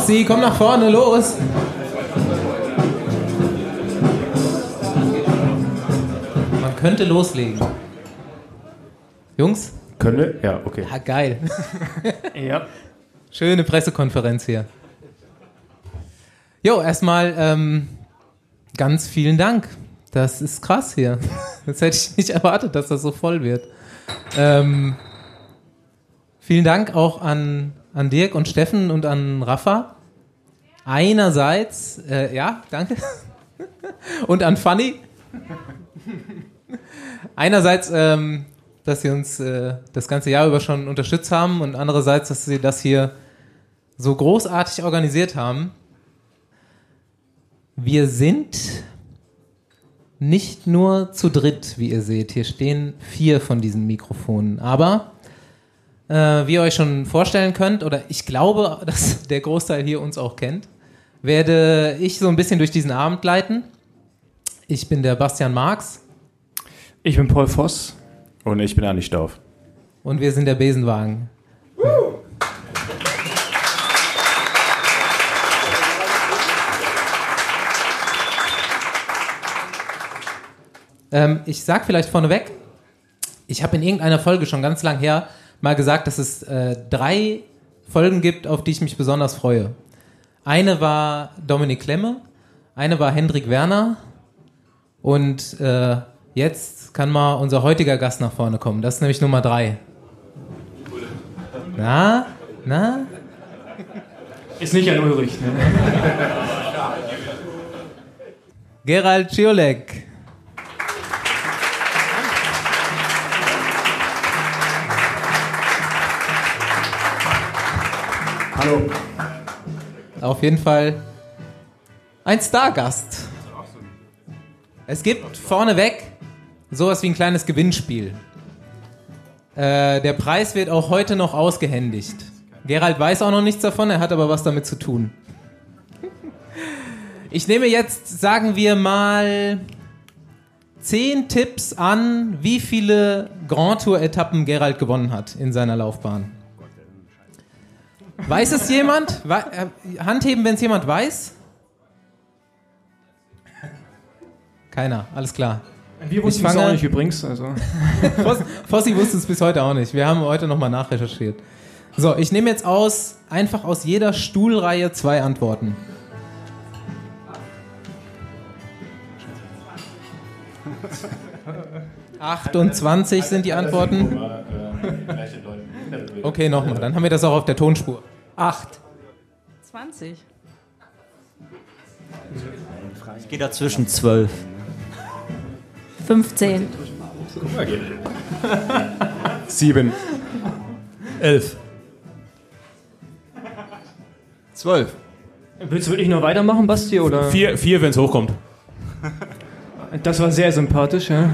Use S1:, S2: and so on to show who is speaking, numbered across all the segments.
S1: Fossi, komm nach vorne, los! Man könnte loslegen. Jungs?
S2: Wir? Ja, okay.
S1: Ja, geil.
S3: Ja.
S1: Schöne Pressekonferenz hier. Jo, erstmal ähm, ganz vielen Dank. Das ist krass hier. Das hätte ich nicht erwartet, dass das so voll wird. Ähm, vielen Dank auch an, an Dirk und Steffen und an Rafa. Einerseits, äh, ja, danke. Und an Fanny. Einerseits, ähm, dass sie uns äh, das ganze Jahr über schon unterstützt haben und andererseits, dass sie das hier so großartig organisiert haben. Wir sind nicht nur zu dritt, wie ihr seht. Hier stehen vier von diesen Mikrofonen. Aber äh, wie ihr euch schon vorstellen könnt, oder ich glaube, dass der Großteil hier uns auch kennt, werde ich so ein bisschen durch diesen Abend leiten. Ich bin der Bastian Marx
S3: Ich bin Paul Voss.
S2: Und ich bin Andi Stauf.
S1: und wir sind der Besenwagen. Ähm, ich sag vielleicht vorneweg, ich habe in irgendeiner Folge schon ganz lang her mal gesagt, dass es äh, drei Folgen gibt, auf die ich mich besonders freue. Eine war Dominik Klemme, eine war Hendrik Werner und äh, jetzt kann mal unser heutiger Gast nach vorne kommen. Das ist nämlich Nummer drei. Na, na,
S3: Ist nicht ein Ulrich, ne?
S1: Gerald Ciolek.
S2: Hallo.
S1: Auf jeden Fall ein Stargast. Es gibt vorneweg sowas wie ein kleines Gewinnspiel. Äh, der Preis wird auch heute noch ausgehändigt. Gerald weiß auch noch nichts davon, er hat aber was damit zu tun. Ich nehme jetzt, sagen wir mal, zehn Tipps an, wie viele Grand Tour-Etappen Gerald gewonnen hat in seiner Laufbahn. Weiß es jemand? Äh, Handheben, wenn es jemand weiß? Keiner, alles klar.
S3: Wir wussten es
S1: fange-
S3: auch nicht übrigens. Also.
S1: Foss, Fossi wusste es bis heute auch nicht. Wir haben heute nochmal nachrecherchiert. So, ich nehme jetzt aus, einfach aus jeder Stuhlreihe zwei Antworten. ...28 sind die Antworten. Okay, nochmal, dann haben wir das auch auf der Tonspur. Acht.
S4: 20.
S5: Ich gehe dazwischen zwölf.
S4: 15.
S2: Sieben.
S6: Elf.
S2: Zwölf.
S3: Willst du wirklich noch weitermachen, Basti? Oder?
S6: Vier, vier wenn es hochkommt.
S3: Das war sehr sympathisch, ja.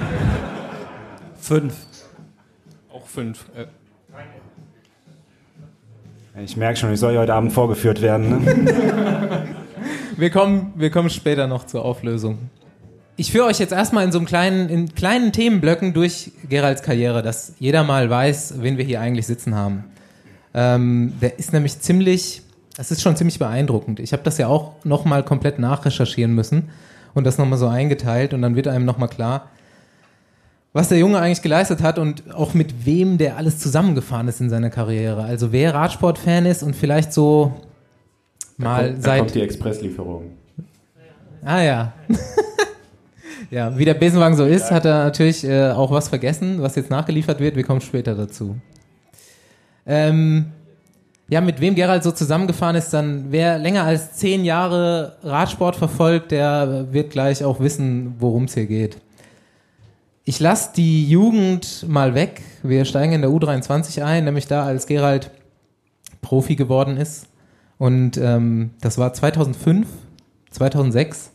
S6: Fünf. Auch fünf. Äh,
S7: Ich merke schon, ich soll hier heute Abend vorgeführt werden. Ne?
S1: Wir kommen, wir kommen später noch zur Auflösung. Ich führe euch jetzt erstmal in so einem kleinen, in kleinen Themenblöcken durch Geralds Karriere, dass jeder mal weiß, wen wir hier eigentlich sitzen haben. Ähm, der ist nämlich ziemlich, das ist schon ziemlich beeindruckend. Ich habe das ja auch nochmal komplett nachrecherchieren müssen und das nochmal so eingeteilt und dann wird einem nochmal klar, was der Junge eigentlich geleistet hat und auch mit wem der alles zusammengefahren ist in seiner Karriere. Also wer Radsport-Fan ist und vielleicht so mal
S2: kommt, da
S1: seit
S2: kommt die Expresslieferung.
S1: Ah ja. ja, wie der Besenwagen so ist, hat er natürlich äh, auch was vergessen, was jetzt nachgeliefert wird. Wir kommen später dazu. Ähm, ja, mit wem Gerald so zusammengefahren ist, dann wer länger als zehn Jahre Radsport verfolgt, der wird gleich auch wissen, worum es hier geht. Ich lasse die Jugend mal weg. Wir steigen in der U23 ein, nämlich da, als Gerald Profi geworden ist. Und ähm, das war 2005, 2006.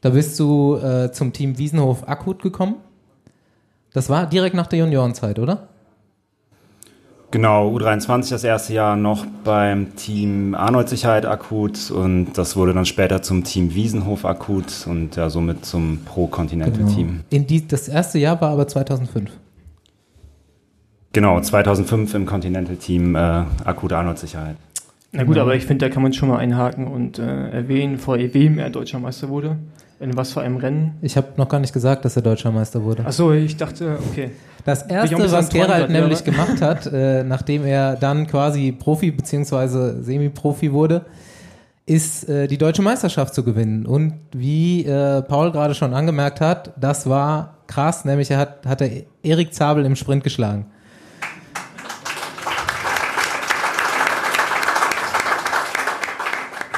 S1: Da bist du äh, zum Team Wiesenhof Akut gekommen. Das war direkt nach der Juniorenzeit, oder?
S7: Genau, U23 das erste Jahr noch beim Team Arnold Sicherheit akut und das wurde dann später zum Team Wiesenhof akut und ja, somit zum Pro-Continental-Team.
S1: In die, das erste Jahr war aber 2005.
S7: Genau, 2005 im Continental-Team äh, akut Arnold Sicherheit.
S3: Na gut, aber ich finde, da kann man schon mal einhaken und äh, erwähnen, vor wem er deutscher Meister wurde. In was für einem Rennen.
S1: Ich habe noch gar nicht gesagt, dass er deutscher Meister wurde.
S3: Achso, ich dachte, okay.
S1: Das erste, was Gerald
S3: enttäuscht,
S1: nämlich
S3: ja.
S1: gemacht hat, äh, nachdem er dann quasi Profi bzw. Semi-Profi wurde, ist äh, die deutsche Meisterschaft zu gewinnen. Und wie äh, Paul gerade schon angemerkt hat, das war krass, nämlich er hat, hat er Erik Zabel im Sprint geschlagen.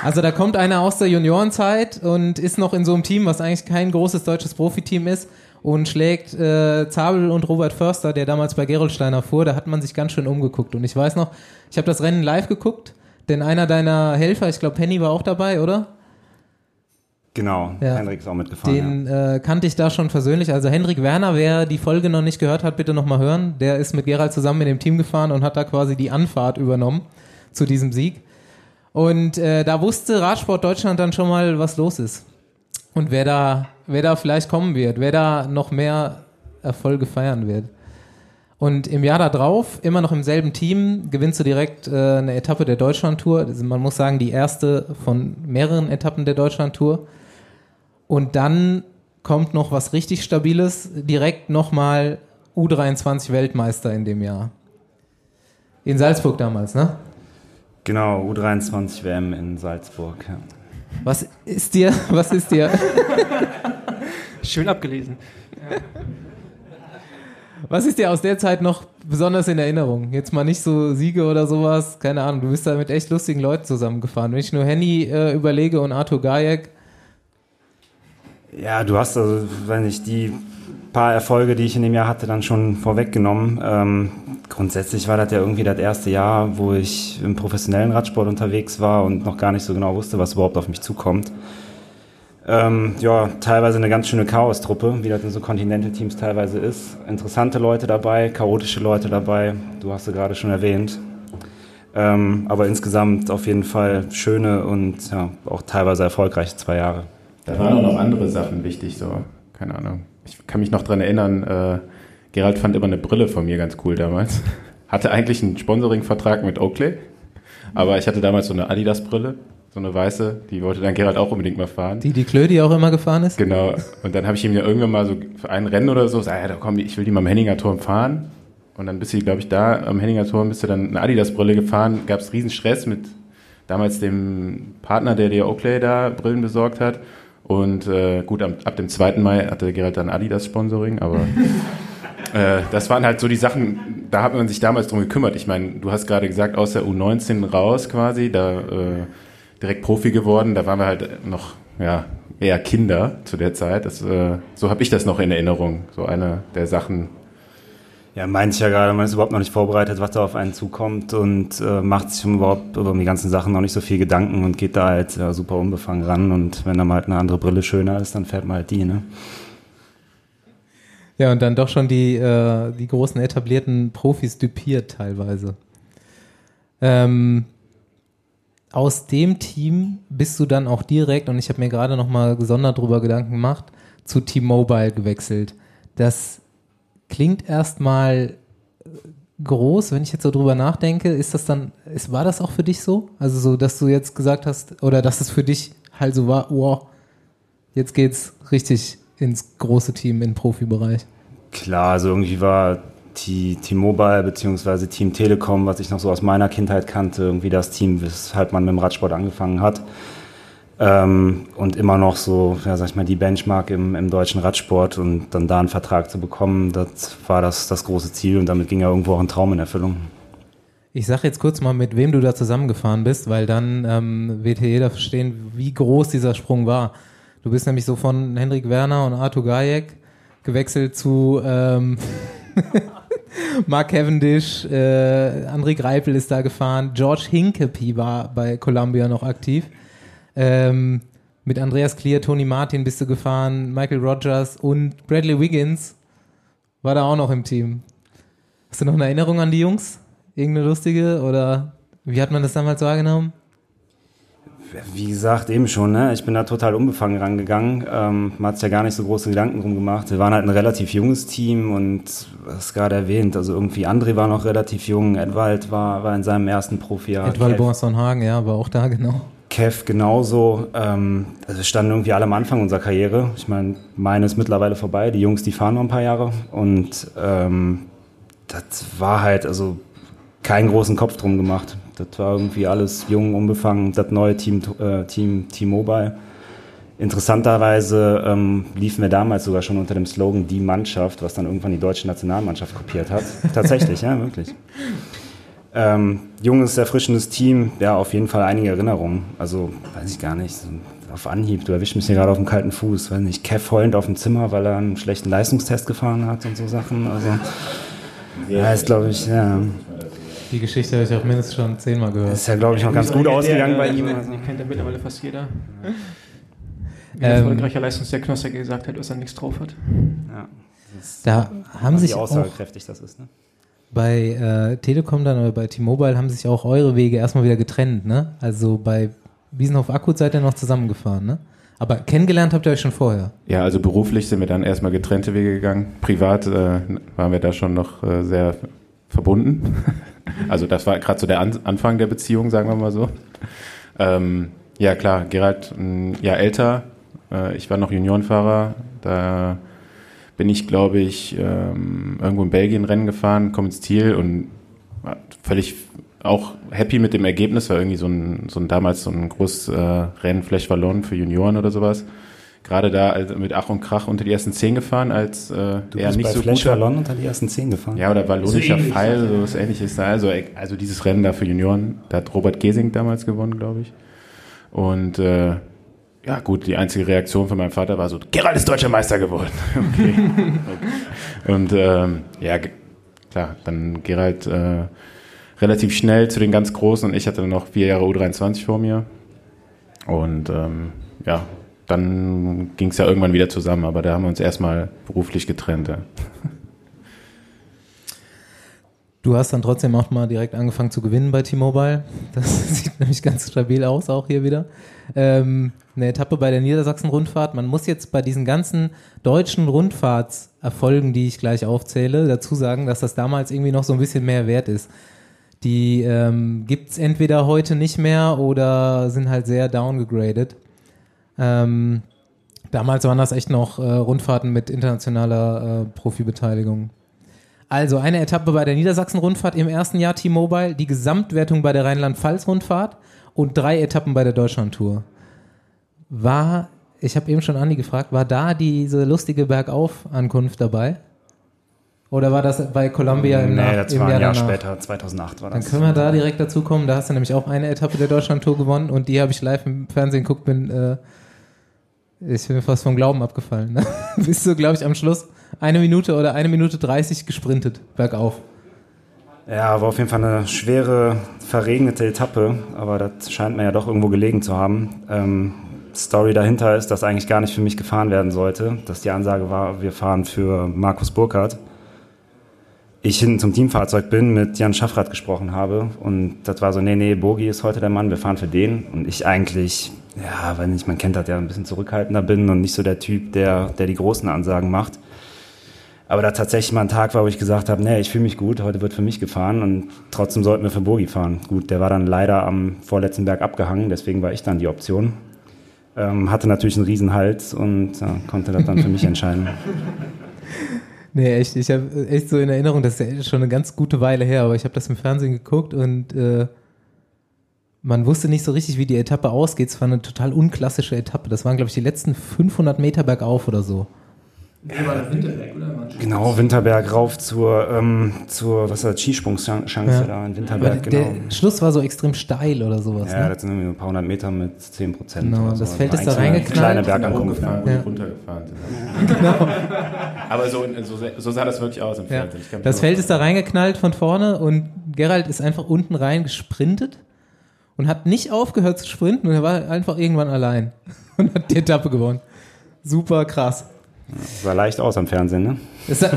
S1: Also da kommt einer aus der Juniorenzeit und ist noch in so einem Team, was eigentlich kein großes deutsches Profiteam ist und schlägt äh, Zabel und Robert Förster, der damals bei Gerolsteiner fuhr. Da hat man sich ganz schön umgeguckt. Und ich weiß noch, ich habe das Rennen live geguckt, denn einer deiner Helfer, ich glaube Penny war auch dabei, oder?
S7: Genau,
S1: Ja.
S7: Henrik ist auch mitgefahren.
S1: Den äh, kannte ich da schon persönlich. Also Henrik Werner, wer die Folge noch nicht gehört hat, bitte nochmal hören. Der ist mit Gerald zusammen in dem Team gefahren und hat da quasi die Anfahrt übernommen zu diesem Sieg. Und äh, da wusste Radsport Deutschland dann schon mal, was los ist. Und wer da, wer da vielleicht kommen wird, wer da noch mehr Erfolge feiern wird. Und im Jahr darauf, immer noch im selben Team, gewinnst du direkt äh, eine Etappe der Deutschlandtour. Also man muss sagen, die erste von mehreren Etappen der Deutschlandtour. Und dann kommt noch was richtig Stabiles, direkt nochmal U23 Weltmeister in dem Jahr. In Salzburg damals, ne?
S7: Genau, U23 WM in Salzburg. Ja.
S1: Was ist dir, was ist dir,
S3: Schön abgelesen.
S1: was ist dir aus der Zeit noch besonders in Erinnerung? Jetzt mal nicht so Siege oder sowas, keine Ahnung, du bist da mit echt lustigen Leuten zusammengefahren. Wenn ich nur Henny äh, überlege und Arthur Gajek,
S7: Ja, du hast also, wenn ich die paar Erfolge, die ich in dem Jahr hatte, dann schon vorweggenommen. Ähm, grundsätzlich war das ja irgendwie das erste Jahr, wo ich im professionellen Radsport unterwegs war und noch gar nicht so genau wusste, was überhaupt auf mich zukommt. Ähm, ja, teilweise eine ganz schöne Chaos-Truppe, wie das in so Continental-Teams teilweise ist. Interessante Leute dabei, chaotische Leute dabei, du hast sie gerade schon erwähnt. Ähm, aber insgesamt auf jeden Fall schöne und ja, auch teilweise erfolgreiche zwei Jahre.
S2: Da waren auch noch andere Sachen wichtig, so, keine Ahnung. Ich kann mich noch dran erinnern, äh, Gerald fand immer eine Brille von mir ganz cool damals. Hatte eigentlich einen Sponsoring-Vertrag mit Oakley, aber ich hatte damals so eine Adidas-Brille, so eine weiße, die wollte dann Gerald auch unbedingt mal fahren.
S1: die die Klödi auch immer gefahren ist.
S2: Genau. Und dann habe ich ihm ja irgendwann mal so für ein Rennen oder so gesagt, ja, da komm, ich will die mal am Henninger Turm fahren. Und dann bist du, glaube ich, da am Henninger Turm, bist du dann eine Adidas-Brille gefahren, gab es riesen Stress mit damals dem Partner, der dir Oakley da Brillen besorgt hat. Und äh, gut, ab, ab dem 2. Mai hatte Gerald dann Adidas-Sponsoring, aber äh, das waren halt so die Sachen, da hat man sich damals drum gekümmert. Ich meine, du hast gerade gesagt, aus der U19 raus quasi, da äh, direkt Profi geworden, da waren wir halt noch ja, eher Kinder zu der Zeit. Das, äh, so habe ich das noch in Erinnerung, so eine der Sachen.
S7: Ja, meinte ich ja gerade, man ist überhaupt noch nicht vorbereitet, was da auf einen zukommt und äh, macht sich um überhaupt über die ganzen Sachen noch nicht so viel Gedanken und geht da halt ja, super unbefangen ran und wenn dann mal halt eine andere Brille schöner ist, dann fährt man halt die, ne?
S1: Ja, und dann doch schon die, äh, die großen etablierten Profis düpiert teilweise. Ähm, aus dem Team bist du dann auch direkt, und ich habe mir gerade noch mal gesondert drüber Gedanken gemacht, zu T-Mobile gewechselt. Das klingt erstmal groß, wenn ich jetzt so drüber nachdenke. Ist das dann, ist, war das auch für dich so? Also so, dass du jetzt gesagt hast, oder dass es für dich halt so war, wow, jetzt geht's richtig ins große Team im Profibereich.
S7: Klar, also irgendwie war T-Mobile bzw. Team Telekom, was ich noch so aus meiner Kindheit kannte, irgendwie das Team, weshalb man mit dem Radsport angefangen hat. Ähm, und immer noch so, ja, sag ich mal, die Benchmark im, im deutschen Radsport und dann da einen Vertrag zu bekommen, das war das, das große Ziel und damit ging ja irgendwo auch ein Traum in Erfüllung.
S1: Ich sag jetzt kurz mal, mit wem du da zusammengefahren bist, weil dann ähm, wird hier jeder verstehen, wie groß dieser Sprung war. Du bist nämlich so von Hendrik Werner und Arthur Gajek gewechselt zu ähm, Mark Cavendish, äh, André Greipel ist da gefahren, George Hinkepie war bei Columbia noch aktiv. Ähm, mit Andreas Clear, Tony Martin bist du gefahren, Michael Rogers und Bradley Wiggins war da auch noch im Team. Hast du noch eine Erinnerung an die Jungs? Irgendeine lustige oder wie hat man das damals wahrgenommen?
S7: Wie gesagt, eben schon, ne? ich bin da total unbefangen rangegangen. Ähm, man hat sich ja gar nicht so große Gedanken drum gemacht. Wir waren halt ein relativ junges Team und was gerade erwähnt, also irgendwie André war noch relativ jung, Edwald war, war in seinem ersten Profijahr.
S1: Edwald Borsonhagen, ja, war auch da, genau.
S7: Kev genauso. Ähm, also wir standen irgendwie alle am Anfang unserer Karriere. Ich meine, meine ist mittlerweile vorbei. Die Jungs, die fahren noch ein paar Jahre. Und ähm, das war halt, also keinen großen Kopf drum gemacht. Das war irgendwie alles jung, unbefangen. Das neue Team, äh, Team T-Mobile. Interessanterweise ähm, liefen wir damals sogar schon unter dem Slogan Die Mannschaft, was dann irgendwann die deutsche Nationalmannschaft kopiert hat. Tatsächlich, ja, wirklich. Ähm, junges, erfrischendes Team, ja, auf jeden Fall einige Erinnerungen. Also, weiß ich gar nicht, so auf Anhieb, du erwischst mich hier gerade auf dem kalten Fuß, weiß nicht, Kev heulend auf dem Zimmer, weil er einen schlechten Leistungstest gefahren hat und so Sachen. Also, ja, ist glaube ich, ja,
S1: Die Geschichte habe ich auch mindestens schon zehnmal gehört.
S7: ist ja glaube ich noch ganz gut ausgegangen bei ihm.
S3: Also, kennt ja mittlerweile fast jeder. Wie
S1: Ähm,
S3: erfolgreicher Leistungsdiagnostiker gesagt hat, dass er nichts drauf hat.
S7: Ja, das
S1: Da haben
S7: wie
S1: sich auch
S7: aussagekräftig das ist. Ne?
S1: bei äh, Telekom dann oder bei T-Mobile haben sich auch eure Wege erstmal wieder getrennt, ne? Also bei Wiesenhof Akku seid ihr noch zusammengefahren, ne? Aber kennengelernt habt ihr euch schon vorher.
S2: Ja, also beruflich sind wir dann erstmal getrennte Wege gegangen. Privat äh, waren wir da schon noch äh, sehr verbunden. also das war gerade so der An Anfang der Beziehung, sagen wir mal so. Ähm, ja klar, Gerald ein Jahr älter. Äh, ich war noch Juniorenfahrer. Da bin ich, glaube ich, ähm, irgendwo in Belgien Rennen gefahren, komme ins Ziel und war völlig auch happy mit dem Ergebnis, war irgendwie so ein, so ein damals so ein großes äh, Rennen vielleicht verloren für Junioren oder sowas. Gerade da also mit Ach und Krach unter die ersten zehn gefahren, als äh,
S7: Du bist
S2: nicht
S7: bei
S2: so
S7: Flash
S2: guter.
S7: Ballon unter die ersten zehn gefahren.
S2: Ja, oder wallonischer
S6: ähnlich,
S2: Pfeil, so was ähnliches da. Also, also dieses Rennen da für Junioren, da hat Robert Gesing damals gewonnen, glaube ich. Und äh, ja, gut, die einzige Reaktion von meinem Vater war so, Gerald ist deutscher Meister geworden. okay. Und ähm, ja, klar, dann Gerald äh, relativ schnell zu den ganz Großen und ich hatte dann noch vier Jahre U23 vor mir. Und ähm, ja, dann ging es ja irgendwann wieder zusammen, aber da haben wir uns erstmal beruflich getrennt. Ja.
S1: Du hast dann trotzdem auch mal direkt angefangen zu gewinnen bei T-Mobile. Das sieht nämlich ganz stabil aus, auch hier wieder. Ähm, eine Etappe bei der Niedersachsen-Rundfahrt. Man muss jetzt bei diesen ganzen deutschen Rundfahrtserfolgen, die ich gleich aufzähle, dazu sagen, dass das damals irgendwie noch so ein bisschen mehr wert ist. Die ähm, gibt's entweder heute nicht mehr oder sind halt sehr downgegradet. Ähm, damals waren das echt noch äh, Rundfahrten mit internationaler äh, Profibeteiligung. Also eine Etappe bei der Niedersachsen-Rundfahrt im ersten Jahr T-Mobile, die Gesamtwertung bei der Rheinland-Pfalz-Rundfahrt und drei Etappen bei der Deutschland-Tour. War, ich habe eben schon Andi gefragt, war da diese lustige Bergauf-Ankunft dabei? Oder war das bei Columbia im,
S7: nee,
S1: Nach
S7: das war ein Jahr
S1: danach?
S7: später, 2008 war
S1: Dann
S7: das.
S1: können wir da direkt dazu kommen. Da hast du nämlich auch eine Etappe der Deutschland-Tour gewonnen und die habe ich live im Fernsehen geguckt, bin, äh, ich bin mir fast vom Glauben abgefallen. Ne? Bist du, glaube ich, am Schluss eine Minute oder eine Minute 30 gesprintet bergauf.
S7: Ja, war auf jeden Fall eine schwere, verregnete Etappe, aber das scheint mir ja doch irgendwo gelegen zu haben. Ähm, Story dahinter ist, dass eigentlich gar nicht für mich gefahren werden sollte, dass die Ansage war, wir fahren für Markus Burkhardt. Ich hinten zum Teamfahrzeug bin, mit Jan Schaffrath gesprochen habe und das war so, nee, nee, Bogi ist heute der Mann, wir fahren für den. Und ich eigentlich, ja, weil nicht, man kennt das ja, ein bisschen zurückhaltender bin und nicht so der Typ, der, der die großen Ansagen macht. Aber da tatsächlich mal ein Tag war, wo ich gesagt habe, nee, ich fühle mich gut, heute wird für mich gefahren und trotzdem sollten wir für Bogi fahren. Gut, der war dann leider am vorletzten Berg abgehangen, deswegen war ich dann die Option. Ähm, hatte natürlich einen riesen Hals und ja, konnte das dann für mich entscheiden.
S1: Nee, echt, ich habe echt so in Erinnerung, das ist ja schon eine ganz gute Weile her, aber ich habe das im Fernsehen geguckt und äh, man wusste nicht so richtig, wie die Etappe ausgeht. Es war eine total unklassische Etappe. Das waren, glaube ich, die letzten 500 Meter bergauf oder so.
S7: Genau, Winterberg rauf zur, ähm, zur was war das, Skisprungschance
S1: Ja.
S7: da in
S1: Aber
S7: Winterberg, genau.
S1: der Schluss war so extrem steil oder sowas.
S7: Ja,
S1: ne?
S7: das sind irgendwie ein paar hundert Meter mit 10 Prozent.
S1: Genau,
S7: oder
S1: das
S7: so.
S1: Feld ist da reingeknallt.
S7: Kleine
S2: Berg
S7: Bergankunft.
S2: hochgefahren, wo
S1: Ja.
S2: runtergefahren sind. Genau. Aber so, so, so sah das wirklich aus im
S1: Ja.
S2: Fernsehen. Mich
S1: Das Feld ist da reingeknallt von vorne und Gerald ist einfach unten rein gesprintet und hat nicht aufgehört zu sprinten und er war einfach irgendwann allein und hat die Etappe gewonnen. Super krass.
S7: Sah leicht aus am Fernsehen, ne?
S1: Sah,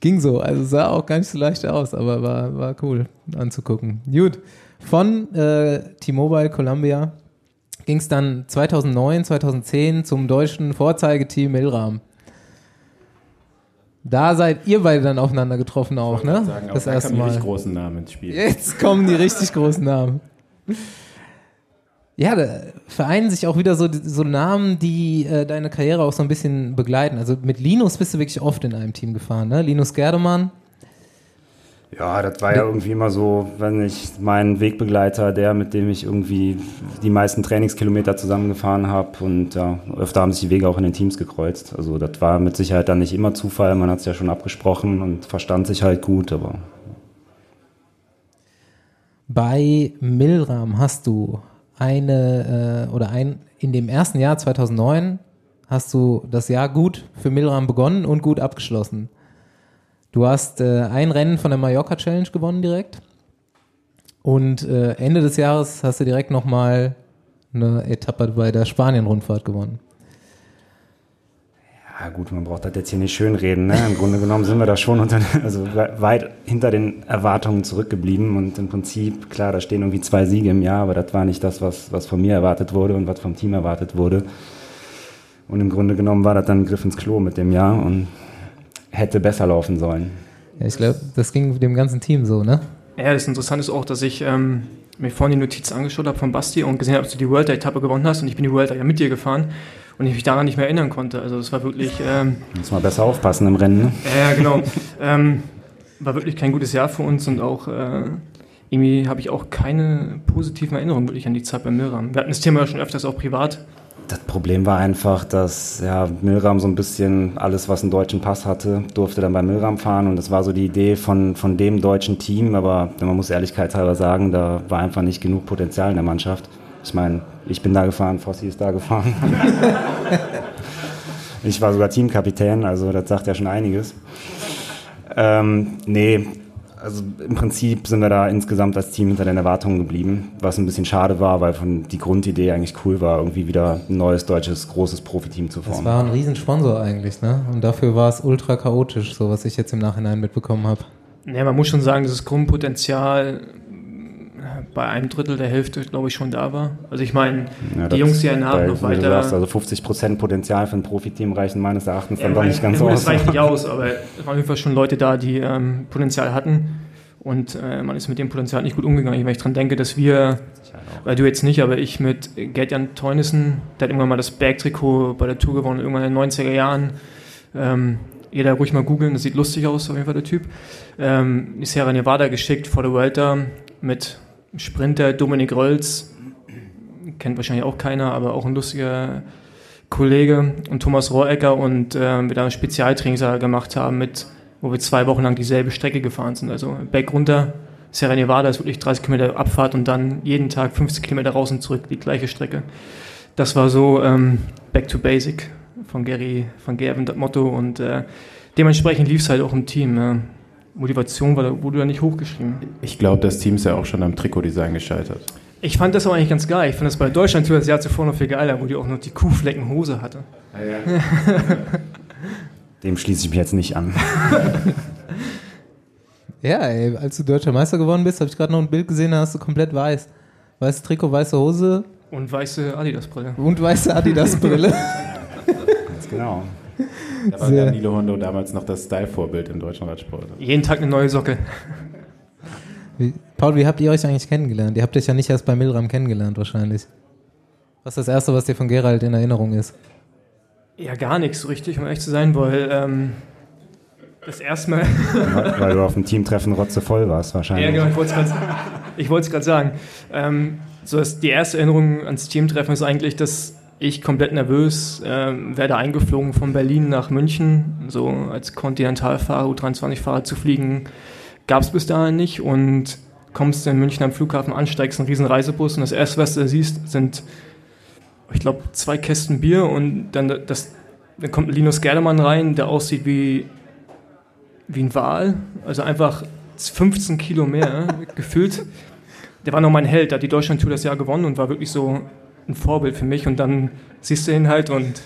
S1: Ging so, also sah auch gar nicht so leicht aus, aber war, war cool anzugucken. Gut. Von äh, T-Mobile Columbia ging es dann 2009, 2010 zum deutschen Vorzeigeteam Milram. Da seid ihr beide dann aufeinander getroffen auch, ne?
S2: Sagen,
S1: das
S2: auch da
S1: erste
S2: die
S1: Mal.
S2: richtig großen Namen ins Spiel.
S1: Jetzt kommen die richtig großen Namen. Ja, da vereinen sich auch wieder so, so Namen, die äh, deine Karriere auch so ein bisschen begleiten. Also mit Linus bist du wirklich oft in einem Team gefahren, ne? Linus Gerdemann.
S7: Ja, das war ja irgendwie immer so, wenn ich meinen Wegbegleiter, der, mit dem ich irgendwie die meisten Trainingskilometer zusammengefahren habe und ja, öfter haben sich die Wege auch in den Teams gekreuzt. Also das war mit Sicherheit dann nicht immer Zufall, man hat es ja schon abgesprochen und verstand sich halt gut, aber
S1: Bei Milram hast du eine äh, oder ein in dem ersten Jahr 2009 hast du das Jahr gut für Milram begonnen und gut abgeschlossen. Du hast äh, ein Rennen von der Mallorca Challenge gewonnen direkt und äh, Ende des Jahres hast du direkt nochmal eine Etappe bei der Spanien-Rundfahrt gewonnen.
S7: Ja gut, man braucht das jetzt hier nicht schönreden. Ne? Im Grunde genommen sind wir da schon unter, also we- weit hinter den Erwartungen zurückgeblieben und im Prinzip, klar, da stehen irgendwie zwei Siege im Jahr, aber das war nicht das, was, was von mir erwartet wurde und was vom Team erwartet wurde. Und im Grunde genommen war das dann ein Griff ins Klo mit dem Jahr und hätte besser laufen sollen.
S1: Ja, ich glaube, das ging dem ganzen Team so, ne?
S3: Ja, das Interessante ist auch, dass ich ähm, mir vorhin die Notiz angeschaut habe von Basti und gesehen habe, dass du die World Etappe gewonnen hast und ich bin die World ja mit dir gefahren und ich mich daran nicht mehr erinnern konnte. Also es war wirklich, ähm,
S7: Muss mal besser aufpassen im Rennen. Ne?
S3: ja, ja, genau, ähm, war wirklich kein gutes Jahr für uns und auch äh, irgendwie habe ich auch keine positiven Erinnerungen wirklich an die Zeit beim Milram. Wir hatten das Thema ja schon öfters auch privat.
S7: Das Problem war einfach, dass ja, Milram so ein bisschen alles, was einen deutschen Pass hatte, durfte dann bei Milram fahren. Und das war so die Idee von, von dem deutschen Team. Aber man muss ehrlichkeitshalber sagen, da war einfach nicht genug Potenzial in der Mannschaft. Ich meine, ich bin da gefahren, Fossi ist da gefahren. ich war sogar Teamkapitän, also das sagt ja schon einiges. Ähm, nee, also im Prinzip sind wir da insgesamt als Team hinter den Erwartungen geblieben, was ein bisschen schade war, weil von die Grundidee eigentlich cool war, irgendwie wieder ein neues deutsches großes Profiteam zu
S1: Das
S7: formen.
S1: war ein Riesensponsor eigentlich, ne? Und dafür war es ultra chaotisch, so was ich jetzt im Nachhinein mitbekommen habe.
S3: Ja, man muss schon sagen, das Grundpotenzial bei einem Drittel der Hälfte, glaube ich, schon da war. Also ich meine,
S7: Ja,
S3: die Jungs, die einen haben, noch weiter...
S7: sagst, also 50 Prozent Potenzial für ein Profiteam reichen meines Erachtens dann
S3: Ja,
S7: doch nicht ganz aus.
S3: Das reicht nicht aus, aber es waren auf jeden Fall schon Leute da, die ähm, Potenzial hatten. Und äh, man ist mit dem Potenzial nicht gut umgegangen. Wenn ich dran denke, dass wir, weil du jetzt nicht, aber ich mit Gerd-Jan Teunissen, der hat irgendwann mal das Bergtrikot bei der Tour gewonnen, irgendwann in den 90er Jahren. Ähm, jeder ruhig mal googeln, das sieht lustig aus, auf jeden Fall der Typ. Ähm, die Sierra Nevada geschickt vor der Vuelta mit Sprinter Dominik Rölz. Kennt wahrscheinlich auch keiner, aber auch ein lustiger Kollege und Thomas Rohrecker und äh, wir da Spezialtrainingslager gemacht haben, mit, wo wir zwei Wochen lang dieselbe Strecke gefahren sind. Also Berg runter, Sierra Nevada ist wirklich 30 Kilometer Abfahrt und dann jeden Tag 50 Kilometer raus und zurück, die gleiche Strecke. Das war so ähm, Back to Basic von Gary, von Gervin, das Motto und äh, dementsprechend lief es halt auch im Team. Äh. Motivation war da, wurde da nicht hochgeschrieben.
S2: Ich glaube, das Team ist ja auch schon am Trikotdesign gescheitert.
S3: Ich fand das aber eigentlich ganz geil. Ich fand das bei Deutschland das Jahr zuvor noch viel geiler, wo die auch noch die Kuhfleckenhose hatte.
S7: Dem schließe ich mich jetzt nicht an.
S1: Ja, ey, als du deutscher Meister geworden bist, habe ich gerade noch ein Bild gesehen, da hast du komplett weiß. Weißes Trikot, weiße Hose
S3: Und weiße Adidas-Brille.
S1: und weiße Adidas-Brille.
S7: Ganz genau.
S2: Da war. Danilo Hondo damals noch das Style-Vorbild im deutschen Radsport.
S3: Jeden Tag eine neue Socke.
S1: Wie, Paul, wie habt ihr euch eigentlich kennengelernt? Ihr habt euch ja nicht erst bei Milram kennengelernt wahrscheinlich. Was ist das Erste, was dir von Gerald in Erinnerung ist?
S3: Ja, gar nichts so richtig, um ehrlich zu sein, weil ähm, das erste Mal.
S7: Weil weil du auf dem Teamtreffen rotzevoll warst wahrscheinlich.
S3: ja, genau, ich wollte es gerade sagen. Ähm, so dass die erste Erinnerung ans Teamtreffen ist eigentlich, dass ich komplett nervös ähm, werde eingeflogen von Berlin nach München. So als Kontinentalfahrer, U23-Fahrer zu fliegen, gab es bis dahin nicht. Und kommst in München am Flughafen an, steigst in einen riesen Reisebus und das erste, was du siehst, sind, ich glaube, zwei Kästen Bier und dann, das, dann kommt Linus Gerdemann rein, der aussieht wie, wie ein Wal. Also einfach 15 Kilo mehr gefühlt. Der war noch mein Held, der hat die Deutschland-Tour das Jahr gewonnen und war wirklich so ein Vorbild für mich. Und dann siehst du ihn halt und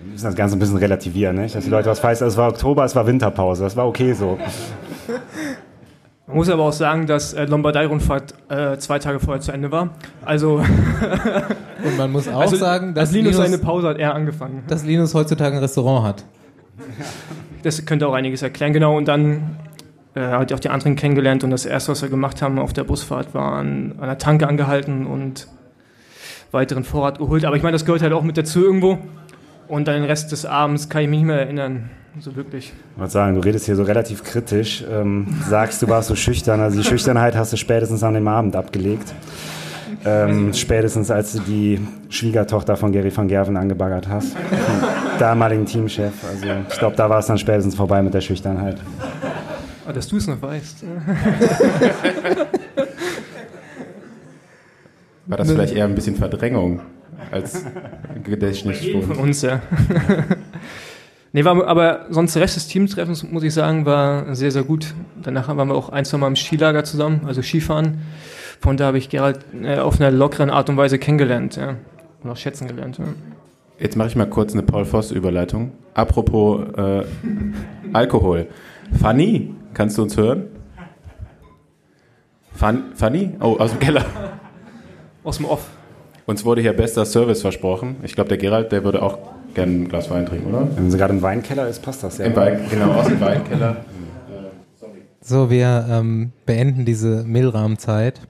S7: Wir müssen das Ganze ein bisschen relativieren, nicht? dass die Leute was falsch Es war Oktober, es war Winterpause, das war okay so.
S3: Man muss aber auch sagen, dass äh, Lombardei-Rundfahrt äh, zwei Tage vorher zu Ende war. Also,
S1: Und man muss auch
S3: also
S1: sagen, dass
S3: als Linus,
S1: Linus,
S3: seine Pause hat er angefangen.
S1: dass Linus heutzutage ein Restaurant hat.
S3: Das könnte auch einiges erklären, genau. Und dann äh, hat er auch die anderen kennengelernt und das erste, was wir gemacht haben auf der Busfahrt, war an, an der Tanke angehalten und weiteren Vorrat geholt. Aber ich meine, das gehört halt auch mit dazu irgendwo. Und dann den Rest des Abends kann ich mich nicht mehr erinnern, so wirklich.
S7: Ich wollte sagen, du redest hier so relativ kritisch, ähm, sagst, du warst so schüchtern. Also die Schüchternheit hast du spätestens an dem Abend abgelegt. Ähm, spätestens als du die Schwiegertochter von Gary van Gerven angebaggert hast, dem damaligen Teamchef. Also ich glaube, da war es dann spätestens vorbei mit der Schüchternheit.
S3: Aber dass du es noch weißt.
S2: War das vielleicht eher ein bisschen Verdrängung als Gedächtnisschwund?
S3: Von uns, ja. nee, war, aber sonst der Rest des Teamtreffens, muss ich sagen, war sehr, sehr gut. Danach waren wir auch ein, zwei Mal im Skilager zusammen, also Skifahren. Von da habe ich Gerald äh, auf einer lockeren Art und Weise kennengelernt, ja. Und auch schätzen gelernt, ja.
S2: Jetzt mache ich mal kurz eine Paul Voss-Überleitung. Apropos äh, Alkohol. Fanny, kannst du uns hören? Fan, Fanny? Oh, aus dem Keller.
S3: Aus dem Off.
S2: Uns wurde hier bester Service versprochen. Ich glaube, der Gerald, der würde auch gerne ein Glas Wein trinken, oder?
S7: Wenn sie gerade im Weinkeller ist, passt das ja.
S2: Im Wein, genau, aus dem Weinkeller.
S1: So, wir ähm, beenden diese Milram-Zeit.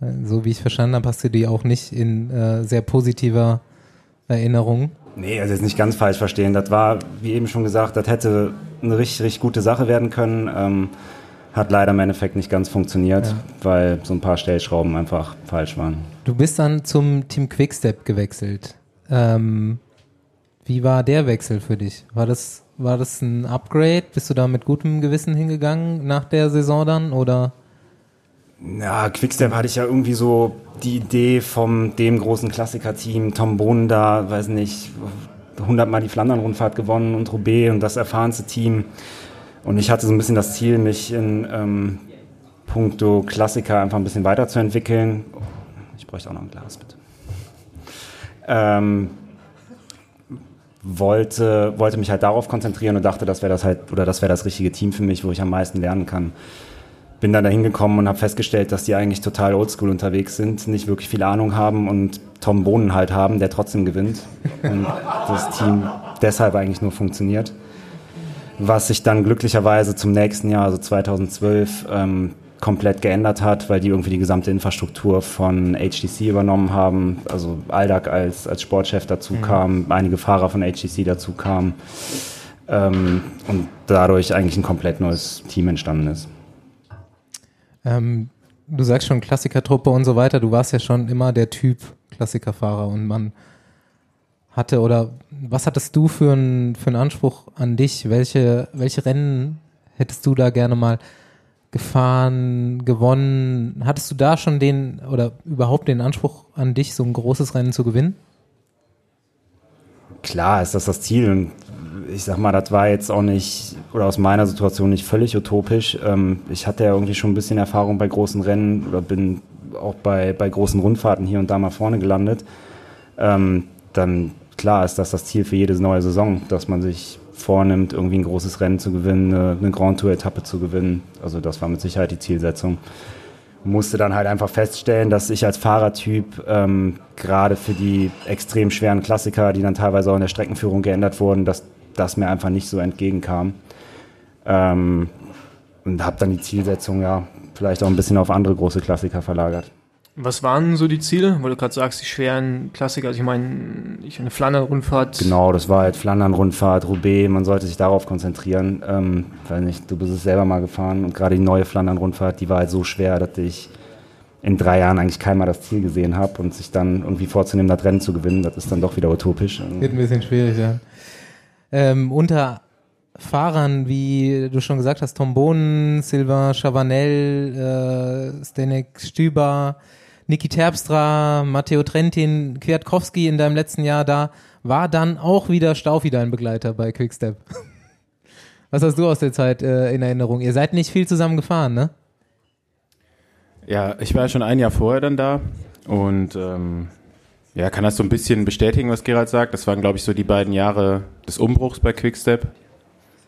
S1: Äh, So wie ich verstanden habe, hast du die auch nicht in äh, sehr positiver Erinnerung.
S7: Nee, also jetzt nicht ganz falsch verstehen. Das war, wie eben schon gesagt, das hätte eine richtig, richtig gute Sache werden können. Ähm, hat leider im Endeffekt nicht ganz funktioniert,
S1: Ja.
S7: weil so ein paar Stellschrauben einfach falsch waren.
S1: Du bist dann zum Team Quickstep gewechselt. Ähm, wie war der Wechsel für dich? War das, war das ein Upgrade? Bist du da mit gutem Gewissen hingegangen nach der Saison dann? Oder?
S7: Ja, Quickstep hatte ich ja irgendwie so die Idee vom dem großen Klassiker-Team, Tom Bohnen da, weiß nicht, 100 Mal die Flandern-Rundfahrt gewonnen und Roubaix und das erfahrenste Team. Und ich hatte so ein bisschen das Ziel, mich in ähm, puncto Klassiker einfach ein bisschen weiterzuentwickeln. Ich bräuchte auch noch ein Glas, bitte. Ähm, wollte, wollte mich halt darauf konzentrieren und dachte, das wäre das halt, oder das wäre das richtige Team für mich, wo ich am meisten lernen kann bin dann da hingekommen und habe festgestellt, dass die eigentlich total oldschool unterwegs sind, nicht wirklich viel Ahnung haben und Tom Bohnen halt haben, der trotzdem gewinnt. Und das Team deshalb eigentlich nur funktioniert. Was sich dann glücklicherweise zum nächsten Jahr, also 2012, ähm, komplett geändert hat, weil die irgendwie die gesamte Infrastruktur von HTC übernommen haben. Also Aldag als, als Sportchef dazu kam, einige Fahrer von HTC dazu kamen. Ähm, und dadurch eigentlich ein komplett neues Team entstanden ist.
S1: Ähm, du sagst schon Klassikertruppe und so weiter. Du warst ja schon immer der Typ Klassikerfahrer und man hatte oder was hattest du für einen für einen Anspruch an dich? Welche welche Rennen hättest du da gerne mal gefahren, gewonnen? Hattest du da schon den oder überhaupt den Anspruch an dich, so ein großes Rennen zu gewinnen?
S7: Klar ist das das Ziel und ich sag mal, das war jetzt auch nicht, oder aus meiner Situation nicht völlig utopisch. Ähm, ich hatte ja irgendwie schon ein bisschen Erfahrung bei großen Rennen oder bin auch bei, bei großen Rundfahrten hier und da mal vorne gelandet. Ähm, dann klar ist das das Ziel für jede neue Saison, dass man sich vornimmt, irgendwie ein großes Rennen zu gewinnen, eine, Grand Tour-Etappe zu gewinnen. Also das war mit Sicherheit die Zielsetzung musste dann halt einfach feststellen, dass ich als Fahrertyp ähm, gerade für die extrem schweren Klassiker, die dann teilweise auch in der Streckenführung geändert wurden, dass das mir einfach nicht so entgegenkam. Ähm, und habe dann die Zielsetzung ja vielleicht auch ein bisschen auf andere große Klassiker verlagert.
S3: Was waren so die Ziele? Weil du gerade sagst, die schweren Klassiker, also ich meine, ich eine Flandern-Rundfahrt.
S7: Genau, das war halt Flandern-Rundfahrt, Roubaix, man sollte sich darauf konzentrieren. Ähm, weiß nicht, du bist es selber mal gefahren und gerade die neue Flandern-Rundfahrt, die war halt so schwer, dass ich in drei Jahren eigentlich keinmal das Ziel gesehen habe und sich dann irgendwie vorzunehmen, das Rennen zu gewinnen, das ist dann doch wieder utopisch.
S1: Wird ein bisschen schwierig, ja. Ähm, unter Fahrern, wie du schon gesagt hast, Tom Bohnen, Sylvain Chavanel, äh, Stenek Stüber, Niki Terpstra, Matteo Trentin, Kwiatkowski in deinem letzten Jahr da, war dann auch wieder Staufi dein Begleiter bei Quickstep. Was hast du aus der Zeit äh, in Erinnerung? Ihr seid nicht viel zusammen gefahren, ne?
S2: Ja, ich war schon ein Jahr vorher dann da und ähm, ja, kann das so ein bisschen bestätigen, was Gerald sagt. Das waren, glaube ich, so die beiden Jahre des Umbruchs bei Quickstep.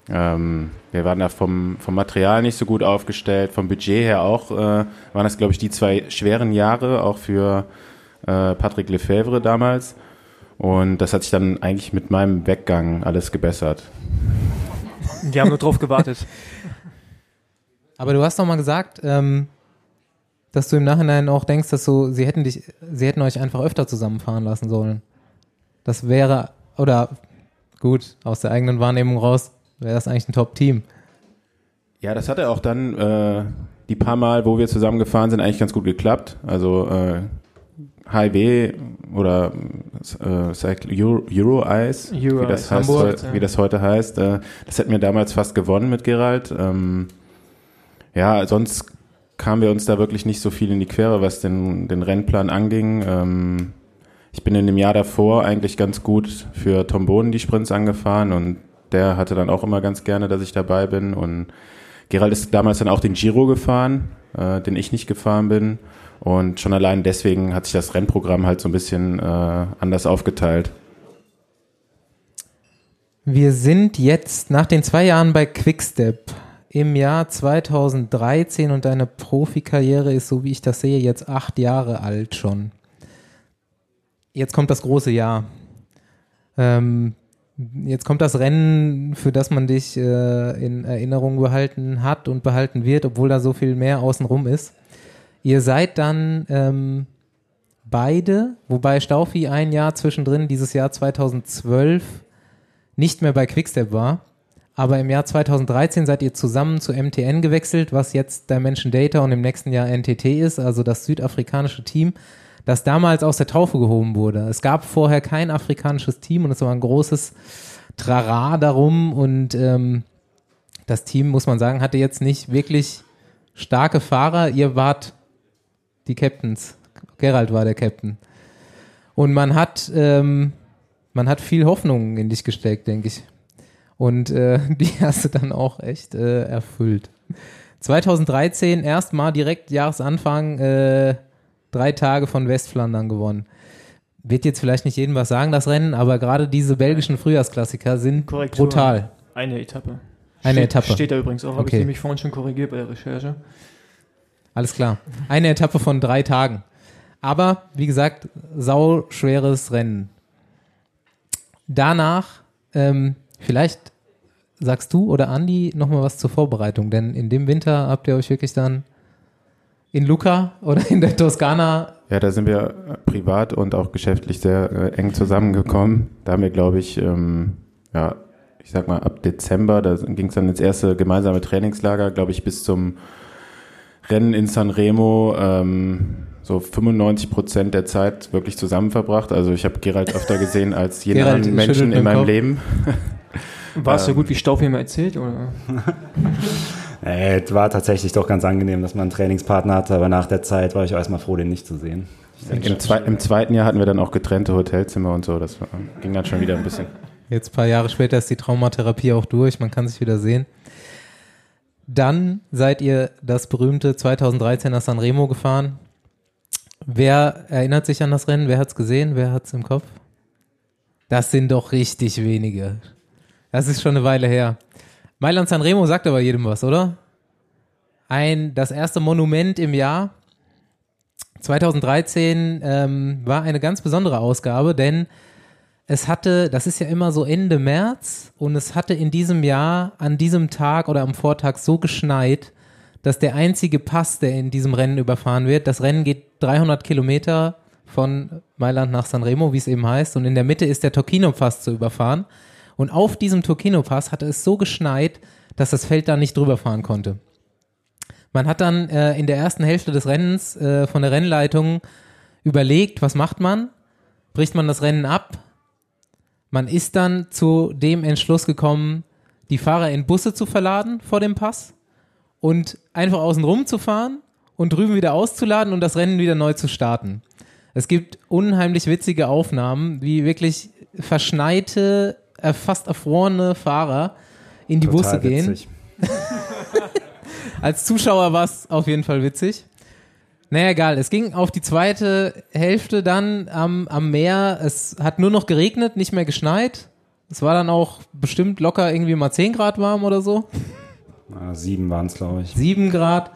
S2: Ähm, wir waren da vom, vom Material nicht so gut aufgestellt, vom Budget her auch, äh, waren das, glaube ich, die zwei schweren Jahre, auch für äh, Patrick Lefebvre damals. Und das hat sich dann eigentlich mit meinem Weggang alles gebessert.
S3: Wir haben nur drauf gewartet.
S1: Aber du hast doch mal gesagt, ähm, dass du im Nachhinein auch denkst, dass so, sie hätten dich, sie hätten euch einfach öfter zusammenfahren lassen sollen. Das wäre, oder gut, aus der eigenen Wahrnehmung raus, wäre das eigentlich ein Top-Team.
S2: Ja, das hatte auch dann äh, die paar Mal, wo wir zusammen gefahren sind, eigentlich ganz gut geklappt. Also äh, HIW oder äh, Cycle- Euro, Euro Ice,
S3: Euro
S2: wie, das heißt,
S3: Hamburg,
S2: wie das heute heißt, äh, das hätten wir damals fast gewonnen mit Gerald. Ähm, ja, sonst kamen wir uns da wirklich nicht so viel in die Quere, was den, den Rennplan anging. Ähm, ich bin in dem Jahr davor eigentlich ganz gut für Tom Bohnen die Sprints angefahren und der hatte dann auch immer ganz gerne, dass ich dabei bin und Gerald ist damals dann auch den Giro gefahren, äh, den ich nicht gefahren bin. Und schon allein deswegen hat sich das Rennprogramm halt so ein bisschen äh, anders aufgeteilt.
S1: Wir sind jetzt nach den zwei Jahren bei Quickstep im Jahr 2013 und deine Profikarriere ist, so wie ich das sehe, jetzt acht Jahre alt schon. Jetzt kommt das große Jahr. Ähm, jetzt kommt das Rennen, für das man dich äh, in Erinnerung behalten hat und behalten wird, obwohl da so viel mehr außenrum ist. Ihr seid dann ähm, beide, wobei Staufi ein Jahr zwischendrin, dieses Jahr 2012, nicht mehr bei Quickstep war. Aber im Jahr 2013 seid ihr zusammen zu MTN gewechselt, was jetzt Dimension Data und im nächsten Jahr NTT ist, also das südafrikanische Team, das damals aus der Taufe gehoben wurde. Es gab vorher kein afrikanisches Team und es war ein großes Trara darum und ähm, das Team, muss man sagen, hatte jetzt nicht wirklich starke Fahrer. Ihr wart die Captains. Gerald war der Captain. Und man hat, ähm, man hat viel Hoffnung in dich gesteckt, denke ich. Und äh, die hast du dann auch echt äh, erfüllt. 2013 erstmal direkt Jahresanfang äh, drei Tage von Westflandern gewonnen. Wird jetzt vielleicht nicht jedem was sagen, das Rennen, aber gerade diese belgischen Frühjahrsklassiker sind
S3: Korrektur.
S1: brutal.
S3: Eine Etappe.
S1: Eine
S3: steht,
S1: Etappe.
S3: Steht da übrigens auch, habe
S1: Okay.
S3: ich nämlich vorhin schon korrigiert bei der Recherche.
S1: Alles klar. Eine Etappe von drei Tagen. Aber, wie gesagt, sau schweres Rennen. Danach, ähm, vielleicht sagst du oder Andi nochmal was zur Vorbereitung, denn in dem Winter habt ihr euch wirklich dann in Lucca oder in der Toskana,
S2: Ja, da sind wir äh, privat und auch geschäftlich sehr äh, eng zusammengekommen. Da haben wir, glaube ich, ähm, ja, ich sag mal, ab Dezember, da ging es dann ins erste gemeinsame Trainingslager, glaube ich, bis zum Rennen in Sanremo ähm, so 95 Prozent der Zeit wirklich zusammen verbracht. Also ich habe Gerald öfter gesehen als jeden
S1: Gerald
S2: anderen Menschen in meinem
S1: Kopf.
S2: Leben.
S3: War es so gut, wie Staufi mir erzählt? Oder?
S7: Äh, es war tatsächlich doch ganz angenehm, dass man einen Trainingspartner hatte, aber nach der Zeit war ich auch erstmal froh, den nicht zu sehen.
S2: Im, zwei, Im zweiten Jahr hatten wir dann auch getrennte Hotelzimmer und so. Das war, ging dann schon wieder ein bisschen.
S1: jetzt ein paar Jahre später ist die Traumatherapie auch durch, man kann sich wieder sehen. Dann seid ihr das berühmte 2013 nach Sanremo gefahren. Wer erinnert sich an das Rennen? Wer hat's gesehen? Wer hat's im Kopf? Das sind doch richtig wenige. Das ist schon eine Weile her. Mailand Sanremo sagt aber jedem was, oder? Ein, das erste Monument im Jahr. 2013 ähm, war eine ganz besondere Ausgabe, denn es hatte, das ist ja immer so Ende März und es hatte in diesem Jahr an diesem Tag oder am Vortag so geschneit, dass der einzige Pass, der in diesem Rennen überfahren wird, das Rennen geht 300 Kilometer von Mailand nach Sanremo, wie es eben heißt, und in der Mitte ist der Tocchino-Pass zu überfahren. Und auf diesem Tocchino-Pass hatte es so geschneit, dass das Feld da nicht drüber fahren konnte. Man hat dann äh, in der ersten Hälfte des Rennens äh, von der Rennleitung überlegt, was macht man? Bricht man das Rennen ab? Man ist dann zu dem Entschluss gekommen, die Fahrer in Busse zu verladen vor dem Pass und einfach außen rum zu fahren und drüben wieder auszuladen und das Rennen wieder neu zu starten. Es gibt unheimlich witzige Aufnahmen, wie wirklich verschneite, äh, fast erfrorene Fahrer in die Busse gehen.
S7: witzig.
S1: Als Zuschauer war es auf jeden Fall witzig. Naja, egal. Es ging auf die zweite Hälfte dann am, am Meer. Es hat nur noch geregnet, nicht mehr geschneit. Es war dann auch bestimmt locker irgendwie mal 10 Grad warm oder so.
S7: Na, sieben waren es, glaube ich.
S1: 7 Grad.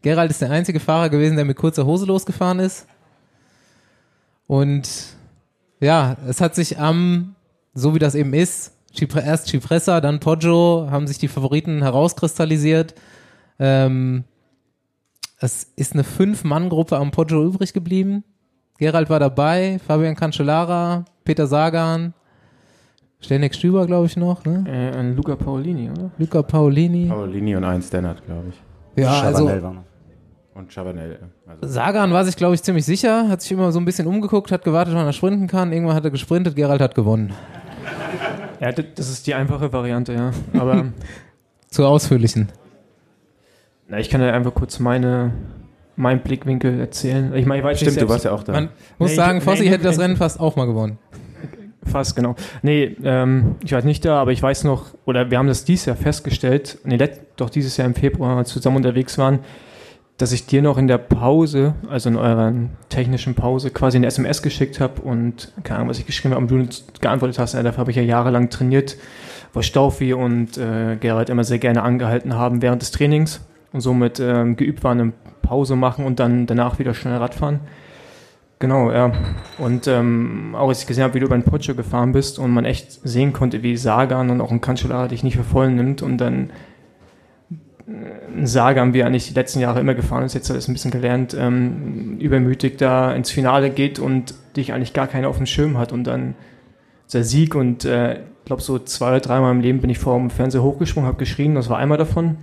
S1: Gerald ist der einzige Fahrer gewesen, der mit kurzer Hose losgefahren ist. Und ja, es hat sich am, so wie das eben ist, Cipre- erst Cipressa, dann Poggio, haben sich die Favoriten herauskristallisiert. Ähm, es ist eine Fünf-Mann-Gruppe am Poggio übrig geblieben. Gerald war dabei, Fabian Cancellara, Peter Sagan, Stenek Stüber, glaube ich, noch, ne?
S3: Äh, ein Luca Paolini, oder?
S1: Luca Paolini.
S2: Paulini und ein Stannard, glaube ich.
S1: Ja, also
S7: Chabanel war noch.
S2: Und Chabanel. Also
S1: Sagan war sich, glaube ich, ziemlich sicher, hat sich immer so ein bisschen umgeguckt, hat gewartet, wann er sprinten kann. Irgendwann hat er gesprintet, Gerald hat gewonnen.
S3: Ja, das ist die einfache Variante, ja. Aber
S1: Zur ausführlichen.
S3: na, ich kann ja einfach kurz meine, meinen Blickwinkel erzählen. Ich meine, ich weiß
S2: Stimmt,
S3: nicht
S2: du warst ja auch da.
S1: Man muss
S3: Nee,
S1: sagen,
S3: ich-
S1: Fossi
S3: nee,
S1: hätte das. Rennen fast auch mal gewonnen.
S3: Fast, genau. Nee, ähm, ich war nicht da, aber ich weiß noch, oder wir haben das dieses Jahr festgestellt, nee, doch dieses Jahr im Februar, als wir zusammen unterwegs waren, dass ich dir noch in der Pause, also in eurer technischen Pause, quasi eine SMS geschickt habe und keine Ahnung, was ich geschrieben habe, und du geantwortet hast, dafür habe ich ja jahrelang trainiert, wo Staufi und äh, Gerald immer sehr gerne angehalten haben während des Trainings und somit ähm, geübt waren, eine Pause machen und dann danach wieder schnell Radfahren. Genau, ja. Und ähm, auch als ich gesehen habe, wie du über den Poggio gefahren bist und man echt sehen konnte, wie Sagan und auch ein Cancellara dich nicht für voll nimmt und dann äh, Sagan, wie er eigentlich die letzten Jahre immer gefahren ist, jetzt hat er es ein bisschen gelernt, ähm, übermütig da ins Finale geht und dich eigentlich gar keiner auf dem Schirm hat und dann der Sieg und äh, ich glaube so zwei oder dreimal im Leben bin ich vor dem Fernseher hochgesprungen, habe geschrien, das war einmal davon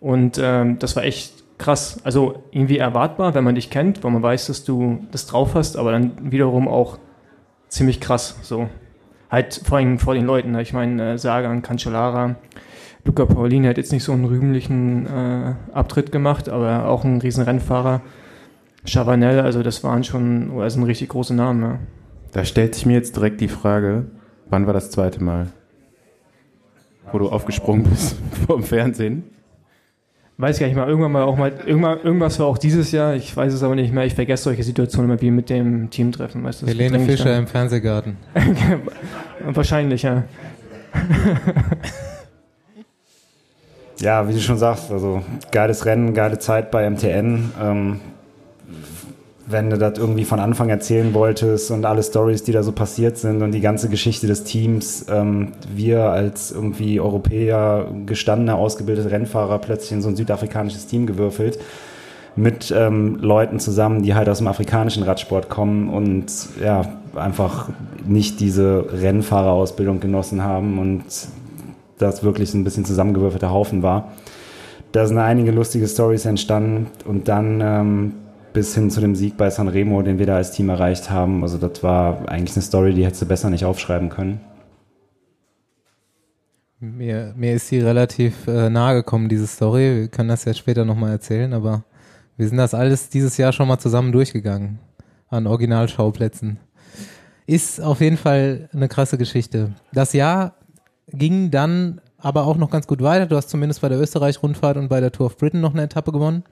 S3: und ähm, das war echt krass. Also irgendwie erwartbar, wenn man dich kennt, weil man weiß, dass du das drauf hast, aber dann wiederum auch ziemlich krass. So halt vor allem vor den Leuten. ne? Ich meine, äh, Sagan, Cancellara, Luca Paulini hat jetzt nicht so einen rühmlichen äh, Abtritt gemacht, aber auch ein riesen Rennfahrer. Chavanel, also das waren schon, oder sind richtig große Namen. Ja.
S2: Da stellt sich mir jetzt direkt die Frage, wann war das zweite Mal, wo du aufgesprungen bist vom Fernsehen?
S3: Weiß gar nicht mal, irgendwann mal auch mal, irgendwann, irgendwas war auch dieses Jahr, ich weiß es aber nicht mehr, ich vergesse solche Situationen immer wie mit dem Teamtreffen. Weißt du, das
S1: Helene
S3: ich
S1: Fischer im Fernsehgarten.
S3: Wahrscheinlich, ja.
S7: Ja, wie du schon sagst, also geiles Rennen, geile Zeit bei MTN. Ähm, wenn du das irgendwie von Anfang erzählen wolltest und alle Stories, die da so passiert sind und die ganze Geschichte des Teams, ähm, wir als irgendwie Europäer, gestandene, ausgebildete Rennfahrer plötzlich in so ein südafrikanisches Team gewürfelt mit ähm, Leuten zusammen, die halt aus dem afrikanischen Radsport kommen und ja, einfach nicht diese Rennfahrerausbildung genossen haben und das wirklich ein bisschen zusammengewürfelter Haufen war. Da sind einige lustige Stories entstanden und dann ähm, bis hin zu dem Sieg bei Sanremo, den wir da als Team erreicht haben. Also das war eigentlich eine Story, die hättest du besser nicht aufschreiben können.
S1: Mir, mir ist sie relativ äh, nahe gekommen, diese Story. Wir können das ja später nochmal erzählen, aber wir sind das alles dieses Jahr schon mal zusammen durchgegangen. An Originalschauplätzen. Ist auf jeden Fall eine krasse Geschichte. Das Jahr ging dann aber auch noch ganz gut weiter. Du hast zumindest bei der Österreich-Rundfahrt und bei der Tour of Britain noch eine Etappe gewonnen.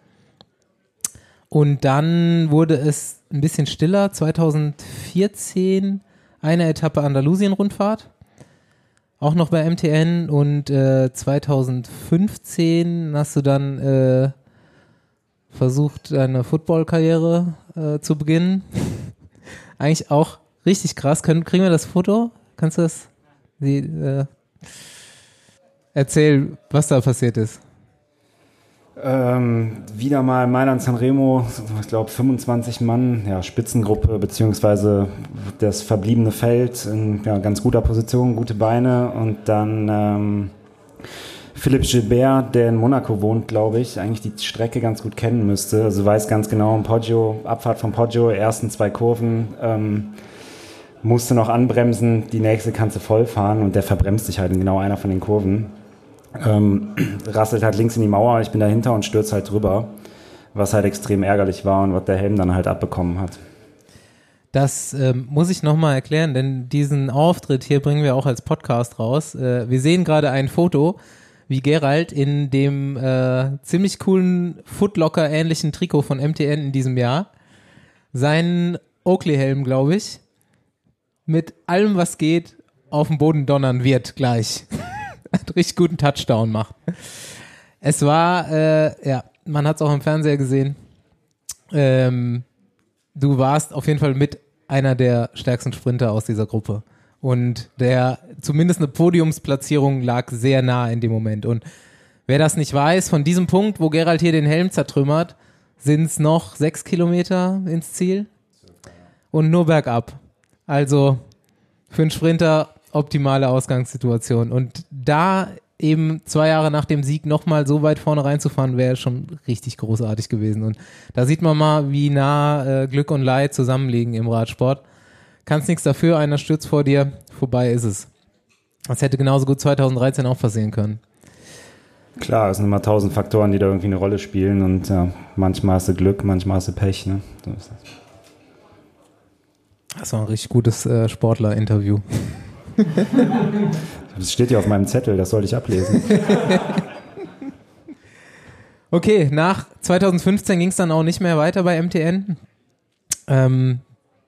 S1: Und dann wurde es ein bisschen stiller. 2014 eine Etappe Andalusien-Rundfahrt. Auch noch bei MTN. Und äh, 2015 hast du dann äh, versucht, deine Football-Karriere äh, zu beginnen. Eigentlich auch richtig krass. Können, kriegen wir das Foto? Kannst du das? Die, äh, erzähl, was da passiert ist.
S7: Ähm, wieder mal Mailand Sanremo, ich glaube 25 Mann, ja, Spitzengruppe, beziehungsweise das verbliebene Feld in ja, ganz guter Position, gute Beine und dann ähm, Philipp Gilbert, der in Monaco wohnt, glaube ich, eigentlich die Strecke ganz gut kennen müsste. Also weiß ganz genau, Poggio, Abfahrt von Poggio, ersten zwei Kurven, ähm, musste noch anbremsen, die nächste kannst du voll fahren und der verbremst sich halt in genau einer von den Kurven ähm, rasselt halt links in die Mauer, ich bin dahinter und stürze halt drüber, was halt extrem ärgerlich war und was der Helm dann halt abbekommen hat.
S1: Das ähm, muss ich nochmal erklären, denn diesen Auftritt hier bringen wir auch als Podcast raus. Äh, wir sehen gerade ein Foto, wie Gerald in dem äh, ziemlich coolen Footlocker-ähnlichen Trikot von MTN in diesem Jahr seinen Oakley-Helm, glaube ich, mit allem, was geht, auf den Boden donnern wird gleich. Hat richtig guten Touchdown macht. Es war, äh, ja, man hat es auch im Fernseher gesehen. Ähm, du warst auf jeden Fall mit einer der stärksten Sprinter aus dieser Gruppe. Und der, zumindest eine Podiumsplatzierung lag sehr nah in dem Moment. Und wer das nicht weiß, von diesem Punkt, wo Gerald hier den Helm zertrümmert, sind es noch sechs Kilometer ins Ziel und nur bergab. Also für einen Sprinter optimale Ausgangssituation. Und da eben zwei Jahre nach dem Sieg nochmal so weit vorne reinzufahren, wäre schon richtig großartig gewesen. Und da sieht man mal, wie nah äh, Glück und Leid zusammenliegen im Radsport. Kannst nichts dafür, einer stürzt vor dir, vorbei ist es. Das hätte genauso gut 2013 auch passieren können.
S7: Klar, es sind immer tausend Faktoren, die da irgendwie eine Rolle spielen und ja, manchmal hast du Glück, manchmal hast du Pech. Ne? So das.
S1: War ein richtig gutes äh, Sportler-Interview.
S7: Das steht ja auf meinem Zettel, das soll ich ablesen.
S1: Okay, nach 2015 ging es dann auch nicht mehr weiter bei MTN. Ähm,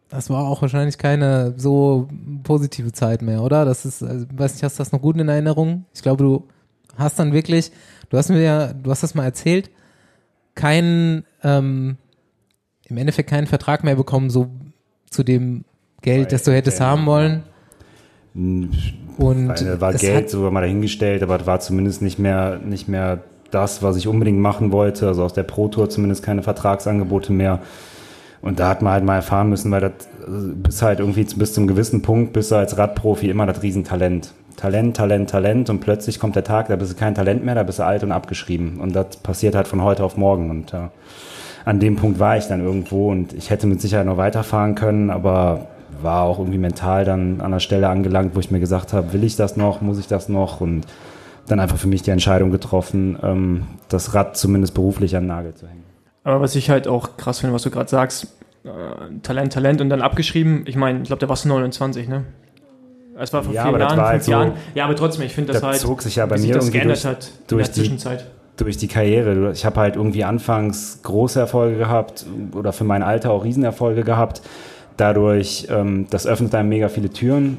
S1: das war auch wahrscheinlich keine so positive Zeit mehr, oder? Das ist, also, weiß nicht, hast du das noch gut in Erinnerung? Ich glaube, du hast dann wirklich, du hast mir ja, du hast das mal erzählt, keinen, ähm, im Endeffekt keinen Vertrag mehr bekommen, so zu dem Geld, das du hättest haben wollen.
S7: Und
S1: Und
S7: war Geld sogar mal dahingestellt, aber es war zumindest nicht mehr, nicht mehr das, was ich unbedingt machen wollte. Also aus der Pro Tour zumindest keine Vertragsangebote mehr. Und da hat man halt mal erfahren müssen, weil das äh, bis halt irgendwie bis zum gewissen Punkt bist du als Radprofi immer das Riesentalent. Talent, Talent, Talent und plötzlich kommt der Tag, da bist du kein Talent mehr, da bist du alt und abgeschrieben. Und das passiert halt von heute auf morgen. Und äh, an dem Punkt war ich dann irgendwo und ich hätte mit Sicherheit noch weiterfahren können, aber war auch irgendwie mental dann an der Stelle angelangt, wo ich mir gesagt habe, will ich das noch, muss ich das noch und dann einfach für mich die Entscheidung getroffen, ähm, das Rad zumindest beruflich an den Nagel zu hängen.
S3: Aber was ich halt auch krass finde, was du gerade sagst, äh, Talent, Talent und dann abgeschrieben. Ich meine, ich glaube, der du 29, ne? Es war vor
S7: Ja,
S3: vier Jahren,
S7: war
S3: fünf
S7: halt so-
S3: Jahren. Ja, aber trotzdem, ich finde das,
S7: Das
S3: halt,
S7: zog sich ja bei
S3: wie sich
S7: mir
S3: das geändert
S7: durch-
S3: hat in
S7: durch
S3: der
S7: die-
S3: Zwischenzeit.
S7: Durch die Karriere. Ich habe halt irgendwie anfangs große Erfolge gehabt oder für mein Alter auch Riesenerfolge gehabt. Dadurch, ähm, das öffnet einem mega viele Türen,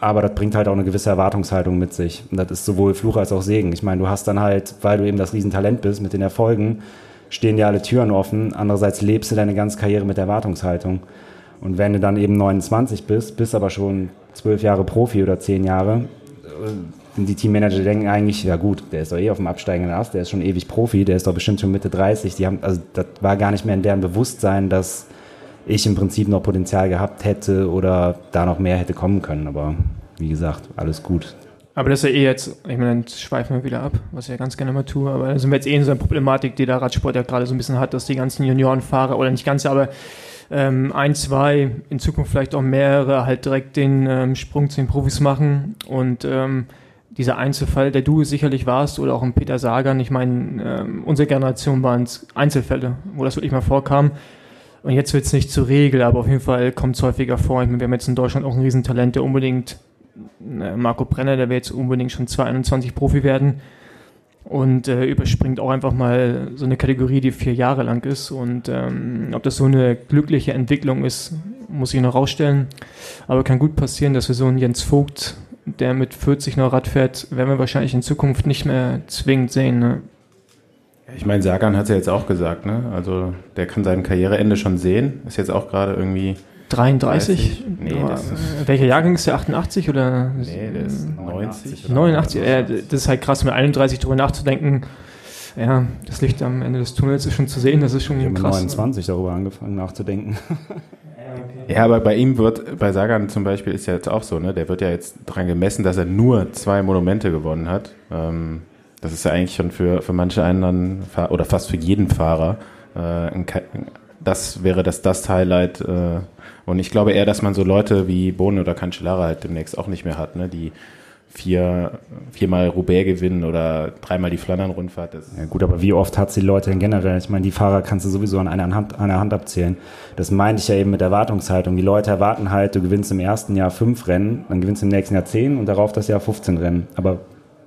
S7: aber das bringt halt auch eine gewisse Erwartungshaltung mit sich. Und das ist sowohl Fluch als auch Segen. Ich meine, du hast dann halt, weil du eben das Riesentalent bist mit den Erfolgen, stehen dir alle Türen offen. Andererseits lebst du deine ganze Karriere mit Erwartungshaltung. Und wenn du dann eben 29 bist, bist aber schon zwölf Jahre Profi oder zehn Jahre, die Teammanager denken eigentlich, ja gut, der ist doch eh auf dem absteigenden Ast, der ist schon ewig Profi, der ist doch bestimmt schon Mitte 30. Die haben, also das war gar nicht mehr in deren Bewusstsein, dass ich im Prinzip noch Potenzial gehabt hätte oder da noch mehr hätte kommen können. Aber wie gesagt, alles gut.
S3: Aber das ist ja eh jetzt, ich meine, dann schweifen wir wieder ab, was ich ja ganz gerne mal tue, aber da sind wir jetzt eh in so einer Problematik, die der Radsport ja gerade so ein bisschen hat, dass die ganzen Juniorenfahrer, oder nicht ganze, aber ähm, ein, zwei, in Zukunft vielleicht auch mehrere halt direkt den ähm, Sprung zu den Profis machen und ähm, dieser Einzelfall, der du sicherlich warst, oder auch ein Peter Sagan, ich meine, ähm, unsere Generation waren es Einzelfälle, wo das wirklich mal vorkam. Und jetzt wird es nicht zur Regel, aber auf jeden Fall kommt es häufiger vor. Ich meine, wir haben jetzt in Deutschland auch ein Riesentalent, der unbedingt äh, Marco Brenner, der will jetzt unbedingt schon 221 Profi werden und äh, überspringt auch einfach mal so eine Kategorie, die vier Jahre lang ist. Und ähm, ob das so eine glückliche Entwicklung ist, muss ich noch rausstellen. Aber kann gut passieren, dass wir so einen Jens Vogt, der mit 40 noch Rad fährt, werden wir wahrscheinlich in Zukunft nicht mehr zwingend sehen. Ne?
S2: Ich meine, Sagan hat es ja jetzt auch gesagt, ne? Also der kann sein Karriereende schon sehen. Ist jetzt auch gerade irgendwie.
S3: 33?
S2: 30? Nee,
S3: Oder,
S2: das ist-
S3: welcher Jahrgang ist der? 88 oder?
S2: Nee, der ist 90.
S3: 89, ja, das ist halt krass, mit 31 drüber nachzudenken. Ja, das Licht am Ende des Tunnels ist schon zu sehen, das ist schon
S7: Ich habe mit
S3: krass.
S7: 29 darüber angefangen nachzudenken.
S2: Ja, aber bei ihm wird, bei Sagan zum Beispiel ist ja jetzt auch so, ne? Der wird ja jetzt dran gemessen, dass er nur zwei Monumente gewonnen hat. Ähm, das ist ja eigentlich schon für, für manche anderen, oder fast für jeden Fahrer, äh, ein, das wäre das, das Highlight. Äh, und ich glaube eher, dass man so Leute wie Bohnen oder Cancellara halt demnächst auch nicht mehr hat, ne? Die vier, viermal Roubaix gewinnen oder dreimal die Flandern-Rundfahrt. Das
S7: Ja gut, aber wie oft hat die Leute denn generell? Ich meine, die Fahrer kannst du sowieso an einer Hand, an einer Hand abzählen. Das meinte ich ja eben mit Erwartungshaltung. Die Leute erwarten halt, du gewinnst im ersten Jahr fünf Rennen, dann gewinnst du im nächsten Jahr zehn und darauf das Jahr 15 Rennen. Aber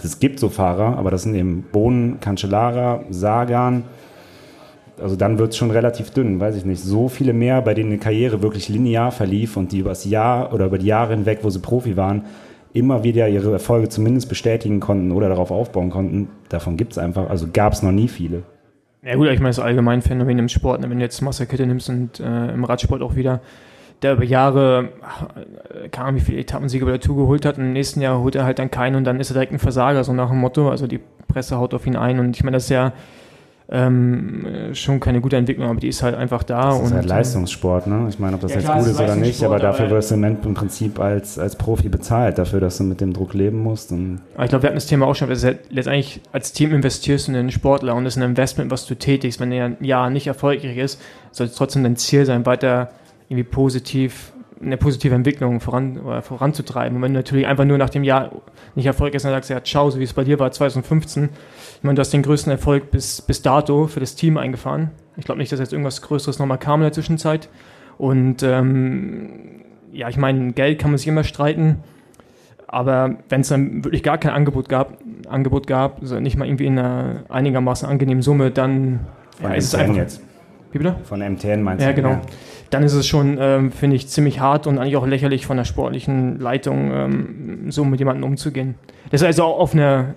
S7: es gibt so Fahrer, aber das sind eben Bohnen, Cancellara, Sagan. Also dann wird es schon relativ dünn, weiß ich nicht. So viele mehr, bei denen eine Karriere wirklich linear verlief und die übers Jahr oder über die Jahre hinweg, wo sie Profi waren, immer wieder ihre Erfolge zumindest bestätigen konnten oder darauf aufbauen konnten, davon gibt es einfach, also gab es noch nie viele.
S3: Ja gut, ich meine, das allgemein Phänomen im Sport. Ne? Wenn du jetzt Marcel Kittel nimmst und äh, im Radsport auch wieder, der über Jahre, äh, keine Ahnung, wie viele Etappensiege bei der Tour geholt hat, und im nächsten Jahr holt er halt dann keinen und dann ist er direkt ein Versager, so nach dem Motto. Also die Presse haut auf ihn ein und ich meine, das ist ja ähm, schon keine gute Entwicklung, aber die ist halt einfach da.
S7: Das ist
S3: und,
S7: halt
S3: äh,
S7: Leistungssport, ne? Ich meine, ob das
S3: Ja,
S7: jetzt
S3: klar,
S7: gut ist
S3: ist
S7: oder nicht, aber dafür
S3: aber-
S7: wirst du im im Prinzip als, als Profi bezahlt, dafür, dass du mit dem Druck leben musst. Und
S3: Aber ich glaube, wir hatten das Thema auch schon, dass du letztendlich als Team investierst du in einen Sportler und das ist ein Investment, was du tätigst. Wenn er ein Jahr nicht erfolgreich ist, soll es trotzdem dein Ziel sein, weiter irgendwie positiv, eine positive Entwicklung voran, oder voranzutreiben. Und wenn du natürlich einfach nur nach dem Jahr nicht erfolgreich ist, dann sagst du ja, ciao, so wie es bei dir war 2015. Ich meine, du hast den größten Erfolg bis, bis dato für das Team eingefahren. Ich glaube nicht, dass jetzt irgendwas Größeres nochmal kam in der Zwischenzeit. Und ähm, ja, ich meine, Geld kann man sich immer streiten. Aber wenn es dann wirklich gar kein Angebot gab, Angebot gab, also nicht mal irgendwie in einer einigermaßen angenehmen Summe, dann ja, ist es einfach.
S7: jetzt.
S3: Wie bitte?
S7: Von MTN meinst
S3: Ja,
S7: du?
S3: genau. Dann ist es schon, ähm, finde ich, ziemlich hart und eigentlich auch lächerlich von der sportlichen Leitung, ähm, so mit jemandem umzugehen. Das ist also auch auf einer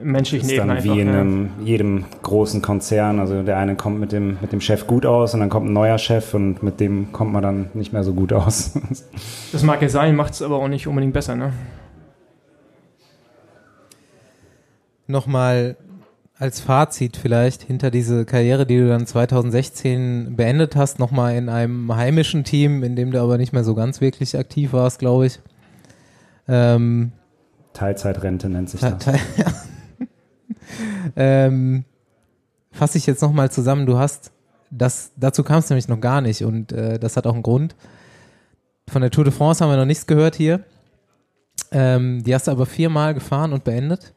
S3: menschlichen
S7: ist
S3: Ebene
S7: dann
S3: einfach.
S7: wie in
S3: ja.
S7: einem, jedem großen Konzern. Also der eine kommt mit dem, mit dem Chef gut aus und dann kommt ein neuer Chef und mit dem kommt man dann nicht mehr so gut aus.
S3: Das mag ja sein, macht es aber auch nicht unbedingt besser, ne?
S1: Nochmal als Fazit vielleicht hinter diese Karriere, die du dann 2016 beendet hast, nochmal in einem heimischen Team, in dem du aber nicht mehr so ganz wirklich aktiv warst, glaube ich. Ähm,
S7: Teilzeitrente nennt sich das.
S1: Te- ja. ähm, fasse ich jetzt nochmal zusammen. Du hast, das, dazu kam es nämlich noch gar nicht und äh, das hat auch einen Grund. Von der Tour de France haben wir noch nichts gehört hier. Ähm, die hast du aber viermal gefahren und beendet.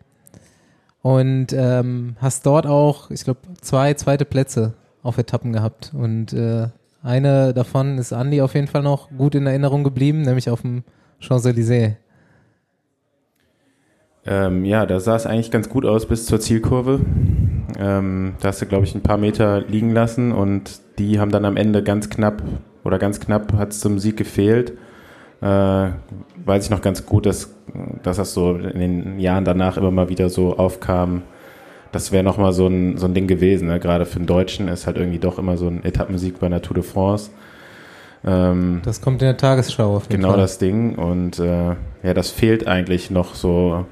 S1: Und ähm, hast dort auch, ich glaube, zwei zweite Plätze auf Etappen gehabt. Und äh, eine davon ist Andy auf jeden Fall noch gut in Erinnerung geblieben, nämlich auf dem Champs-Élysées.
S2: Ähm, ja, da sah es eigentlich ganz gut aus bis zur Zielkurve. Ähm, da hast du, glaube ich, ein paar Meter liegen lassen und die haben dann am Ende ganz knapp oder ganz knapp hat es zum Sieg gefehlt. Äh, weiß ich noch ganz gut, dass, dass das so in den Jahren danach immer mal wieder so aufkam. Das wäre nochmal so ein, so ein Ding gewesen. Ne? Gerade für einen Deutschen ist halt irgendwie doch immer so ein Etappensieg bei einer Tour de France. Ähm,
S1: Das kommt in der Tagesschau auf jeden
S2: Genau
S1: Fall.
S2: das Ding. Und äh, ja, das fehlt eigentlich noch so.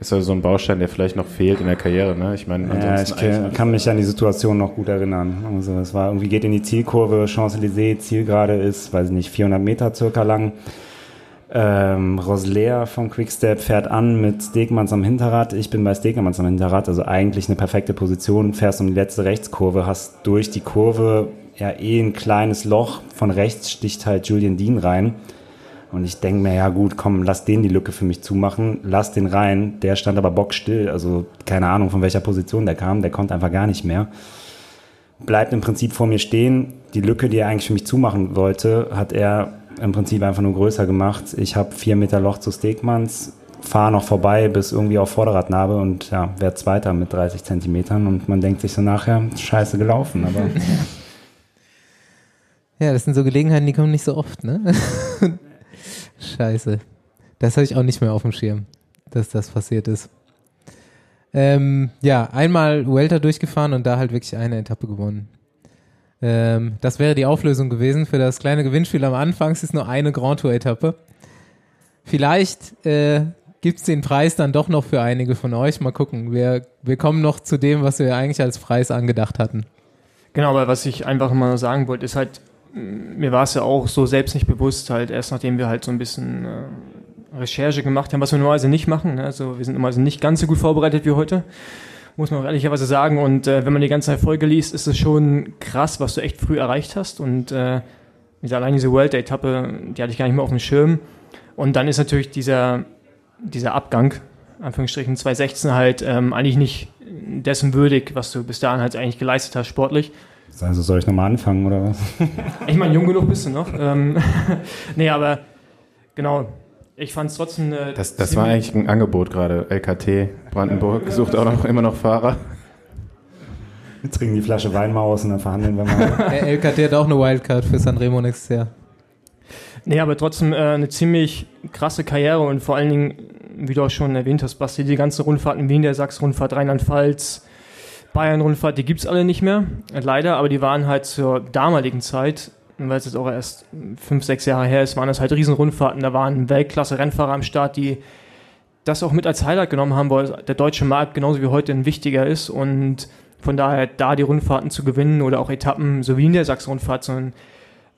S2: Ist also so ein Baustein, der vielleicht noch fehlt in der Karriere. Ne? Ich meine,
S7: Ja, ich kann, kann mich an die Situation noch gut erinnern. Also es war irgendwie geht in die Zielkurve, Champs-Élysées, Zielgerade ist, weiß ich nicht, 400 Meter circa lang. Ähm, Rosler von Quickstep fährt an mit Stegmanns am Hinterrad. Ich bin bei Stegmanns am Hinterrad, also eigentlich eine perfekte Position. Fährst um die letzte Rechtskurve, hast durch die Kurve ja eh ein kleines Loch. Von rechts sticht halt Julian Dean rein. Und ich denke mir, ja gut, komm, lass den die Lücke für mich zumachen, lass den rein. Der stand aber bockstill, also keine Ahnung, von welcher Position der kam, der konnte einfach gar nicht mehr. Bleibt im Prinzip vor mir stehen. Die Lücke, die er eigentlich für mich zumachen wollte, hat er im Prinzip einfach nur größer gemacht. Ich habe vier Meter Loch zu Stegmanns, fahre noch vorbei bis irgendwie auf Vorderradnabe und ja, werde Zweiter mit 30 Zentimetern und man denkt sich so nachher, scheiße gelaufen, aber
S1: Ja, das sind so Gelegenheiten, die kommen nicht so oft, ne? Scheiße. Das habe ich auch nicht mehr auf dem Schirm, dass das passiert ist. Ähm, ja, einmal Vuelta durchgefahren und da halt wirklich eine Etappe gewonnen. Ähm, das wäre die Auflösung gewesen für das kleine Gewinnspiel am Anfang. Es ist nur eine Grand Tour-Etappe. Vielleicht äh, gibt es den Preis dann doch noch für einige von euch. Mal gucken. Wir, wir kommen noch zu dem, was wir eigentlich als Preis angedacht hatten.
S3: Genau, aber was ich einfach mal sagen wollte, ist halt, mir war es ja auch so selbst nicht bewusst, halt erst nachdem wir halt so ein bisschen äh, Recherche gemacht haben, was wir normalerweise nicht machen. Ne? Also wir sind normalerweise nicht ganz so gut vorbereitet wie heute, muss man auch ehrlicherweise sagen. Und äh, wenn man die ganze Folge liest, ist es schon krass, was du echt früh erreicht hast. Und äh, diese, allein diese World-Etappe, die hatte ich gar nicht mehr auf dem Schirm. Und dann ist natürlich dieser, dieser Abgang, Anführungsstrichen 2016, halt ähm, eigentlich nicht dessen würdig, was du bis dahin halt eigentlich geleistet hast, sportlich.
S7: Also soll ich nochmal anfangen oder was?
S3: Ich meine, jung genug bist du noch. Ähm, nee, aber genau. Ich fand es trotzdem eine.
S2: das, das war eigentlich ein Angebot gerade. LKT Brandenburg sucht auch noch immer noch Fahrer.
S7: Wir trinken die Flasche Wein mal aus und dann verhandeln wir mal.
S1: Der LKT hat auch eine Wildcard für Sanremo nächstes Jahr.
S3: Nee, aber trotzdem äh, eine ziemlich krasse Karriere und vor allen Dingen, wie du auch schon erwähnt hast, Basti, die ganzen Rundfahrten, Wien, der Sachs-Rundfahrt, Rheinland-Pfalz, Bayern-Rundfahrt, die gibt's alle nicht mehr, leider, aber die waren halt zur damaligen Zeit, weil es jetzt auch erst fünf, sechs Jahre her ist, waren das halt Riesenrundfahrten, da waren Weltklasse-Rennfahrer am Start, die das auch mit als Highlight genommen haben, weil der deutsche Markt genauso wie heute ein wichtiger ist und von daher da die Rundfahrten zu gewinnen oder auch Etappen, so wie in der Sachs-Rundfahrt, so ein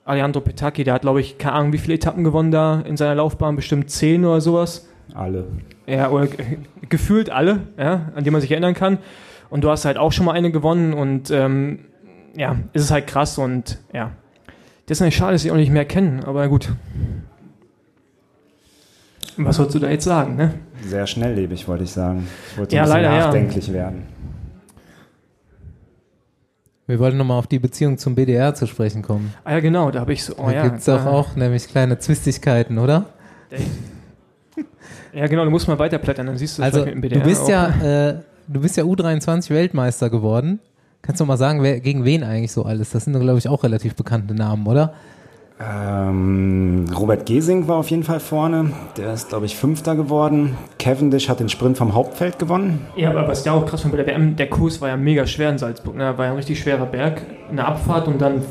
S3: Alejandro Petacchi, der hat, glaube ich, keine Ahnung, wie viele Etappen gewonnen da in seiner Laufbahn, bestimmt zehn oder sowas.
S7: Alle.
S3: Ja, oder ge- gefühlt alle, ja, an die man sich erinnern kann. Und du hast halt auch schon mal eine gewonnen und ähm, ja, es ist halt krass und ja. Das ist eigentlich schade, dass sie auch nicht mehr kennen, aber gut. Was sollst du da jetzt sagen, ne?
S7: Sehr schnelllebig, wollte ich sagen. Ich wollte
S3: Ja,
S7: ein bisschen
S3: leider, ja.
S7: nachdenklich werden.
S1: Wir wollten nochmal auf die Beziehung zum BDR zu sprechen kommen.
S3: Ah ja, genau, da habe ich so, oh
S1: da
S3: ja.
S1: gibt's doch
S3: da-
S1: auch nämlich kleine Zwistigkeiten, oder?
S3: Ja, genau, du musst mal weiterblättern, dann siehst du das
S1: Also,
S3: vielleicht mit
S1: du
S3: dem BDR
S1: bist
S3: auch.
S1: ja, äh, du bist ja U23 Weltmeister geworden. Kannst du mal sagen, wer, gegen wen eigentlich so alles? Das sind, glaube ich, auch relativ bekannte Namen, oder?
S7: Ähm, Robert Gesing war auf jeden Fall vorne. Der ist, glaube ich, Fünfter geworden. Cavendish hat den Sprint vom Hauptfeld gewonnen.
S3: Ja, aber was ja auch krass war bei der WM, der Kurs war ja mega schwer in Salzburg. Ne? War ja ein richtig schwerer Berg, eine Abfahrt und dann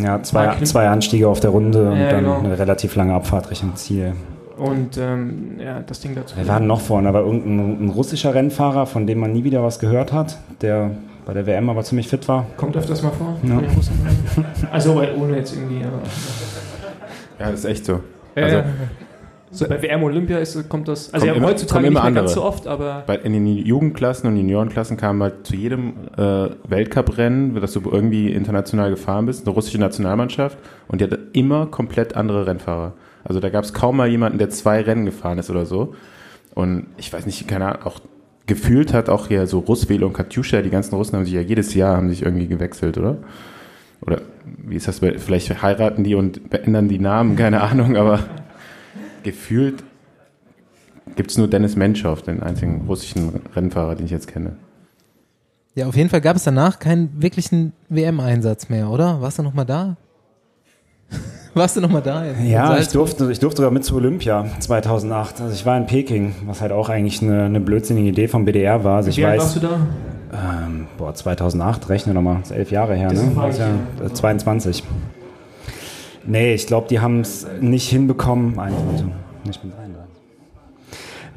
S7: Ja, zwei, zwei Anstiege auf der Runde und
S3: Ja,
S7: dann
S3: genau.
S7: eine relativ lange Abfahrt Richtung Ziel.
S3: Und ähm, ja, das Ding dazu.
S7: Wer war denn noch vorne? Da war irgendein ein russischer Rennfahrer, von dem man nie wieder was gehört hat, der bei der WM aber ziemlich fit war.
S3: Kommt öfters mal vor.
S7: Ja.
S3: von den Russen. Also weil ohne jetzt irgendwie. Aber,
S2: Ja, das ist echt so.
S3: äh,
S2: Also-
S3: so bei WM Olympia ist, kommt das. Also
S2: Kommt
S3: ja,
S2: immer-
S3: heutzutage
S2: kommen
S3: nicht
S2: immer
S3: mehr ganz
S2: andere.
S3: so oft, aber
S2: Bei, in den Jugendklassen und Juniorenklassen kam halt zu jedem äh, Weltcuprennen, dass du irgendwie international gefahren bist, eine russische Nationalmannschaft und die hatte immer komplett andere Rennfahrer. Also da gab es kaum mal jemanden, der zwei Rennen gefahren ist oder so. Und ich weiß nicht, keine Ahnung, auch gefühlt hat auch hier so Russwele und Katjuscha, die ganzen Russen haben sich ja jedes Jahr haben sich irgendwie gewechselt, oder? Oder wie ist das? Vielleicht heiraten die und ändern die Namen, keine Ahnung, aber gefühlt gibt es nur Dennis Menschow, den einzigen russischen Rennfahrer, den ich jetzt kenne.
S1: Ja, auf jeden Fall gab es danach keinen wirklichen WM-Einsatz mehr, oder? Warst du noch mal da? Warst du noch mal da? in
S7: Ja, ich durfte, ich durfte sogar mit zu Olympia 2008. Also ich war in Peking, was halt auch eigentlich eine, eine blödsinnige Idee vom BDR war. Also ich
S3: wie alt
S7: weiß,
S3: warst du da?
S7: ähm, boah, 2008, rechne nochmal, das ist elf Jahre her,
S3: Das
S7: ne? ist
S3: ich,
S7: ja, äh, 22. Nee, ich glaube, die haben es nicht hinbekommen. Ich bin 33.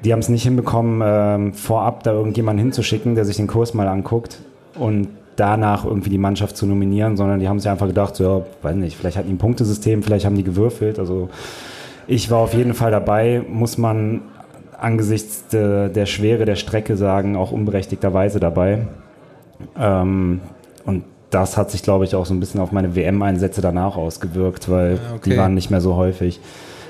S7: Die haben es nicht hinbekommen, ähm, vorab da irgendjemanden hinzuschicken, der sich den Kurs mal anguckt und danach irgendwie die Mannschaft zu nominieren, sondern die haben sich einfach gedacht, so, ja, weiß nicht, vielleicht hatten die ein Punktesystem, vielleicht haben die gewürfelt. Also ich war auf jeden Fall dabei, muss man angesichts de, der Schwere der Strecke sagen, auch unberechtigterweise dabei. Ähm, und das hat sich, glaube ich, auch so ein bisschen auf meine WM-Einsätze danach ausgewirkt, weil
S1: okay.
S7: die waren nicht mehr so häufig.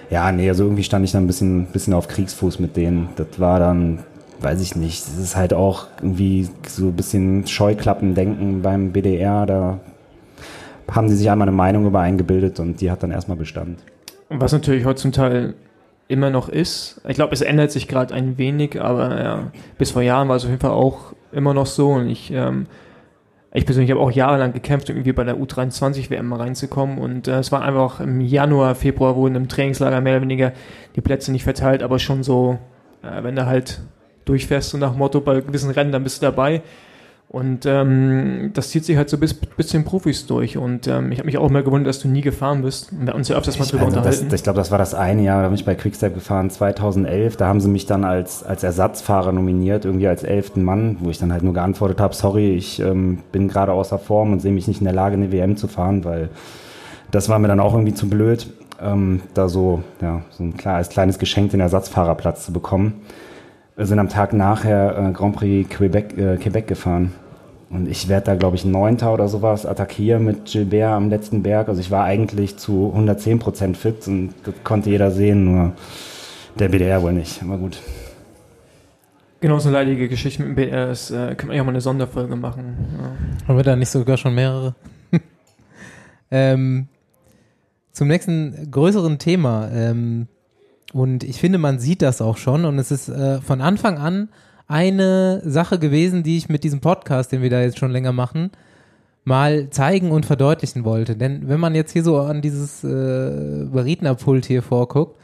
S7: Ja, nee, also irgendwie stand ich dann ein bisschen, bisschen auf Kriegsfuß mit denen. Das war dann, weiß ich nicht, das ist halt auch irgendwie so ein bisschen Scheuklappendenken beim BDR. Da haben die sich einmal eine Meinung über eingebildet und die hat dann erstmal Bestand.
S3: Was natürlich Teil immer noch ist. Ich glaube, es ändert sich gerade ein wenig, aber ja, bis vor Jahren war es auf jeden Fall auch immer noch so. Und ich, ähm, ich persönlich habe auch jahrelang gekämpft, irgendwie bei der U23 WM reinzukommen. Und äh, es war einfach im Januar, Februar wurden im Trainingslager mehr oder weniger die Plätze nicht verteilt, aber schon so, äh, wenn du halt durchfährst, so nach Motto, bei gewissen Rennen, dann bist du dabei. Und ähm, das zieht sich halt so bis, bis zu den Profis durch. Und ähm, ich habe mich auch mal gewundert, dass du nie gefahren bist. Wir haben uns ja öfters mal drüber
S7: Also das,
S3: unterhalten.
S7: ich glaube, das war das eine Jahr, da bin ich bei Quickstep gefahren, 2011. Da haben sie mich dann als, als Ersatzfahrer nominiert, irgendwie als elften Mann, wo ich dann halt nur geantwortet habe, sorry, ich ähm, bin gerade außer Form und sehe mich nicht in der Lage, eine WM zu fahren, weil das war mir dann auch irgendwie zu blöd, ähm, da so, ja, so ein klar, als kleines Geschenk den Ersatzfahrerplatz zu bekommen. Wir sind am Tag nachher äh, Grand Prix Quebec, äh, Quebec gefahren. Und ich werde da, glaube ich, Neunter oder sowas, attackiere mit Gilbert am letzten Berg. Also ich war eigentlich zu 110 Prozent fit und das konnte jeder sehen, nur der BDR wohl nicht. Aber gut.
S3: Genau, so eine leidige Geschichte mit dem BR ist, äh, können wir ja mal eine Sonderfolge machen. Ja.
S1: Haben wir da nicht sogar schon mehrere? ähm, zum nächsten größeren Thema. Ähm, und ich finde, man sieht das auch schon. Und es ist äh, von Anfang an eine Sache gewesen, die ich mit diesem Podcast, den wir da jetzt schon länger machen, mal zeigen und verdeutlichen wollte. Denn wenn man jetzt hier so an dieses äh, Rednerpult hier vorguckt,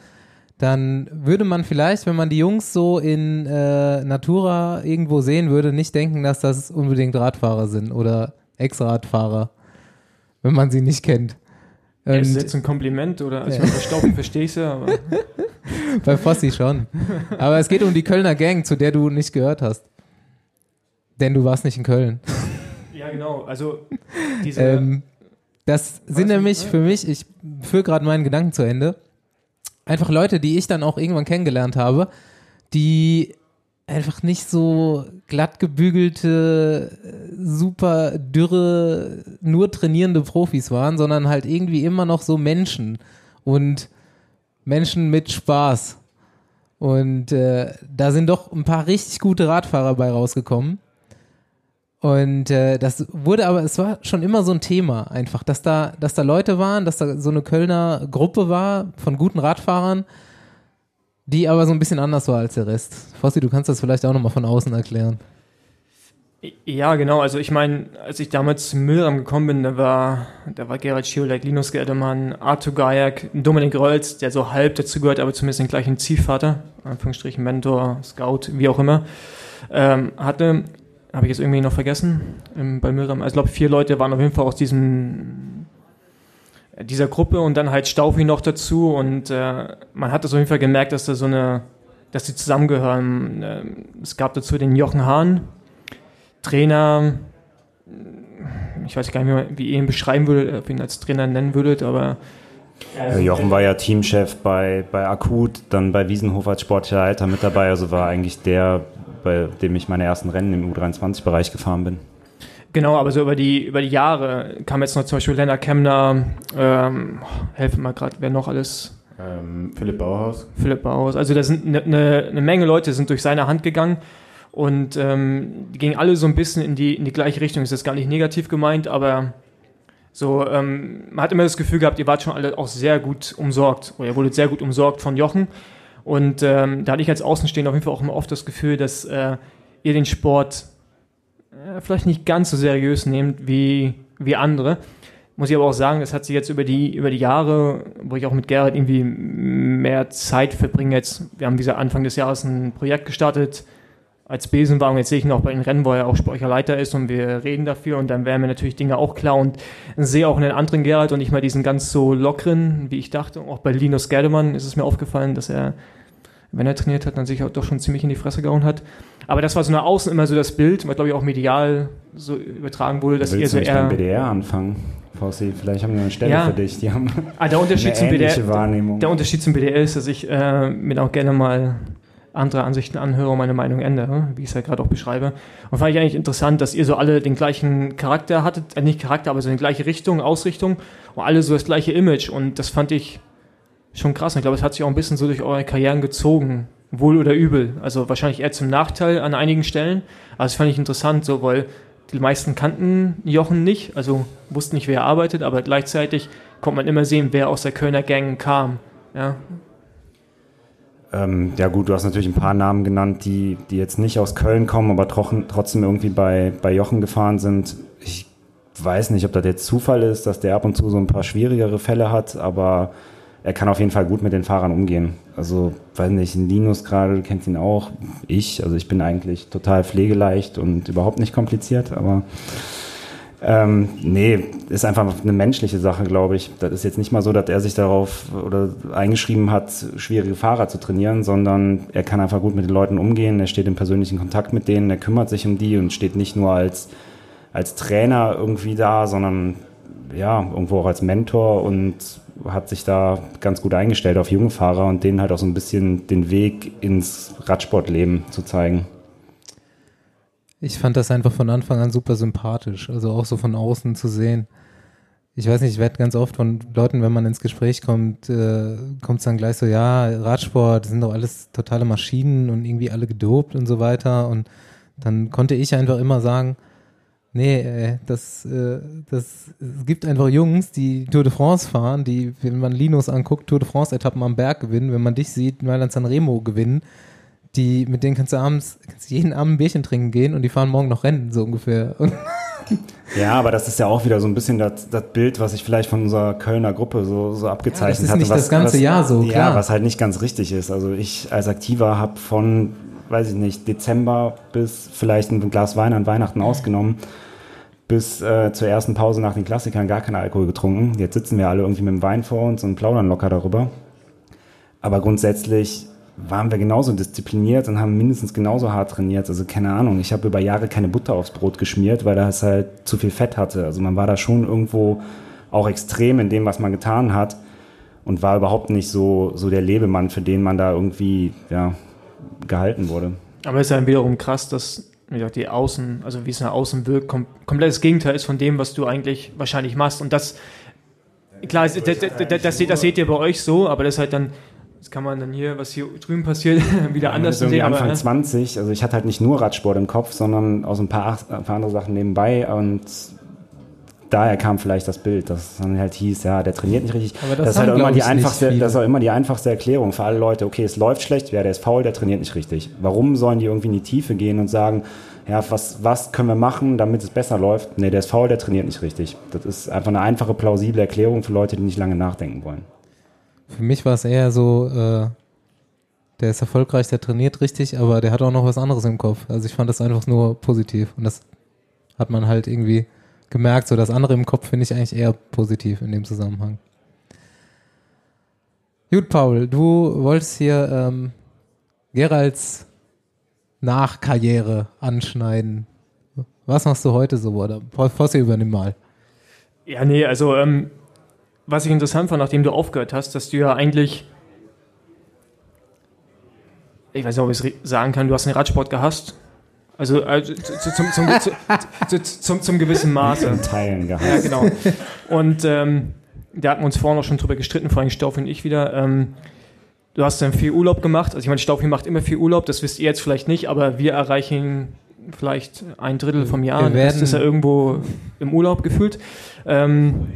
S1: dann würde man vielleicht, wenn man die Jungs so in äh, Natura irgendwo sehen würde, nicht denken, dass das unbedingt Radfahrer sind oder Ex-Radfahrer, wenn man sie nicht kennt.
S3: Ja, ist jetzt ein Kompliment oder? Also, ich meine, bei verstehe ich ja, aber.
S1: bei Fossi schon. Aber es geht um die Kölner Gang, zu der du nicht gehört hast. Denn du warst nicht in Köln.
S3: Ja, genau. Also, diese.
S1: Ähm, das sind nämlich für mich, ich führe gerade meinen Gedanken zu Ende, einfach Leute, die ich dann auch irgendwann kennengelernt habe, die einfach nicht so glatt gebügelte, äh, super dürre, nur trainierende Profis waren, sondern halt irgendwie immer noch so Menschen und Menschen mit Spaß. Und äh, da sind doch ein paar richtig gute Radfahrer bei rausgekommen. Und äh, das wurde aber, es war schon immer so ein Thema einfach, dass da, dass da Leute waren, dass da so eine Kölner Gruppe war von guten Radfahrern, die aber so ein bisschen anders war als der Rest. Fossi, du kannst das vielleicht auch nochmal von außen erklären.
S3: Ja, genau. Also ich meine, als ich damals zu Milram gekommen bin, da war, da war Gerald Schiolek, Linus Gerdemann, Arthur Gajak, Dominik Rolz, der so halb dazu gehört, aber zumindest den gleichen Ziehvater, Anführungsstrichen Mentor, Scout, wie auch immer, ähm, hatte, habe ich jetzt irgendwie noch vergessen, ähm, bei Milram. Also ich glaube, vier Leute waren auf jeden Fall aus diesem dieser Gruppe und dann halt Staufi noch dazu und äh, man hat das auf jeden Fall gemerkt, dass da so eine, dass die zusammengehören. Ähm, es gab dazu den Jochen Hahn, Trainer, ich weiß gar nicht mehr, wie ihr ihn beschreiben würdet, ob ihr ihn als Trainer nennen würdet, aber
S7: Äh, Jochen war ja Teamchef bei, bei Akut, dann bei Wiesenhof als sportlicher Leiter mit dabei, also war eigentlich der, bei dem ich meine ersten Rennen im U23-Bereich gefahren bin.
S3: Genau, aber so über die, über die Jahre kam jetzt noch zum Beispiel Lennart Kemner, ähm, helfen mal gerade, wer noch alles,
S2: Ähm, Philipp Bauhaus.
S3: Philipp Bauhaus. Also da sind eine ne, ne Menge Leute sind durch seine Hand gegangen und ähm, die gingen alle so ein bisschen in die, in die gleiche Richtung. Das ist gar nicht negativ gemeint, aber so, ähm, man hat immer das Gefühl gehabt, ihr wart schon alle auch sehr gut umsorgt oder ihr wurdet sehr gut umsorgt von Jochen. Und ähm, da hatte ich als Außenstehender auf jeden Fall auch immer oft das Gefühl, dass äh, ihr den Sport äh, vielleicht nicht ganz so seriös nehmt wie, wie andere. Muss ich aber auch sagen, das hat sich jetzt über die, über die Jahre, wo ich auch mit Gerhard irgendwie mehr Zeit verbringe jetzt, wir haben dieser Anfang des Jahres ein Projekt gestartet als Besenwagen, jetzt sehe ich ihn auch bei den Rennen, wo er auch sportlicher Leiter ist und wir reden dafür und dann wären mir natürlich Dinge auch klar und sehe auch einen anderen Gerhard und nicht mal diesen ganz so lockeren, wie ich dachte. Auch bei Linus Gerdemann ist es mir aufgefallen, dass er, wenn er trainiert hat, dann sich auch doch schon ziemlich in die Fresse gehauen hat. Aber das war so nach außen immer so das Bild, was glaube ich auch medial so übertragen wurde, dass ihr so eher...
S7: beim BDR anfangen, Fossi? Vielleicht haben wir eine Stelle
S3: Ja.
S7: für dich. Die haben
S3: Ah, der Unterschied
S7: eine
S3: zum BDR,
S7: Wahrnehmung.
S3: Der Unterschied zum BDL ist, dass ich äh, mir auch gerne mal andere Ansichten anhöre und meine Meinung ändere, wie ich es ja gerade auch beschreibe. Und fand ich eigentlich interessant, dass ihr so alle den gleichen Charakter hattet, äh, nicht Charakter, aber so eine gleiche Richtung, Ausrichtung und alle so das gleiche Image. Und das fand ich schon krass. Ich glaube, es hat sich auch ein bisschen so durch eure Karrieren gezogen, wohl oder übel. Also wahrscheinlich eher zum Nachteil an einigen Stellen. Aber das fand ich interessant, so weil die meisten kannten Jochen nicht, also wussten nicht, wer er arbeitet, aber gleichzeitig konnte man immer sehen, wer aus der Kölner Gang kam. Ja,
S7: Ähm, ja gut, du hast natürlich ein paar Namen genannt, die, die jetzt nicht aus Köln kommen, aber trotzdem irgendwie bei, bei Jochen gefahren sind. Ich weiß nicht, ob das jetzt Zufall ist, dass der ab und zu so ein paar schwierigere Fälle hat, aber er kann auf jeden Fall gut mit den Fahrern umgehen. Also, weiß nicht, Linus gerade, du kennst ihn auch, ich, also ich bin eigentlich total pflegeleicht und überhaupt nicht kompliziert, aber ähm, nee, ist einfach eine menschliche Sache, glaube ich. Das ist jetzt nicht mal so, dass er sich darauf oder eingeschrieben hat, schwierige Fahrer zu trainieren, sondern er kann einfach gut mit den Leuten umgehen. Er steht im persönlichen Kontakt mit denen, er kümmert sich um die und steht nicht nur als, als Trainer irgendwie da, sondern ja, irgendwo auch als Mentor und hat sich da ganz gut eingestellt auf junge Fahrer und denen halt auch so ein bisschen den Weg ins Radsportleben zu zeigen.
S1: Ich fand das einfach von Anfang an super sympathisch, also auch so von außen zu sehen. Ich weiß nicht, ich werde ganz oft von Leuten, wenn man ins Gespräch kommt, äh, kommt es dann gleich so, ja, Radsport, sind doch alles totale Maschinen und irgendwie alle gedopt und so weiter. Und dann konnte ich einfach immer sagen, nee, äh, das, äh, das, es gibt einfach Jungs, die Tour de France fahren, die, wenn man Linus anguckt, Tour de France-Etappen am Berg gewinnen, wenn man dich sieht, Mailand Sanremo gewinnen, die, mit denen kannst du abends, kannst du jeden Abend ein Bierchen trinken gehen und die fahren morgen noch Rennen, so ungefähr.
S7: Ja, aber das ist ja auch wieder so ein bisschen das, das Bild, was ich vielleicht von unserer Kölner Gruppe so, so abgezeichnet
S1: das ist
S7: hatte.
S1: nicht
S7: was,
S1: das ganze
S7: was,
S1: Jahr so,
S7: ja,
S1: klar.
S7: was halt nicht ganz richtig ist. Also ich als Aktiver habe von, weiß ich nicht, Dezember bis vielleicht ein Glas Wein an Weihnachten ausgenommen, bis äh, zur ersten Pause nach den Klassikern gar keinen Alkohol getrunken. Jetzt sitzen wir alle irgendwie mit dem Wein vor uns und plaudern locker darüber. Aber grundsätzlich waren wir genauso diszipliniert und haben mindestens genauso hart trainiert. Also keine Ahnung, ich habe über Jahre keine Butter aufs Brot geschmiert, weil das halt zu viel Fett hatte. Also man war da schon irgendwo auch extrem in dem, was man getan hat und war überhaupt nicht so, so der Lebemann, für den man da irgendwie ja, gehalten wurde.
S3: Aber es ist ja wiederum krass, dass wie gesagt, die Außen, also wie es nach außen wirkt, kom komplett das Gegenteil ist von dem, was du eigentlich wahrscheinlich machst. Und das, klar, das, das, das, das, seht, ihr bei euch so, aber das ist halt dann, das kann man dann hier, was hier drüben passiert, wieder anders
S7: ist irgendwie
S3: sehen. Aber,
S7: Anfang
S3: ne?
S7: 20, also ich hatte halt nicht nur Radsport im Kopf, sondern auch so ein paar, ein paar andere Sachen nebenbei und daher kam vielleicht das Bild, dass es dann halt hieß, ja, der trainiert nicht richtig.
S1: Aber das
S7: das, ist halt immer die einfachste, das ist auch immer die einfachste Erklärung für alle Leute. Okay, es läuft schlecht, ja, der ist faul, der trainiert nicht richtig. Warum sollen die irgendwie in die Tiefe gehen und sagen, ja, was, was können wir machen, damit es besser läuft? Nee, der ist faul, der trainiert nicht richtig. Das ist einfach eine einfache, plausible Erklärung für Leute, die nicht lange nachdenken wollen.
S1: Für mich war es eher so, äh, der ist erfolgreich, der trainiert richtig, aber der hat auch noch was anderes im Kopf. Also ich fand das einfach nur positiv und das hat man halt irgendwie gemerkt. So das andere im Kopf finde ich eigentlich eher positiv in dem Zusammenhang. Gut, Paul, du wolltest hier ähm, Geralds Nachkarriere anschneiden. Was machst du heute so? Oder Fossi, übernimm mal.
S3: Ja, nee, also ähm, was ich interessant fand, nachdem du aufgehört hast, dass du ja eigentlich, ich weiß nicht, ob ich es sagen kann, du hast den Radsport gehasst. Also, also zu, zum, zum, zu, zu, zum, zum gewissen Maße.
S7: In Teilen gehabt.
S3: Ja, genau. Und ähm, da hatten wir uns vorhin auch schon drüber gestritten, vor allem Staufi und ich wieder. Ähm, du hast dann viel Urlaub gemacht. Also ich meine, Staufi macht immer viel Urlaub, das wisst ihr jetzt vielleicht nicht, aber wir erreichen vielleicht ein Drittel vom Jahr.
S1: Wir werden-
S3: ist er irgendwo im Urlaub gefühlt. Ähm,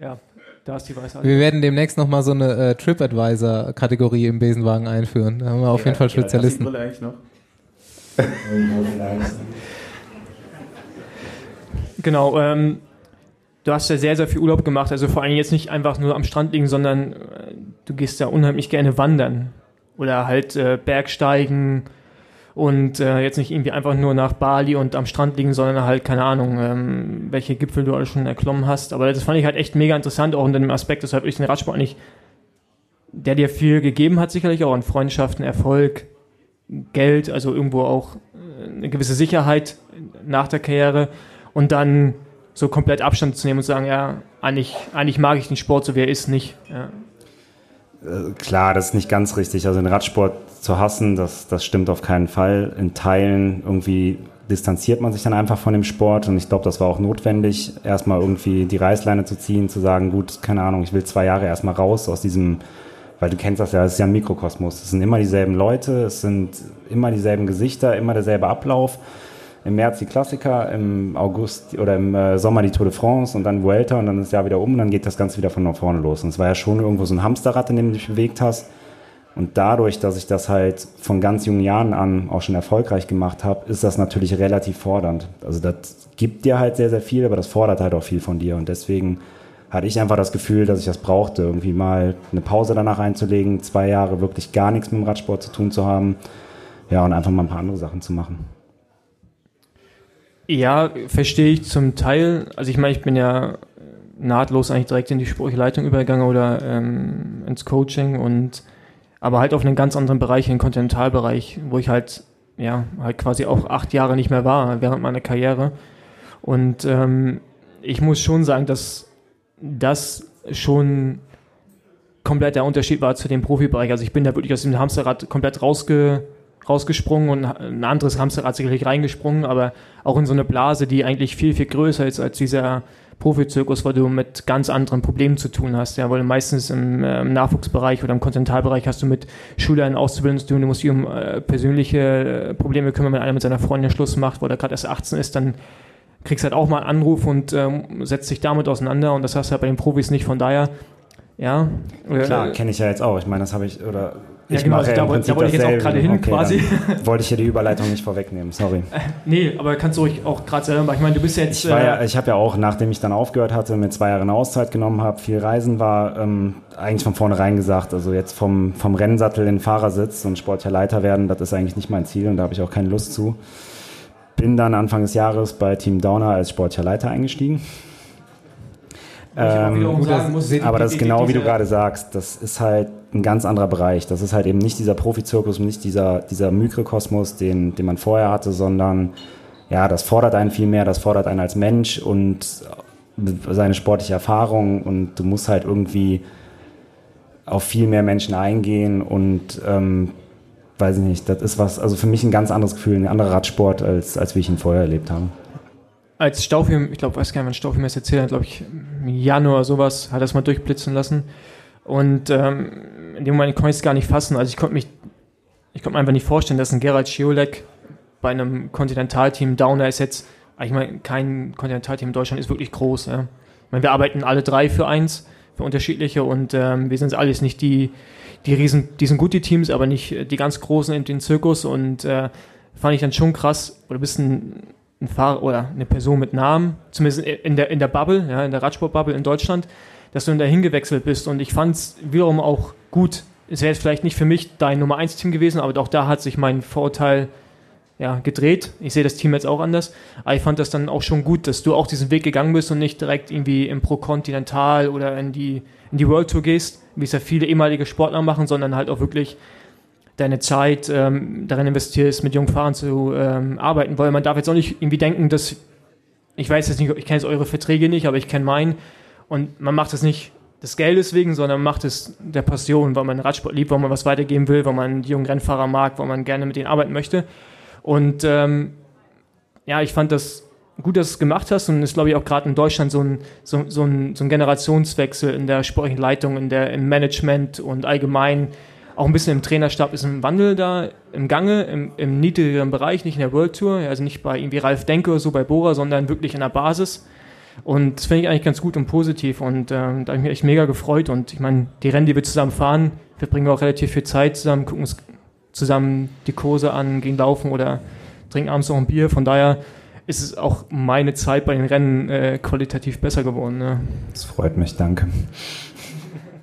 S3: ja, da ist die Weisheit.
S1: Wir werden demnächst nochmal so eine äh, TripAdvisor-Kategorie im Besenwagen einführen. Da haben wir auf jeden Fall Spezialisten.
S2: Brille eigentlich noch?
S3: Genau, ähm, du hast ja sehr, sehr viel Urlaub gemacht, also vor allem jetzt nicht einfach nur am Strand liegen, sondern äh, du gehst ja unheimlich gerne wandern oder halt äh, Bergsteigen und äh, jetzt nicht irgendwie einfach nur nach Bali und am Strand liegen, sondern halt, keine Ahnung, ähm, welche Gipfel du alle schon erklommen hast. Aber das fand ich halt echt mega interessant, auch unter dem Aspekt, deshalb ich den Radsport nicht, der dir viel gegeben hat, sicherlich auch an Freundschaften, Erfolg, Geld, also irgendwo auch äh, eine gewisse Sicherheit nach der Karriere und dann so komplett Abstand zu nehmen und zu sagen, ja, eigentlich, eigentlich mag ich den Sport so wie er ist nicht. Ja.
S7: Äh, Klar, das ist nicht ganz richtig. Also den Radsport zu hassen, das, das stimmt auf keinen Fall. In Teilen irgendwie distanziert man sich dann einfach von dem Sport und ich glaube, das war auch notwendig, erstmal irgendwie die Reißleine zu ziehen, zu sagen, gut, keine Ahnung, ich will zwei Jahre erstmal raus aus diesem, weil du kennst das ja, es ist ja ein Mikrokosmos. Es sind immer dieselben Leute, es sind immer dieselben Gesichter, immer derselbe Ablauf. Im März die Klassiker, im August oder im äh, Sommer die Tour de France und dann Vuelta und dann ist das Jahr wieder um und dann geht das Ganze wieder von vorne los. Und es war ja schon irgendwo so ein Hamsterrad, in dem du dich bewegt hast. Und dadurch, dass ich das halt von ganz jungen Jahren an auch schon erfolgreich gemacht habe, ist das natürlich relativ fordernd. Also das gibt dir halt sehr, sehr viel, aber das fordert halt auch viel von dir. Und deswegen hatte ich einfach das Gefühl, dass ich das brauchte, irgendwie mal eine Pause danach einzulegen, zwei Jahre wirklich gar nichts mit dem Radsport zu tun zu haben. Ja, und einfach mal ein paar andere Sachen zu machen.
S3: Ja, verstehe ich zum Teil. Also ich meine, ich bin ja nahtlos eigentlich direkt in die sportliche Leitung übergegangen oder ähm, ins Coaching und aber halt auf einen ganz anderen Bereich, den Kontinentalbereich, wo ich halt ja halt quasi auch acht Jahre nicht mehr war während meiner Karriere. Und ähm, ich muss schon sagen, dass das schon komplett der Unterschied war zu dem Profibereich. Also ich bin da wirklich aus dem Hamsterrad komplett rausge, rausgesprungen und ein anderes Hamsterrad sicherlich reingesprungen, aber auch in so eine Blase, die eigentlich viel, viel größer ist als dieser Profizirkus, weil du mit ganz anderen Problemen zu tun hast. Ja, weil meistens im, äh, im Nachwuchsbereich oder im Kontinentalbereich hast du mit Schülern Auszubildenden zu tun, du musst dich um äh, persönliche äh, Probleme kümmern, wenn einer mit seiner Freundin Schluss macht, weil er gerade erst 18 ist, dann kriegst halt auch mal einen Anruf und ähm, setzt dich damit auseinander und das hast du halt bei den Profis nicht. Von daher, ja. äh,
S7: Klar, kenne ich ja jetzt auch. Ich meine, das habe ich, oder
S3: Ja, genau, also da da wollte ich jetzt auch gerade hin, quasi.
S7: dann Wollte ich hier die Überleitung nicht vorwegnehmen, sorry.
S3: Nee, aber kannst du ruhig auch gerade selber machen. Ich meine, du bist jetzt.
S7: Ich, war ja,
S3: äh,
S7: ich habe ja auch, nachdem ich dann aufgehört hatte, mir zwei Jahre eine Auszeit genommen habe, viel Reisen war, ähm, eigentlich von vornherein gesagt, also jetzt vom, vom Rennsattel in den Fahrersitz und sportlicher Leiter werden, das ist eigentlich nicht mein Ziel und da habe ich auch keine Lust zu. Bin dann Anfang des Jahres bei Team Downer als sportlicher Leiter eingestiegen. Ähm,
S1: gut,
S3: sagen
S1: das
S3: muss,
S7: aber das ist genau wie du gerade sagst, das ist halt ein ganz anderer Bereich. Das ist halt eben nicht dieser Profizirkus nicht dieser, dieser Mikrokosmos, den, den man vorher hatte, sondern ja, das fordert einen viel mehr, das fordert einen als Mensch und seine sportliche Erfahrung und du musst halt irgendwie auf viel mehr Menschen eingehen und ähm, weiß ich nicht, das ist was, also für mich ein ganz anderes Gefühl, ein anderer Radsport, als, als wie ich ihn vorher erlebt habe.
S3: Als Staufim, ich glaube, weiß gar nicht, wann Staufim es erzählt hat, glaube ich, im Januar sowas, hat es mal durchblitzen lassen. Und ähm, in dem Moment konnte ich es gar nicht fassen. Also ich konnte mich, ich konnte mir einfach nicht vorstellen, dass ein Gerald Schiolek bei einem Kontinentalteam, Downer ist jetzt, ich meine, kein Kontinentalteam in Deutschland ist wirklich groß. Ja. Ich meine, wir arbeiten alle drei für eins, für unterschiedliche und ähm, wir sind alles nicht die, die riesen, die sind gut, die Teams, aber nicht die ganz großen in den Zirkus und äh, fand ich dann schon krass, oder ein, ein Fahrer oder eine Person mit Namen, zumindest in der, in der Bubble, ja, in der Radsportbubble in Deutschland, dass du dahin gewechselt bist. Und ich fand es wiederum auch gut. Es wäre jetzt vielleicht nicht für mich dein Nummer 1 Team gewesen, aber auch da hat sich mein Vorurteil ja, gedreht. Ich sehe das Team jetzt auch anders. Aber ich fand das dann auch schon gut, dass du auch diesen Weg gegangen bist und nicht direkt irgendwie im Pro Continental oder in die, in die World Tour gehst, wie es ja viele ehemalige Sportler machen, sondern halt auch wirklich deine Zeit ähm, darin investierst, mit jungen Fahrern zu ähm, arbeiten, weil man darf jetzt auch nicht irgendwie denken, dass ich weiß jetzt nicht, ich kenne jetzt eure Verträge nicht, aber ich kenne meinen. Und man macht das nicht des Geldes wegen, sondern man macht es der Passion, weil man Radsport liebt, weil man was weitergeben will, weil man die jungen Rennfahrer mag, weil man gerne mit denen arbeiten möchte. Und ähm, ja, ich fand das gut, dass du es gemacht hast und ist, glaube ich, auch gerade in Deutschland so ein, so, so, ein, so ein Generationswechsel in der sportlichen Leitung, in der, im Management und allgemein auch ein bisschen im Trainerstab ist ein Wandel da im Gange, im, im niedrigeren Bereich, nicht in der World Tour, also nicht bei irgendwie Ralf Denke oder so bei Bora, sondern wirklich in der Basis. Und das finde ich eigentlich ganz gut und positiv und ähm, da habe ich mich echt mega gefreut und ich meine, die Rennen, die wir zusammen fahren, verbringen auch relativ viel Zeit zusammen, gucken uns zusammen die Kurse an, gehen laufen oder trinken abends noch ein Bier, von daher ist es auch meine Zeit bei den Rennen äh, qualitativ besser geworden. Ne?
S7: Das freut mich, danke.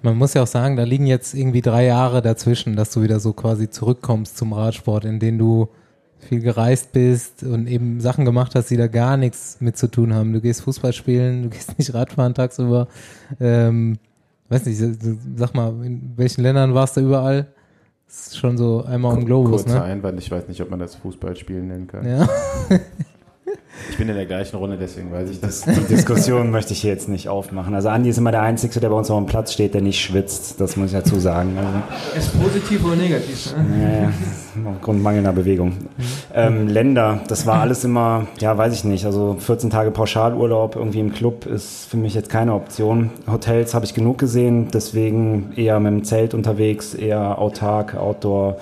S1: Man muss ja auch sagen, da liegen jetzt irgendwie drei Jahre dazwischen, dass du wieder so quasi zurückkommst zum Radsport, in denen du viel gereist bist und eben Sachen gemacht hast, die da gar nichts mit zu tun haben. Du gehst Fußball spielen, du gehst nicht Radfahren tagsüber. Ähm, weiß nicht, sag mal, in welchen Ländern warst du überall? Das ist schon so einmal um Globus,
S2: Kurzer
S1: ne?
S2: Einwand, ich weiß nicht, ob man das Fußballspielen nennen kann.
S1: Ja.
S2: Ich bin in der gleichen Runde, deswegen weiß ich das.
S7: Die Diskussion möchte ich hier jetzt nicht aufmachen. Also Andi ist immer der Einzige, der bei uns auf dem Platz steht, der nicht schwitzt. Das muss ich dazu sagen. Also,
S3: Ist positiv oder negativ? Ne?
S7: ja, ja, aufgrund mangelnder Bewegung. Ähm, Länder, das war alles immer, ja, weiß ich nicht. Also 14 Tage Pauschalurlaub irgendwie im Club ist für mich jetzt keine Option. Hotels habe ich genug gesehen, deswegen eher mit dem Zelt unterwegs, eher autark, Outdoor.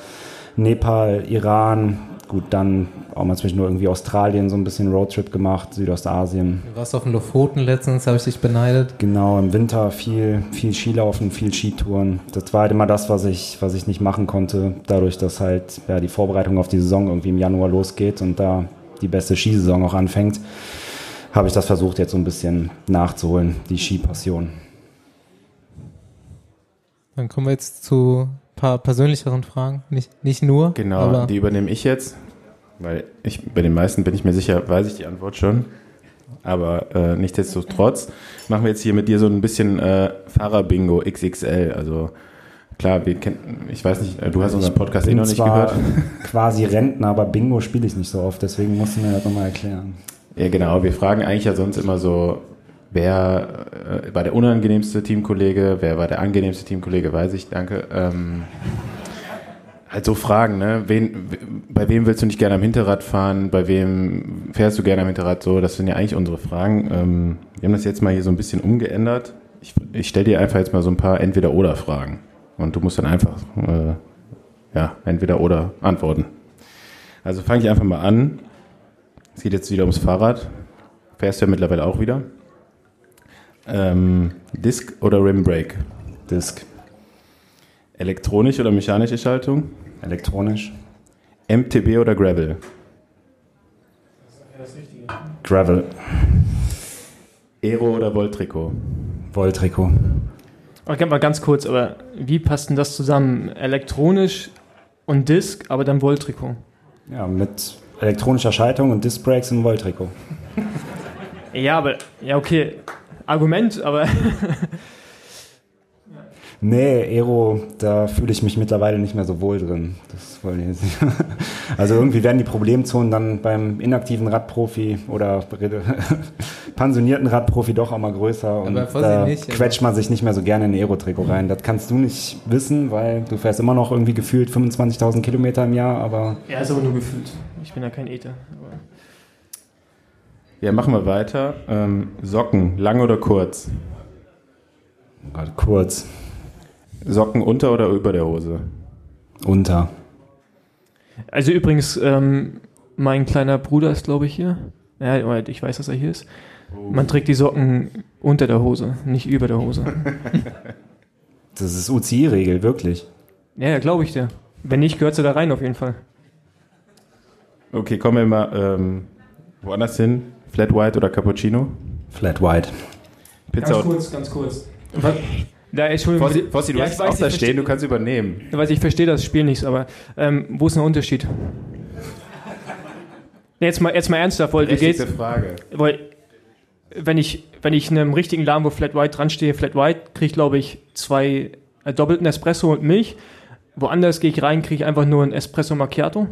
S7: Nepal, Iran, gut, dann auch mal zwischendurch irgendwie Australien so ein bisschen Roadtrip gemacht, Südostasien.
S1: Du warst auf den Lofoten letztens, habe ich dich beneidet.
S7: Genau, im Winter viel, viel Skilaufen, viel Skitouren. Das war halt immer das, was ich, was ich nicht machen konnte, dadurch, dass halt ja, die Vorbereitung auf die Saison irgendwie im Januar losgeht und da die beste Skisaison auch anfängt, habe ich das versucht jetzt so ein bisschen nachzuholen, die Skipassion.
S1: Dann kommen wir jetzt zu ein paar persönlicheren Fragen. Nicht, nicht nur.
S2: Genau,
S1: aber
S2: die übernehme ich jetzt, weil ich bei den meisten bin ich mir sicher, weiß ich die Antwort schon. Aber äh, nichtsdestotrotz machen wir jetzt hier mit dir so ein bisschen äh, Fahrer-Bingo XXL. Also klar, wir kennen, ich weiß nicht, äh, du hast unseren Podcast eh noch nicht
S7: zwar
S2: gehört.
S7: quasi Rentner, aber Bingo spiele ich nicht so oft, deswegen musst du mir das nochmal erklären.
S2: Ja, genau. Wir fragen eigentlich ja sonst immer so, wer äh, war der unangenehmste Teamkollege, wer war der angenehmste Teamkollege, weiß ich, danke. Ähm, halt so Fragen, ne? Wen, bei wem willst du nicht gerne am Hinterrad fahren? Bei wem fährst du gerne am Hinterrad? So, das sind ja eigentlich unsere Fragen. Ähm, wir haben das jetzt mal hier so ein bisschen umgeändert. Ich, ich stelle dir einfach jetzt mal so ein paar Entweder-Oder-Fragen. Und du musst dann einfach, äh, ja, Entweder-Oder antworten. Also fange ich einfach mal an. Es geht jetzt wieder ums Fahrrad. Fährst du ja mittlerweile auch wieder. Ähm, Disc oder Rim Brake?
S7: Disc.
S2: Elektronische oder mechanische Schaltung?
S7: Elektronisch.
S2: MTB oder Gravel?
S7: Gravel.
S2: Aero oder Voltrikot?
S7: Wolltrikot.
S3: Okay, mal ganz kurz, aber wie passt denn das zusammen? Elektronisch und Disk, aber dann Wolltrikot.
S7: Ja, mit elektronischer Schaltung und Disc Brakes im Wolltrikot.
S3: Ja, aber, ja, okay. Argument, aber
S7: Nee, Aero, da fühle ich mich mittlerweile nicht mehr so wohl drin. Das wollen die jetzt nicht. Also irgendwie werden die Problemzonen dann beim inaktiven Radprofi oder pensionierten Radprofi doch auch mal größer und da
S1: nicht,
S7: quetscht man sich nicht mehr so gerne in ein Aero-Trikot rein. Das kannst du nicht wissen, weil du fährst immer noch irgendwie gefühlt 25.000 Kilometer im Jahr, aber
S3: er ist aber nur gefühlt. Ich bin ja kein Ether. Aber
S2: Ja, machen wir weiter. Ähm, Socken, lang oder kurz?
S7: gerade kurz
S3: Also
S2: Socken unter oder über der Hose?
S7: unter.
S3: Also übrigens, ähm, mein kleiner Bruder ist, glaube ich, hier. Ja, ich weiß, dass er hier ist. Man trägt die Socken unter der Hose, nicht über der Hose.
S7: Das ist UCI-Regel, wirklich.
S3: Ja, ja, glaube ich dir. Wenn nicht, gehört sie da rein auf jeden Fall.
S2: Okay, kommen wir mal ähm, woanders hin. Flat White oder Cappuccino?
S7: Flat White.
S2: Pizza oder...
S3: kurz, ganz kurz. Was? Ja, Entschuldigung.
S2: Fossi, Fossi du
S3: Ja,
S2: hast
S3: ich
S2: es
S3: weiß,
S2: auch da stehen, du
S3: verstehe-
S2: kannst übernehmen.
S3: Ich weiß, ich verstehe das Spiel nicht, aber ähm, wo ist der Unterschied? Nee, Jetzt mal, jetzt mal ernsthaft, weil du
S2: Berechtigte
S3: gehst,
S2: Frage.
S3: weil wenn ich, wenn ich in einem richtigen Laden, wo Flat White dran stehe, Flat White, kriege ich glaube ich zwei äh, doppelten Espresso und Milch. Woanders gehe ich rein, kriege ich einfach nur ein Espresso Macchiato.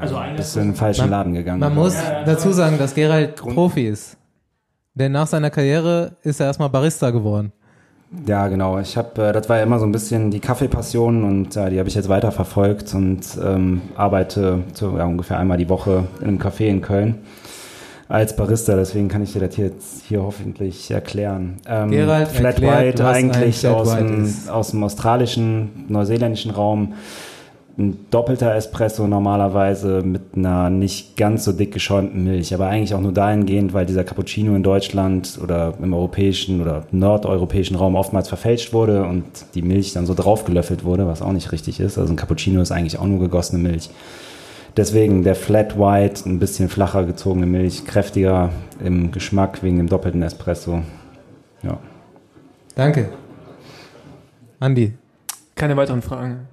S3: Also
S7: Ein
S3: eine
S7: bisschen in den falschen
S1: Man-
S7: Laden gegangen.
S1: Man muss dazu sagen, dass Gerald Profi ist. Denn nach seiner Karriere ist er erstmal Barista geworden.
S7: Ja, genau. Ich habe, äh, das war ja immer so ein bisschen die Kaffeepassion und äh, die habe ich jetzt weiter verfolgt und ähm, arbeite so, ja, ungefähr einmal die Woche in einem Café in Köln als Barista. Deswegen kann ich dir das hier, jetzt hier hoffentlich erklären. Ähm,
S1: Gerald
S7: Flat
S1: erklärt,
S7: White
S1: ein
S7: eigentlich
S1: Flat
S7: aus,
S1: White
S7: dem, aus dem australischen, neuseeländischen Raum. Ein doppelter Espresso normalerweise mit einer nicht ganz so dick geschäumten Milch, aber eigentlich auch nur dahingehend, weil dieser Cappuccino in Deutschland oder im europäischen oder nordeuropäischen Raum oftmals verfälscht wurde und die Milch dann so draufgelöffelt wurde, was auch nicht richtig ist. Also ein Cappuccino ist eigentlich auch nur gegossene Milch. Deswegen der Flat White, ein bisschen flacher gezogene Milch, kräftiger im Geschmack wegen dem doppelten Espresso. Ja.
S1: Danke. Andi.
S3: Keine weiteren Fragen.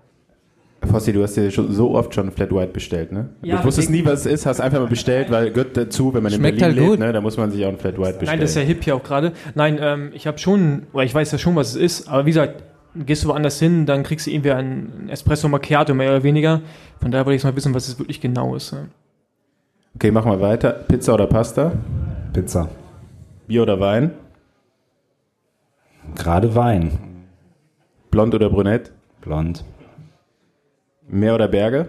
S2: Fossi, du hast dir schon so oft schon Flat White bestellt, ne?
S3: Ja,
S2: du wusstest nie, was es ist, hast einfach mal bestellt, weil gehört dazu, wenn man in
S1: Schmeckt
S2: Berlin
S1: halt gut.
S2: lebt, ne? Da muss man sich auch ein Flat White bestellen.
S3: Nein, das ist ja hip hier auch gerade. Nein, ähm, ich habe schon, oder ich weiß ja schon, was es ist, aber wie gesagt, gehst du woanders hin, dann kriegst du irgendwie einen Espresso Macchiato, mehr oder weniger. Von daher wollte ich mal wissen, was es wirklich genau ist. ja.
S2: Okay, machen wir weiter. Pizza oder Pasta?
S7: Pizza.
S2: Bier oder Wein?
S7: Gerade Wein.
S2: Blond oder Brünett?
S7: Blond.
S2: Meer oder Berge?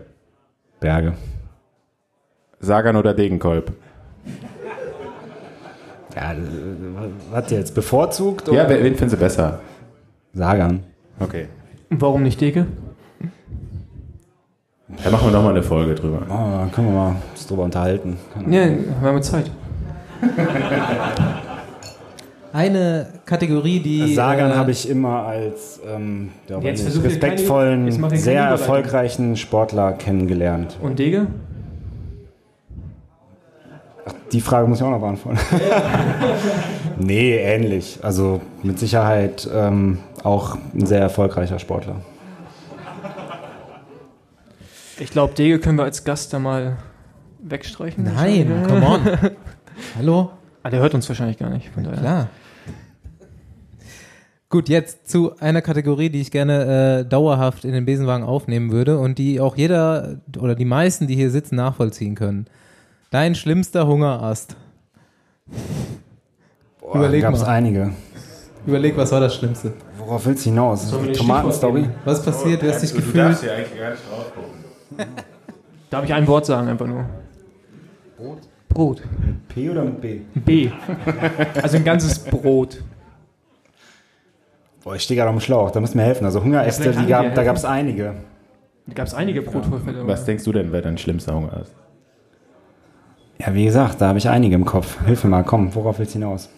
S7: Berge.
S2: Sagan oder Degenkolb?
S7: Ja, äh, was jetzt? Bevorzugt?
S2: Ja,
S7: oder?
S2: wer- wen findest du besser?
S7: Sagern.
S2: Okay.
S3: Warum nicht Deke?
S2: Da machen wir nochmal eine Folge drüber.
S7: Oh, dann können wir mal uns drüber unterhalten.
S3: Ja, wir haben Zeit.
S1: Eine Kategorie, die.
S7: Sagan
S1: äh,
S7: habe ich immer als ähm, ja, respektvollen,
S3: keine
S7: sehr erfolgreichen Sportler kennengelernt.
S3: Und Dege?
S7: Die Frage muss ich auch noch beantworten. nee, ähnlich. Also mit Sicherheit ähm, auch ein sehr erfolgreicher Sportler.
S3: Ich glaube, Dege können wir als Gast da mal wegstreichen.
S1: Nein, come on. Hallo?
S3: Ah, der hört uns wahrscheinlich gar nicht. Von daher.
S1: Klar. Gut, jetzt zu einer Kategorie, die ich gerne äh, dauerhaft in den Besenwagen aufnehmen würde und die auch jeder oder die meisten, die hier sitzen, nachvollziehen können. Dein schlimmster Hungerast.
S7: Boah,
S1: Überleg
S7: gab's
S1: mal.
S7: einige.
S1: Überleg, was war das Schlimmste?
S7: Worauf willst du hinaus? Tomatenstory?
S1: Was passiert? Du hast dich
S2: Du
S1: gefühlt.
S2: darfst ja eigentlich gar nicht drauf gucken.
S3: Darf ich ein Wort sagen, einfach nur? Brot. Brot.
S7: P oder mit B?
S3: B. Also ein ganzes Brot.
S7: Boah, ich stehe gerade am Schlauch, da müsst ihr mir helfen. Also Hungeräste,
S3: ich
S7: gab, da gab es einige.
S3: Da gab es einige Brotvorfälle.
S2: Was denkst du denn, wer dein schlimmster Hunger ist?
S7: Ja, wie gesagt, da habe ich einige im Kopf. Hilf mir mal, komm, worauf willst du hinaus?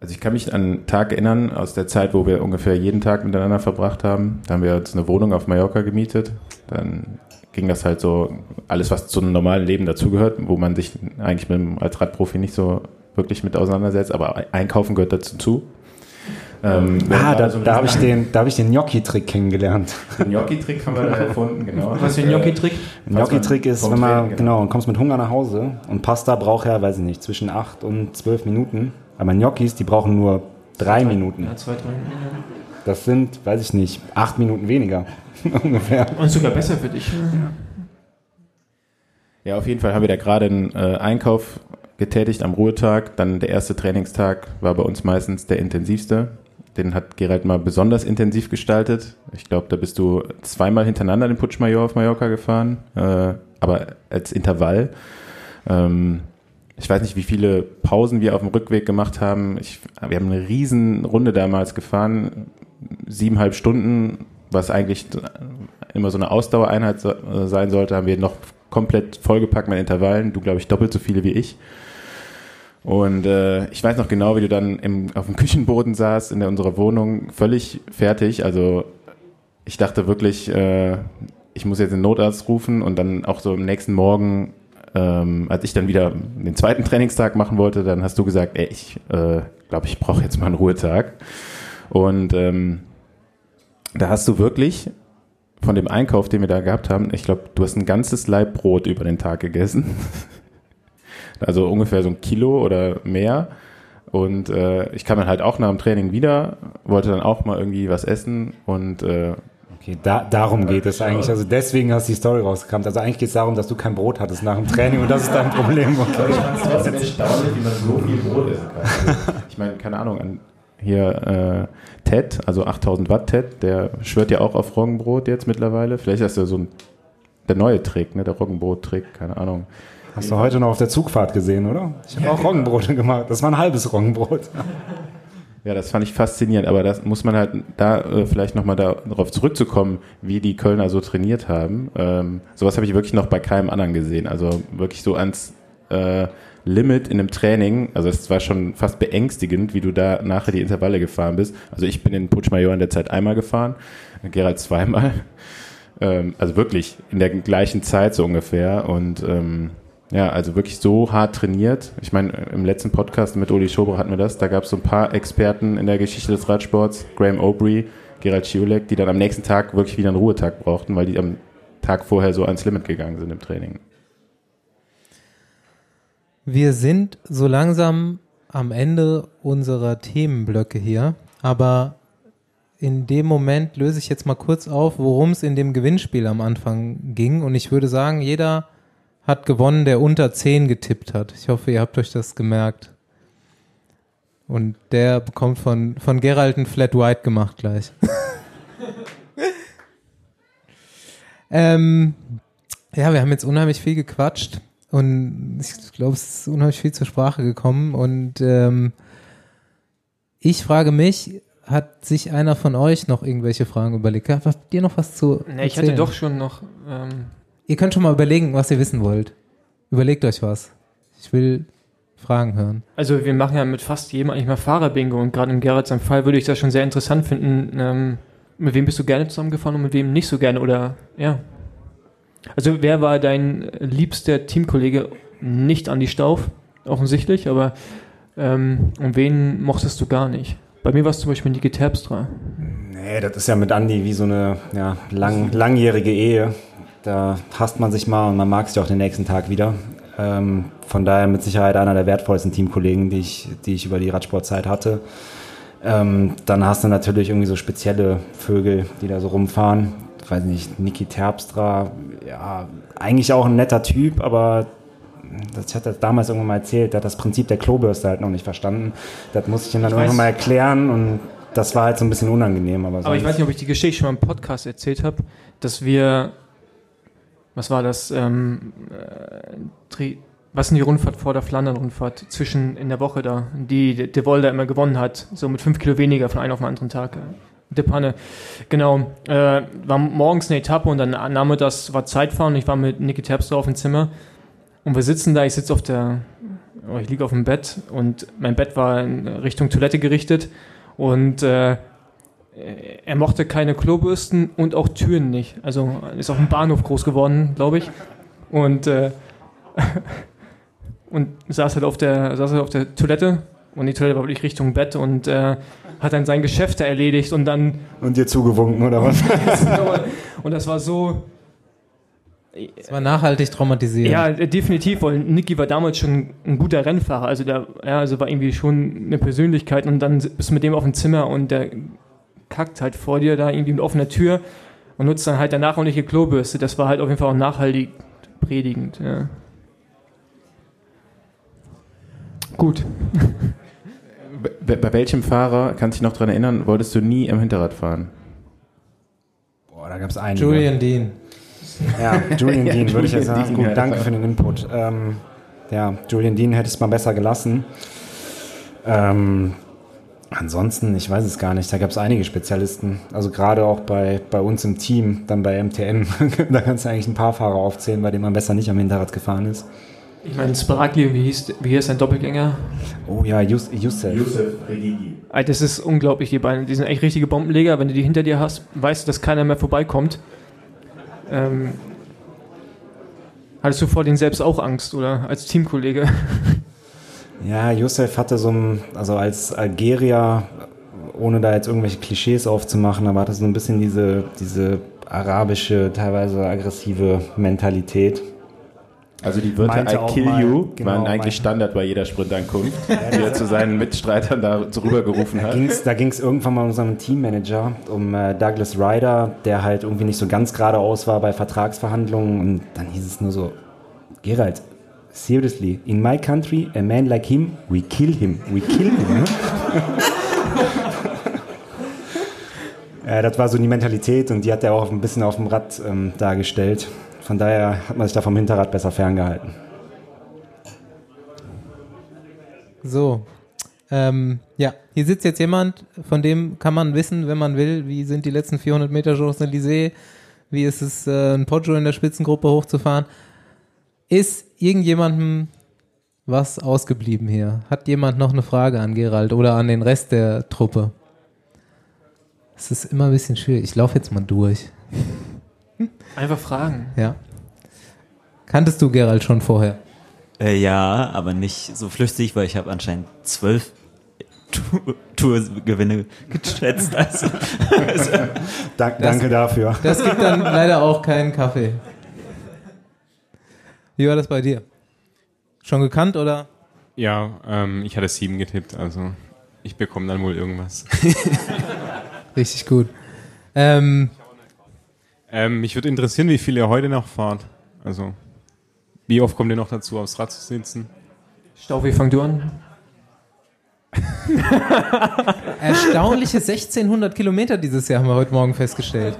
S2: Also ich kann mich an einen Tag erinnern aus der Zeit, wo wir ungefähr jeden Tag miteinander verbracht haben. Da haben wir uns eine Wohnung auf Mallorca gemietet. Dann ging das halt so, alles was zu einem normalen Leben dazugehört, wo man sich eigentlich mit, als Radprofi nicht so wirklich mit auseinandersetzt, aber Einkaufen gehört dazu zu. Ähm,
S7: Ah, da,
S2: so
S7: da habe ich den, da hab ich den Gnocchi-Trick kennengelernt.
S2: Den Gnocchi-Trick haben wir da erfunden, genau.
S3: Was für ein Gnocchi-Trick?
S7: Ein Gnocchi-Trick ist, wenn man,
S2: Training,
S7: genau, und kommst mit Hunger nach Hause und Pasta braucht ja, weiß ich nicht, zwischen 8 und 12 Minuten. Aber Gnocchis, die brauchen nur 3 Minuten.
S3: Ja, zwei, drei Minuten.
S7: Das sind, weiß ich nicht, 8 Minuten weniger. Ungefähr.
S3: Und sogar besser für dich.
S2: Ja, auf jeden Fall haben wir da gerade einen äh, Einkauf getätigt am Ruhetag. Dann der erste Trainingstag war bei uns meistens der intensivste. Den hat Gerald mal besonders intensiv gestaltet. Ich glaube, da bist du zweimal hintereinander den Putschmajor auf Mallorca gefahren, äh, aber als Intervall. Ähm, ich weiß nicht, wie viele Pausen wir auf dem Rückweg gemacht haben. Ich, wir haben eine riesen Runde damals gefahren, siebeneinhalb Stunden, was eigentlich immer so eine Ausdauereinheit äh, sein sollte, haben wir noch komplett vollgepackt mit Intervallen. Du, glaube ich, doppelt so viele wie ich. Und äh, ich weiß noch genau, wie du dann im, auf dem Küchenboden saßt in der, unserer Wohnung, völlig fertig. Also ich dachte wirklich, äh, ich muss jetzt den Notarzt rufen und dann auch so am nächsten Morgen, ähm, als ich dann wieder den zweiten Trainingstag machen wollte, dann hast du gesagt, ey, ich äh, glaube, ich brauche jetzt mal einen Ruhetag. Und ähm, da hast du wirklich von dem Einkauf, den wir da gehabt haben, ich glaube, du hast ein ganzes Laib Brot über den Tag gegessen. also ungefähr so ein Kilo oder mehr. Und äh, ich kam dann halt auch nach dem Training wieder, wollte dann auch mal irgendwie was essen und äh,
S7: Okay, da, darum geht es eigentlich. Also deswegen hast du die Story rausgekramt. Also eigentlich geht es darum, dass du kein Brot hattest nach dem Training und das ist dein Problem. Okay.
S2: trotzdem erstaunlich, wie man so viel Brot essen kann. Also, ich meine, keine Ahnung, an hier äh, Ted, also 8000 Watt Ted, der schwört ja auch auf Roggenbrot jetzt mittlerweile. Vielleicht ist das ja so ein, der neue Trick, ne, der Roggenbrot-Trick, keine Ahnung.
S7: Hast du heute noch auf der Zugfahrt gesehen, oder? Ich habe auch Roggenbrote gemacht. Das war ein halbes Roggenbrot.
S2: Ja, das fand ich faszinierend, aber das muss man halt da äh, vielleicht nochmal darauf zurückzukommen, wie die Kölner so trainiert haben. Ähm, sowas habe ich wirklich noch bei keinem anderen gesehen. Also wirklich so ans äh, Limit in einem Training. Also es war schon fast beängstigend, wie du da nachher die Intervalle gefahren bist. Also ich bin in Putschmajor in der Zeit einmal gefahren, Gerald zweimal. Ähm, also wirklich in der gleichen Zeit so ungefähr. Und ähm, ja, also wirklich so hart trainiert. Ich meine, im letzten Podcast mit Uli Schober hatten wir das. Da gab es so ein paar Experten in der Geschichte des Radsports, Graham Aubrey, Gerald Schiulek, die dann am nächsten Tag wirklich wieder einen Ruhetag brauchten, weil die am Tag vorher so ans Limit gegangen sind im Training.
S1: Wir sind so langsam am Ende unserer Themenblöcke hier, aber in dem Moment löse ich jetzt mal kurz auf, worum es in dem Gewinnspiel am Anfang ging. Und ich würde sagen, jeder hat gewonnen, der unter 10 getippt hat. Ich hoffe, ihr habt euch das gemerkt. Und der bekommt von, von Gerald ein Flat White gemacht gleich. ähm, ja, wir haben jetzt unheimlich viel gequatscht und ich glaube, es ist unheimlich viel zur Sprache gekommen und ähm, ich frage mich, hat sich einer von euch noch irgendwelche Fragen überlegt? Habt ihr noch was zu
S3: Ne, ich hatte doch schon noch. Ähm,
S1: Ihr könnt schon mal überlegen, was ihr wissen wollt. Überlegt euch was. Ich will Fragen hören.
S3: also wir machen ja mit fast jedem eigentlich mal Fahrerbingo und gerade im Gerhard seinem Fall würde ich das schon sehr interessant finden. Ähm, mit wem bist du gerne zusammengefahren und mit wem nicht so gerne oder ja. Also wer war dein liebster Teamkollege? Nicht Andi Stauf, offensichtlich, aber ähm, und wen mochtest du gar nicht? Bei mir war es zum Beispiel Niki Terpstra.
S7: Nee, das ist ja mit Andi wie so eine ja, lang, langjährige Ehe. Da hasst man sich mal und man mag sich auch den nächsten Tag wieder. Ähm, von daher mit Sicherheit einer der wertvollsten Teamkollegen, die ich, die ich über die Radsportzeit hatte. Ähm, dann hast du natürlich irgendwie so spezielle Vögel, die da so rumfahren. Ich weiß nicht, Niki Terpstra, ja, eigentlich auch ein netter Typ, aber das, hatte das damals irgendwann mal erzählt, der hat das Prinzip der Klobürste halt noch nicht verstanden. Das musste ich ihm dann
S3: Ich
S7: irgendwann mal erklären und das war halt so ein bisschen unangenehm. Aber,
S3: Aber ich weiß nicht, ob ich die Geschichte schon mal im Podcast erzählt habe, dass wir, was war das, ähm, äh, was denn die Rundfahrt vor der Flandern-Rundfahrt zwischen in der Woche da, die De Volder immer gewonnen hat, so mit fünf Kilo weniger von einem auf den anderen Tag. äh, De Panne. Genau. Äh, war morgens eine Etappe und dann nachmittags war Zeitfahren ich war mit Niki Terpstra auf dem Zimmer und wir sitzen da, ich sitze auf der ich liege auf dem Bett und mein Bett war in Richtung Toilette gerichtet und äh, er mochte keine Klobürsten und auch Türen nicht. Also ist auf dem Bahnhof groß geworden, glaube ich. Und, äh, und saß halt auf der, saß halt auf der Toilette und die Toilette war wirklich Richtung Bett und äh, hat dann sein Geschäft erledigt und dann
S7: Und dir zugewunken, oder was?
S3: und das war so
S1: Das war nachhaltig traumatisierend.
S3: ja definitiv weil Niki war damals schon ein guter Rennfahrer also der ja also war irgendwie schon eine Persönlichkeit und dann bist du mit dem auf dem Zimmer und der kackt halt vor dir da irgendwie mit offener Tür und nutzt dann halt danach auch nicht die Klobürste das war halt auf jeden Fall auch nachhaltig predigend ja. gut
S2: Bei, bei welchem Fahrer, kannst du dich noch daran erinnern, wolltest du nie am Hinterrad fahren?
S7: Boah, da gab es einige.
S1: Julian Dean.
S7: Ja, Julian Dean würde ich jetzt
S2: Julian
S7: sagen.
S2: Dean, ja,
S7: Gut, danke für den Input. Ähm, ja, Julian Dean hätte es mal besser gelassen. Ähm, ansonsten, ich weiß es gar nicht, da gab es einige Spezialisten. Also gerade auch bei, bei uns im Team, dann bei MTM, da kannst du eigentlich ein paar Fahrer aufzählen, bei denen man besser nicht am Hinterrad gefahren ist.
S3: ich meine Sparagli wie hieß wie hieß sein Doppelgänger
S7: Oh ja, Yus Yusef.
S2: Yusuf Regigi.
S3: Das ist unglaublich, die beiden. Die sind echt richtige Bombenleger. Wenn du die hinter dir hast, weißt du, dass keiner mehr vorbeikommt. Ähm, hattest du vor denen selbst auch Angst, oder? Als Teamkollege?
S7: Ja, Yusef hatte so ein, also als Algerier, ohne da jetzt irgendwelche Klischees aufzumachen, aber hatte so ein bisschen diese, diese arabische, teilweise aggressive Mentalität.
S2: Also die Wörter
S7: Meinte
S2: I kill
S7: mal-
S2: you
S7: genau,
S2: waren eigentlich Standard bei jeder Sprintankunft, die er zu seinen Mitstreitern da rübergerufen hat.
S7: Ging's, da ging es irgendwann mal um unseren Teammanager, um äh, Douglas Ryder, der halt irgendwie nicht so ganz geradeaus war bei Vertragsverhandlungen und dann hieß es nur so, Gerald, seriously, in my country, a man like him, we kill him, we kill him. äh, das war so die Mentalität und die hat er auch ein bisschen auf dem Rad ähm, dargestellt. Von daher hat man sich da vom Hinterrad besser ferngehalten.
S1: So. Ähm, ja, hier sitzt jetzt jemand, von dem kann man wissen, wenn man will, wie sind die letzten 400 Meter Champs-Élysées, wie ist es, äh, ein Poggio in der Spitzengruppe hochzufahren. Ist irgendjemandem was ausgeblieben hier? Hat jemand noch eine Frage an Gerald oder an den Rest der Truppe? Es ist immer ein bisschen schwierig. Ich laufe jetzt mal durch.
S3: Einfach fragen.
S1: Ja. Kanntest du Gerald schon vorher?
S5: Äh, ja, aber nicht so flüchtig, weil ich habe anscheinend zwölf Tourgewinne geschätzt. Also, also,
S7: Dank, danke dafür.
S1: Das gibt dann leider auch keinen Kaffee. Wie war das bei dir? Schon gekannt oder?
S4: Ja, ähm, ich hatte sieben getippt, also ich bekomme dann wohl irgendwas.
S1: Richtig gut. Ähm,
S4: ähm, mich würde interessieren, wie viel ihr heute noch fahrt. Also, wie oft kommt ihr noch dazu, aufs Rad zu sitzen?
S3: Staufi, fang du an.
S1: erstaunliche 1600 Kilometer dieses Jahr haben wir heute Morgen festgestellt.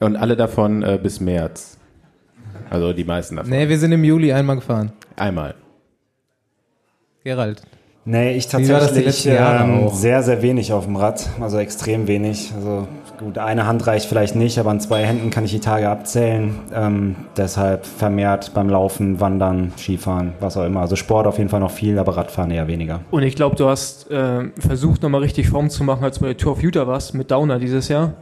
S2: Und alle davon äh, bis März. Also die meisten davon.
S1: Nee, wir sind im Juli einmal gefahren.
S2: Einmal.
S1: Gerald.
S7: Nee, ich tatsächlich ähm, sehr, sehr wenig auf dem Rad. Also extrem wenig. Also gut, eine Hand reicht vielleicht nicht, aber an zwei Händen kann ich die Tage abzählen. Ähm, deshalb vermehrt beim Laufen, Wandern, Skifahren, was auch immer. Also Sport auf jeden Fall noch viel, aber Radfahren eher weniger.
S3: Und ich glaube, du hast äh, versucht, nochmal richtig Form zu machen, als du bei der Tour of Utah warst, mit Downer dieses Jahr.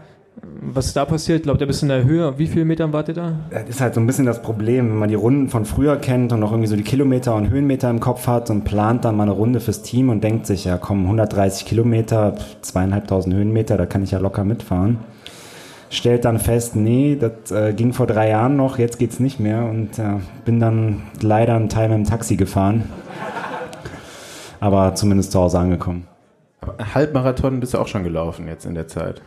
S3: Was ist da passiert? Ich glaube, der bist in der Höhe. Wie viele Metern wart ihr da?
S7: Das ist halt so ein bisschen das Problem, wenn man die Runden von früher kennt und noch irgendwie so die Kilometer und Höhenmeter im Kopf hat und plant dann mal eine Runde fürs Team und denkt sich, ja komm, 130 Kilometer, zweieinhalbtausend Höhenmeter, da kann ich ja locker mitfahren. Stellt dann fest, nee, das äh, ging vor drei Jahren noch, jetzt geht's nicht mehr und äh, bin dann leider einen Teil mit dem Taxi gefahren. Aber zumindest zu Hause angekommen.
S2: Aber Halbmarathon bist du auch schon gelaufen jetzt in der Zeit.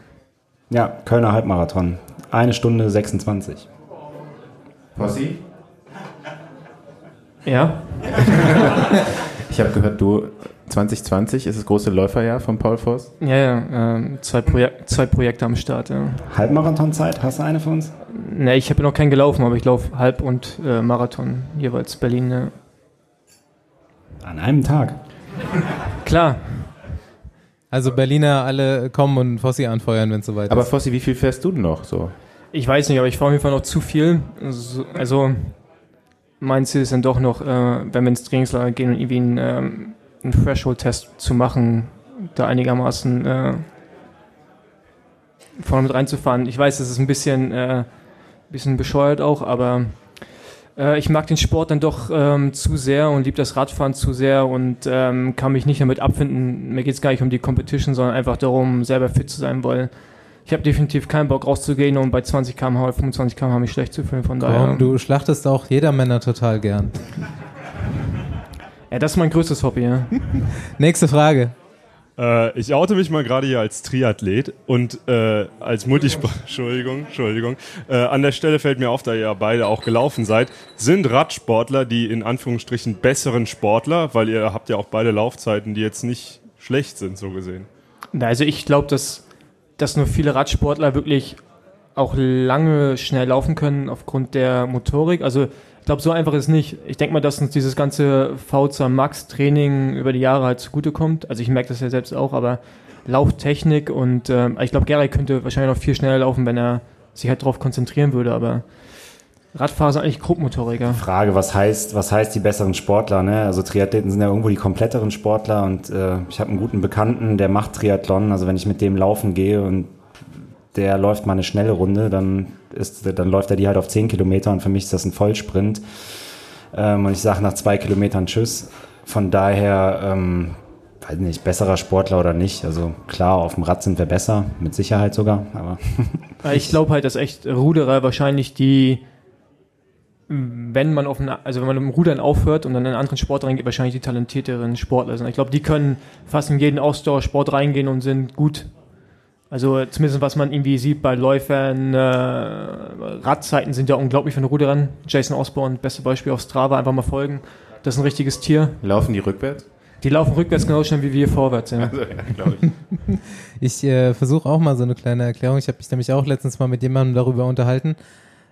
S7: Ja, Kölner Halbmarathon. Eine Stunde 26.
S2: Possi?
S3: Ja.
S2: Ich habe gehört, du 2020 ist das große Läuferjahr von Paul Voss.
S3: Ja, ja. Ähm, zwei, Projek zwei Projekte am Start, ja.
S7: Halbmarathonzeit, hast du eine für uns?
S3: Ne, ich habe noch keinen gelaufen, aber ich laufe Halb- und äh, Marathon, jeweils Berlin. Ja.
S7: An einem Tag.
S3: Klar,
S1: Also Berliner alle kommen und Fossi anfeuern, wenn es soweit
S2: Aber
S1: ist.
S2: Fossi, wie viel fährst du denn noch so?
S3: ich weiß nicht, aber ich fahre auf jeden Fall noch zu viel. Also, also mein Ziel ist dann doch noch, äh, wenn wir ins Trainingslager gehen und irgendwie einen, ähm, einen Threshold-Test zu machen, da einigermaßen äh, vorne mit reinzufahren. Ich weiß, das ist ein bisschen, äh, bisschen bescheuert auch, aber äh, ich mag den Sport dann doch ähm, zu sehr und liebe das Radfahren zu sehr und ähm, kann mich nicht damit abfinden. Mir geht es gar nicht um die Competition, sondern einfach darum, selber fit zu sein, weil ich habe definitiv keinen Bock rauszugehen und bei 20 km/h oder 25 km/h mich schlecht zu fühlen. Von daher.
S1: Komm, du schlachtest auch jeder Männer total gern.
S3: Ja, das ist mein größtes Hobby, ja.
S1: Nächste Frage.
S8: Äh, ich oute mich mal gerade hier als Triathlet und äh, als Multisport. Entschuldigung, Entschuldigung. Äh, an der Stelle fällt mir auf, da ihr beide auch gelaufen seid, sind Radsportler die in Anführungsstrichen besseren Sportler, weil ihr habt ja auch beide Laufzeiten, die jetzt nicht schlecht sind, so gesehen.
S3: Na, Also ich glaube, dass, dass nur viele Radsportler wirklich auch lange schnell laufen können aufgrund der Motorik. Also glaube, so einfach ist es nicht. Ich denke mal, dass uns dieses ganze VZ Max Training über die Jahre halt zugutekommt. Also ich merke das ja selbst auch, aber Lauftechnik und ähm, ich glaube, Gary könnte wahrscheinlich noch viel schneller laufen, wenn er sich halt darauf konzentrieren würde, aber Radfahrer sind eigentlich Grobmotoriker.
S7: Frage, was heißt, was heißt die besseren Sportler? Ne? Also Triathleten sind ja irgendwo die kompletteren Sportler und äh, ich habe einen guten Bekannten, der macht Triathlon. Also wenn ich mit dem laufen gehe und der läuft mal eine schnelle Runde, dann ist, dann läuft er die halt auf 10 Kilometer und für mich ist das ein Vollsprint. Ähm, und ich sage nach zwei Kilometern Tschüss. Von daher, ähm, weiß nicht, besserer Sportler oder nicht. Also klar, auf dem Rad sind wir besser, mit Sicherheit sogar. Aber
S3: Ich glaube halt, dass echt Ruderer wahrscheinlich die, wenn man auf eine, also wenn man dem Rudern aufhört und dann in einen anderen Sport reingeht, wahrscheinlich die talentierteren Sportler sind. Ich glaube, die können fast in jeden Ausdauersport reingehen und sind gut. Also zumindest was man irgendwie sieht bei Läufern, äh, Radzeiten sind ja unglaublich von den Ruderern. Jason Osborne, beste Beispiel auf Strava, einfach mal folgen. Das ist ein richtiges Tier.
S2: Laufen die rückwärts?
S3: Die laufen rückwärts genauso schnell wie wir vorwärts. Ja.
S2: Also, ja, glaube ich.
S1: Ich äh, versuche auch mal so eine kleine Erklärung. Ich habe mich nämlich auch letztens mal mit jemandem darüber unterhalten.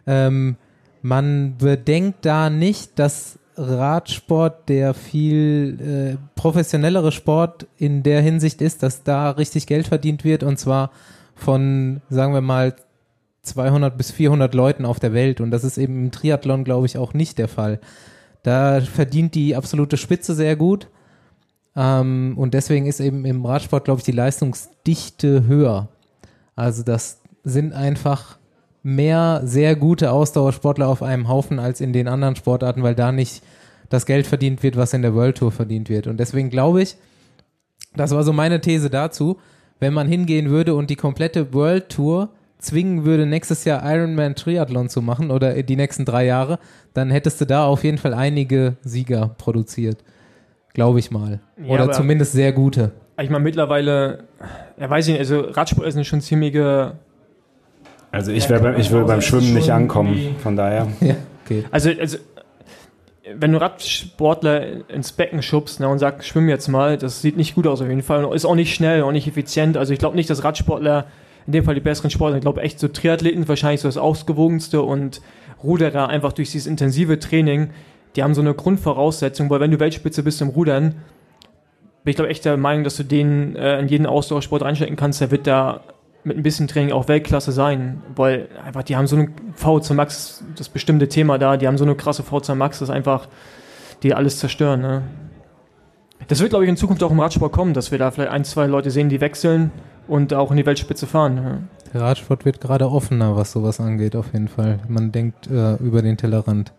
S1: Ähm, man bedenkt da nicht, dass Radsport der viel äh, professionellere Sport in der Hinsicht ist, dass da richtig Geld verdient wird und zwar von, sagen wir mal, 200 bis 400 Leuten auf der Welt und das ist eben im Triathlon, glaube ich, auch nicht der Fall. Da verdient die absolute Spitze sehr gut ähm, und deswegen ist eben im Radsport, glaube ich, die Leistungsdichte höher. Also das sind einfach mehr sehr gute Ausdauersportler auf einem Haufen als in den anderen Sportarten, weil da nicht das Geld verdient wird, was in der World Tour verdient wird. Und deswegen glaube ich, das war so meine These dazu, wenn man hingehen würde und die komplette World Tour zwingen würde, nächstes Jahr Ironman Triathlon zu machen oder die nächsten drei Jahre, dann hättest du da auf jeden Fall einige Sieger produziert. Glaube ich mal.
S3: Ja,
S1: Oder zumindest sehr gute.
S3: Ich meine, mittlerweile, ja weiß ich nicht, also Radsport ist eine schon ziemliche
S7: also ich, wär beim, ich würde beim Schwimmen nicht ankommen. Von daher.
S1: Ja, okay.
S3: Also, also wenn du Radsportler ins Becken schubst ne, und sagst, schwimm jetzt mal, das sieht nicht gut aus auf jeden Fall. Und Ist auch nicht schnell, auch nicht effizient. Also ich glaube nicht, dass Radsportler in dem Fall die besseren Sportler sind. Ich glaube echt so Triathleten wahrscheinlich so das ausgewogenste und Ruderer einfach durch dieses intensive Training, die haben so eine Grundvoraussetzung, weil wenn du Weltspitze bist im Rudern, bin ich glaube echt der Meinung, dass du den äh, in jeden Ausdauersport reinstecken kannst, der wird da mit ein bisschen Training auch Weltklasse sein, weil einfach die haben so eine VZ Max, das bestimmte Thema da, die haben so eine krasse VZ Max, das einfach, die alles zerstören. Ne? Das wird, glaube ich, in Zukunft auch im Radsport kommen, dass wir da vielleicht ein, zwei Leute sehen, die wechseln und auch in die Weltspitze fahren. Ne?
S1: Der Radsport wird gerade offener, was sowas angeht, auf jeden Fall. Man denkt äh, über den Tellerrand.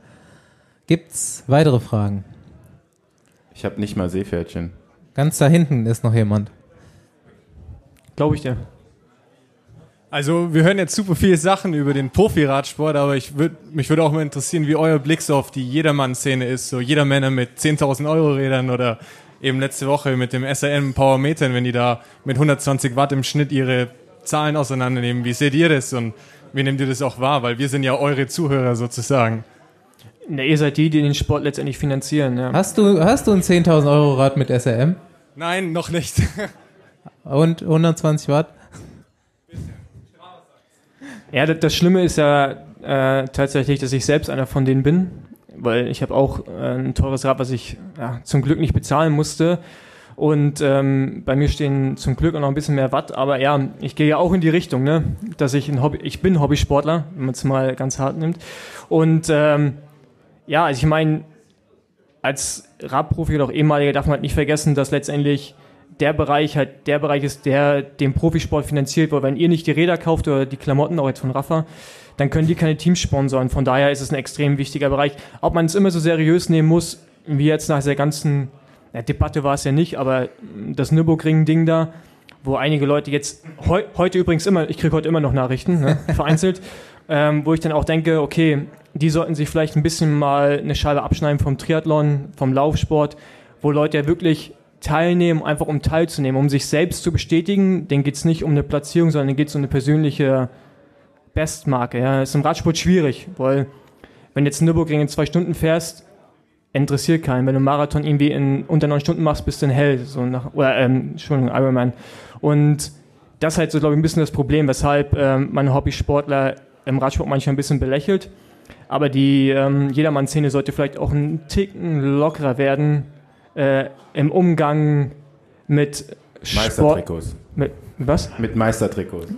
S1: Gibt's weitere Fragen?
S2: Ich habe nicht mal Seepferdchen.
S1: Ganz da hinten ist noch jemand.
S3: Glaube ich dir.
S4: Also wir hören jetzt super viele Sachen über den Profi-Radsport, aber ich würd, mich würde auch mal interessieren, wie euer Blick so auf die Jedermann-Szene ist. So Jedermänner mit 10.000 Euro Rädern oder eben letzte Woche mit dem SRM Powermetern, wenn die da mit 120 Watt im Schnitt ihre Zahlen auseinandernehmen. Wie seht ihr das und wie nehmt ihr das auch wahr? Weil wir sind ja eure Zuhörer sozusagen.
S3: Ne, ihr seid die, die den Sport letztendlich finanzieren. Ja.
S1: Hast du, hast du ein 10.000 Euro Rad mit SRM?
S4: Nein, noch nicht.
S1: Und 120 Watt?
S3: Ja, das, das Schlimme ist ja äh, tatsächlich, dass ich selbst einer von denen bin, weil ich habe auch äh, ein teures Rad, was ich ja, zum Glück nicht bezahlen musste. Und ähm, bei mir stehen zum Glück auch noch ein bisschen mehr Watt, aber ja, ich gehe ja auch in die Richtung, ne, dass ich ein Hobby, ich bin Hobbysportler, wenn man es mal ganz hart nimmt. Und ähm, ja, also ich meine, als Radprofi oder auch ehemaliger darf man halt nicht vergessen, dass letztendlich der Bereich halt der Bereich ist, der den Profisport finanziert, weil wenn ihr nicht die Räder kauft oder die Klamotten, auch jetzt von Rafa, dann können die keine Teams sponsoren. Von daher ist es ein extrem wichtiger Bereich. Ob man es immer so seriös nehmen muss, wie jetzt nach der ganzen ja, Debatte war es ja nicht, aber das Nürburgring-Ding da, wo einige Leute jetzt heu, heute übrigens immer, ich kriege heute immer noch Nachrichten, ne, vereinzelt, ähm, wo ich dann auch denke, okay, die sollten sich vielleicht ein bisschen mal eine Scheibe abschneiden vom Triathlon, vom Laufsport, wo Leute ja wirklich teilnehmen, einfach um teilzunehmen, um sich selbst zu bestätigen. Denen geht es nicht um eine Platzierung, sondern denen geht es um eine persönliche Bestmarke. Ja. Ist im Radsport schwierig, weil wenn jetzt Nürburgring in zwei Stunden fährst, interessiert keinen. Wenn du einen Marathon irgendwie in unter neun Stunden machst, bist du ein Held. So nach, oder, ähm, Entschuldigung, Ironman. Und das ist halt so, glaube ich, ein bisschen das Problem, weshalb ähm, man Hobbysportler im Radsport manchmal ein bisschen belächelt. Aber die ähm, Jedermann-Szene sollte vielleicht auch einen Ticken lockerer werden äh, im Umgang mit Sport.
S2: Meistertrikots.
S3: Mit, was?
S2: Mit Meistertrikots.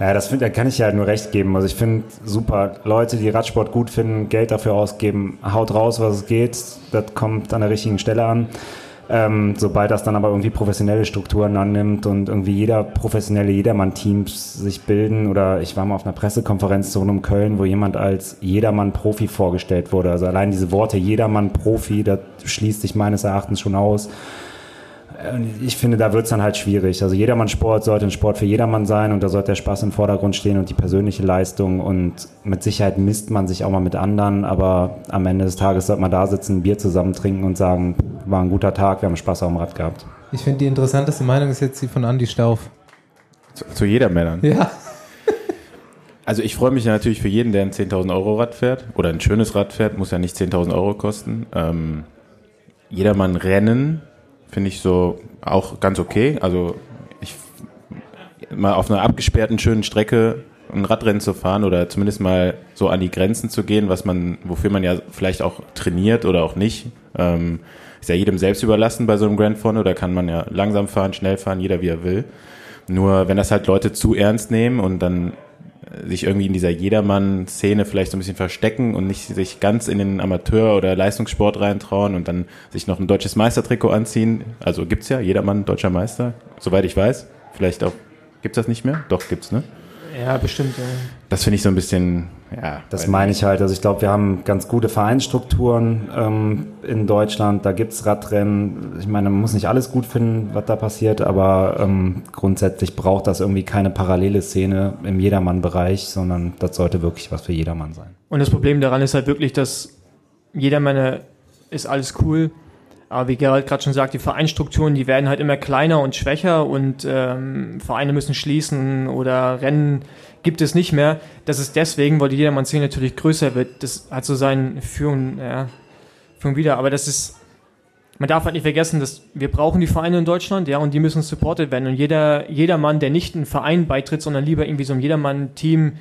S7: Ja, das find, da kann ich ja halt nur recht geben. Also ich finde super, Leute, die Radsport gut finden, Geld dafür ausgeben, haut raus, was es geht. Das kommt an der richtigen Stelle an. Ähm, sobald das dann aber irgendwie professionelle Strukturen annimmt und irgendwie jeder professionelle Jedermann-Teams sich bilden oder ich war mal auf einer Pressekonferenz so um Köln, wo jemand als Jedermann-Profi vorgestellt wurde. Also allein diese Worte Jedermann-Profi, das schließt sich meines Erachtens schon aus. Ich finde, da wird es dann halt schwierig. Also Jedermann-Sport sollte ein Sport für jedermann sein und da sollte der Spaß im Vordergrund stehen und die persönliche Leistung und mit Sicherheit misst man sich auch mal mit anderen, aber am Ende des Tages sollte man da sitzen, ein Bier zusammen trinken und sagen, war ein guter Tag, wir haben Spaß auf dem Rad gehabt.
S1: Ich finde, die interessanteste Meinung ist jetzt die von Andy Stauf.
S2: Zu, zu jeder Männern.
S1: Ja.
S2: Also ich freue mich ja natürlich für jeden, der ein 10.000 Euro Rad fährt oder ein schönes Rad fährt, muss ja nicht 10.000 Euro kosten. Ähm, jedermann Rennen finde ich so auch ganz okay. Also ich mal auf einer abgesperrten schönen Strecke ein Radrennen zu fahren oder zumindest mal so an die Grenzen zu gehen, was man, wofür man ja vielleicht auch trainiert oder auch nicht. Ähm, ist ja jedem selbst überlassen bei so einem Grand Fondo, da kann man ja langsam fahren, schnell fahren, jeder wie er will. Nur wenn das halt Leute zu ernst nehmen und dann sich irgendwie in dieser Jedermann-Szene vielleicht so ein bisschen verstecken und nicht sich ganz in den Amateur- oder Leistungssport reintrauen und dann sich noch ein deutsches Meistertrikot anziehen. Also gibt's ja, Jedermann deutscher Meister, soweit ich weiß. Vielleicht auch, gibt's das nicht mehr? Doch, gibt's, ne?
S3: Ja, bestimmt. Ja.
S2: Das finde ich so ein bisschen, ja.
S7: Das meine ich halt. Also ich glaube, wir haben ganz gute Vereinsstrukturen ähm, in Deutschland. Da gibt's Radrennen. Ich meine, man muss nicht alles gut finden, was da passiert, aber ähm, grundsätzlich braucht das irgendwie keine parallele Szene im Jedermann-Bereich, sondern das sollte wirklich was für jedermann sein.
S3: Und das Problem daran ist halt wirklich, dass Jedermann ist alles cool, aber wie Gerald gerade schon sagt, die Vereinsstrukturen, die werden halt immer kleiner und schwächer und ähm, Vereine müssen schließen oder Rennen gibt es nicht mehr. Das ist deswegen, weil die Jedermann-Szene natürlich größer wird. Das hat so seinen Führung, ja, Führung wieder. Aber das ist, man darf halt nicht vergessen, dass wir brauchen die Vereine in Deutschland, ja, und die müssen supported werden. Und jeder, jeder Mann, der nicht einem Verein beitritt, sondern lieber irgendwie so ein Jedermann-Team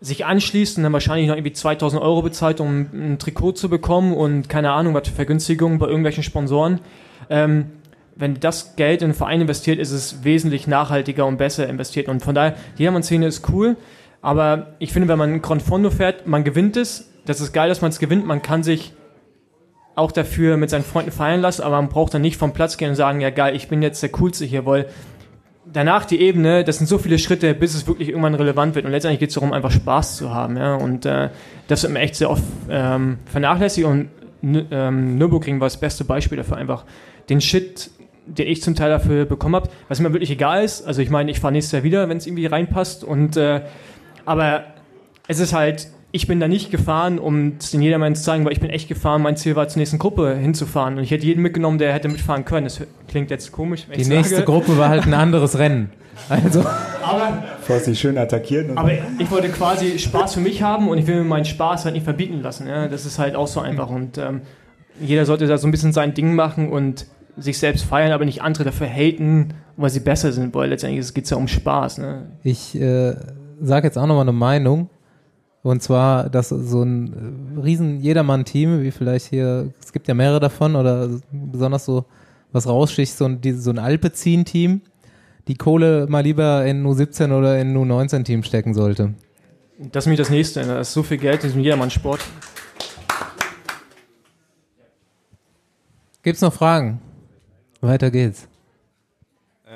S3: sich anschließt und dann wahrscheinlich noch irgendwie 2000 Euro bezahlt, um ein Trikot zu bekommen und keine Ahnung, was für Vergünstigungen bei irgendwelchen Sponsoren. Ähm, wenn das Geld in einen Verein investiert, ist es wesentlich nachhaltiger und besser investiert. Und von daher, die Jedermann-Szene ist cool, aber ich finde, wenn man ein Confondo fährt, man gewinnt es. Das ist geil, dass man es gewinnt. Man kann sich auch dafür mit seinen Freunden feiern lassen, aber man braucht dann nicht vom Platz gehen und sagen, ja geil, ich bin jetzt der Coolste hier, weil danach die Ebene, das sind so viele Schritte, bis es wirklich irgendwann relevant wird. Und letztendlich geht es darum, einfach Spaß zu haben. Ja? Und äh, das wird mir echt sehr oft ähm, vernachlässigt. Und ähm, Nürburgring war das beste Beispiel dafür, einfach den Shit, den ich zum Teil dafür bekommen habe, was mir wirklich egal ist. Also ich meine, ich fahre nächstes Jahr wieder, wenn es irgendwie reinpasst. Und äh, aber es ist halt ich bin da nicht gefahren, um es den jedermann zu zeigen, weil ich bin echt gefahren. Mein Ziel war, zur nächsten Gruppe hinzufahren. Und ich hätte jeden mitgenommen, der hätte mitfahren können. Das klingt jetzt komisch.
S1: Die nächste sage. Gruppe war halt ein anderes Rennen. Also.
S7: Aber, Bevor sie schön attackieren.
S3: Aber ich wollte quasi Spaß für mich haben und ich will mir meinen Spaß halt nicht verbieten lassen. Ja? Das ist halt auch so einfach. Und ähm, jeder sollte da so ein bisschen sein Ding machen und sich selbst feiern, aber nicht andere dafür haten, weil sie besser sind, weil letztendlich geht es ja um Spaß. Ne?
S1: Ich äh, sage jetzt auch nochmal eine Meinung. Und zwar, dass so ein äh, riesen Jedermann-Team, wie vielleicht hier, es gibt ja mehrere davon, oder besonders so, was raussticht, so ein, so ein Alpezin-Team, die Kohle mal lieber in U17 oder in U19-Team stecken sollte.
S3: Das ist mich das Nächste. Da ist so viel Geld in diesem Jedermann-Sport.
S1: Gibt's noch Fragen? Weiter geht's.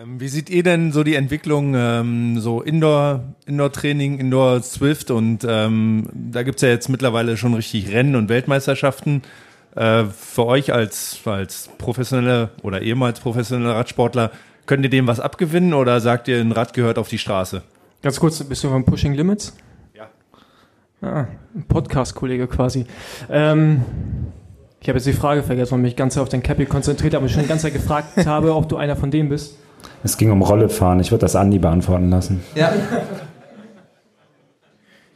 S9: Ähm, wie seht ihr denn so die Entwicklung, ähm, so Indoor, Indoor-Training, Indoor Swift und ähm, da gibt's ja jetzt mittlerweile schon richtig Rennen und Weltmeisterschaften. Äh, für euch als, als professionelle oder ehemals professionelle Radsportler, könnt ihr dem was abgewinnen oder sagt ihr, ein Rad gehört auf die Straße?
S3: Ganz kurz, bist du beim Pushing Limits?
S9: Ja.
S3: Ah, ein Podcast-Kollege quasi. Ähm, ich habe jetzt die Frage vergessen und mich ganz auf den Cappy konzentriert, aber ich schon die ganze Zeit gefragt habe, ob du einer von denen bist.
S7: Es ging um Rollefahren. Ich würde das Andi beantworten lassen.
S1: Ja.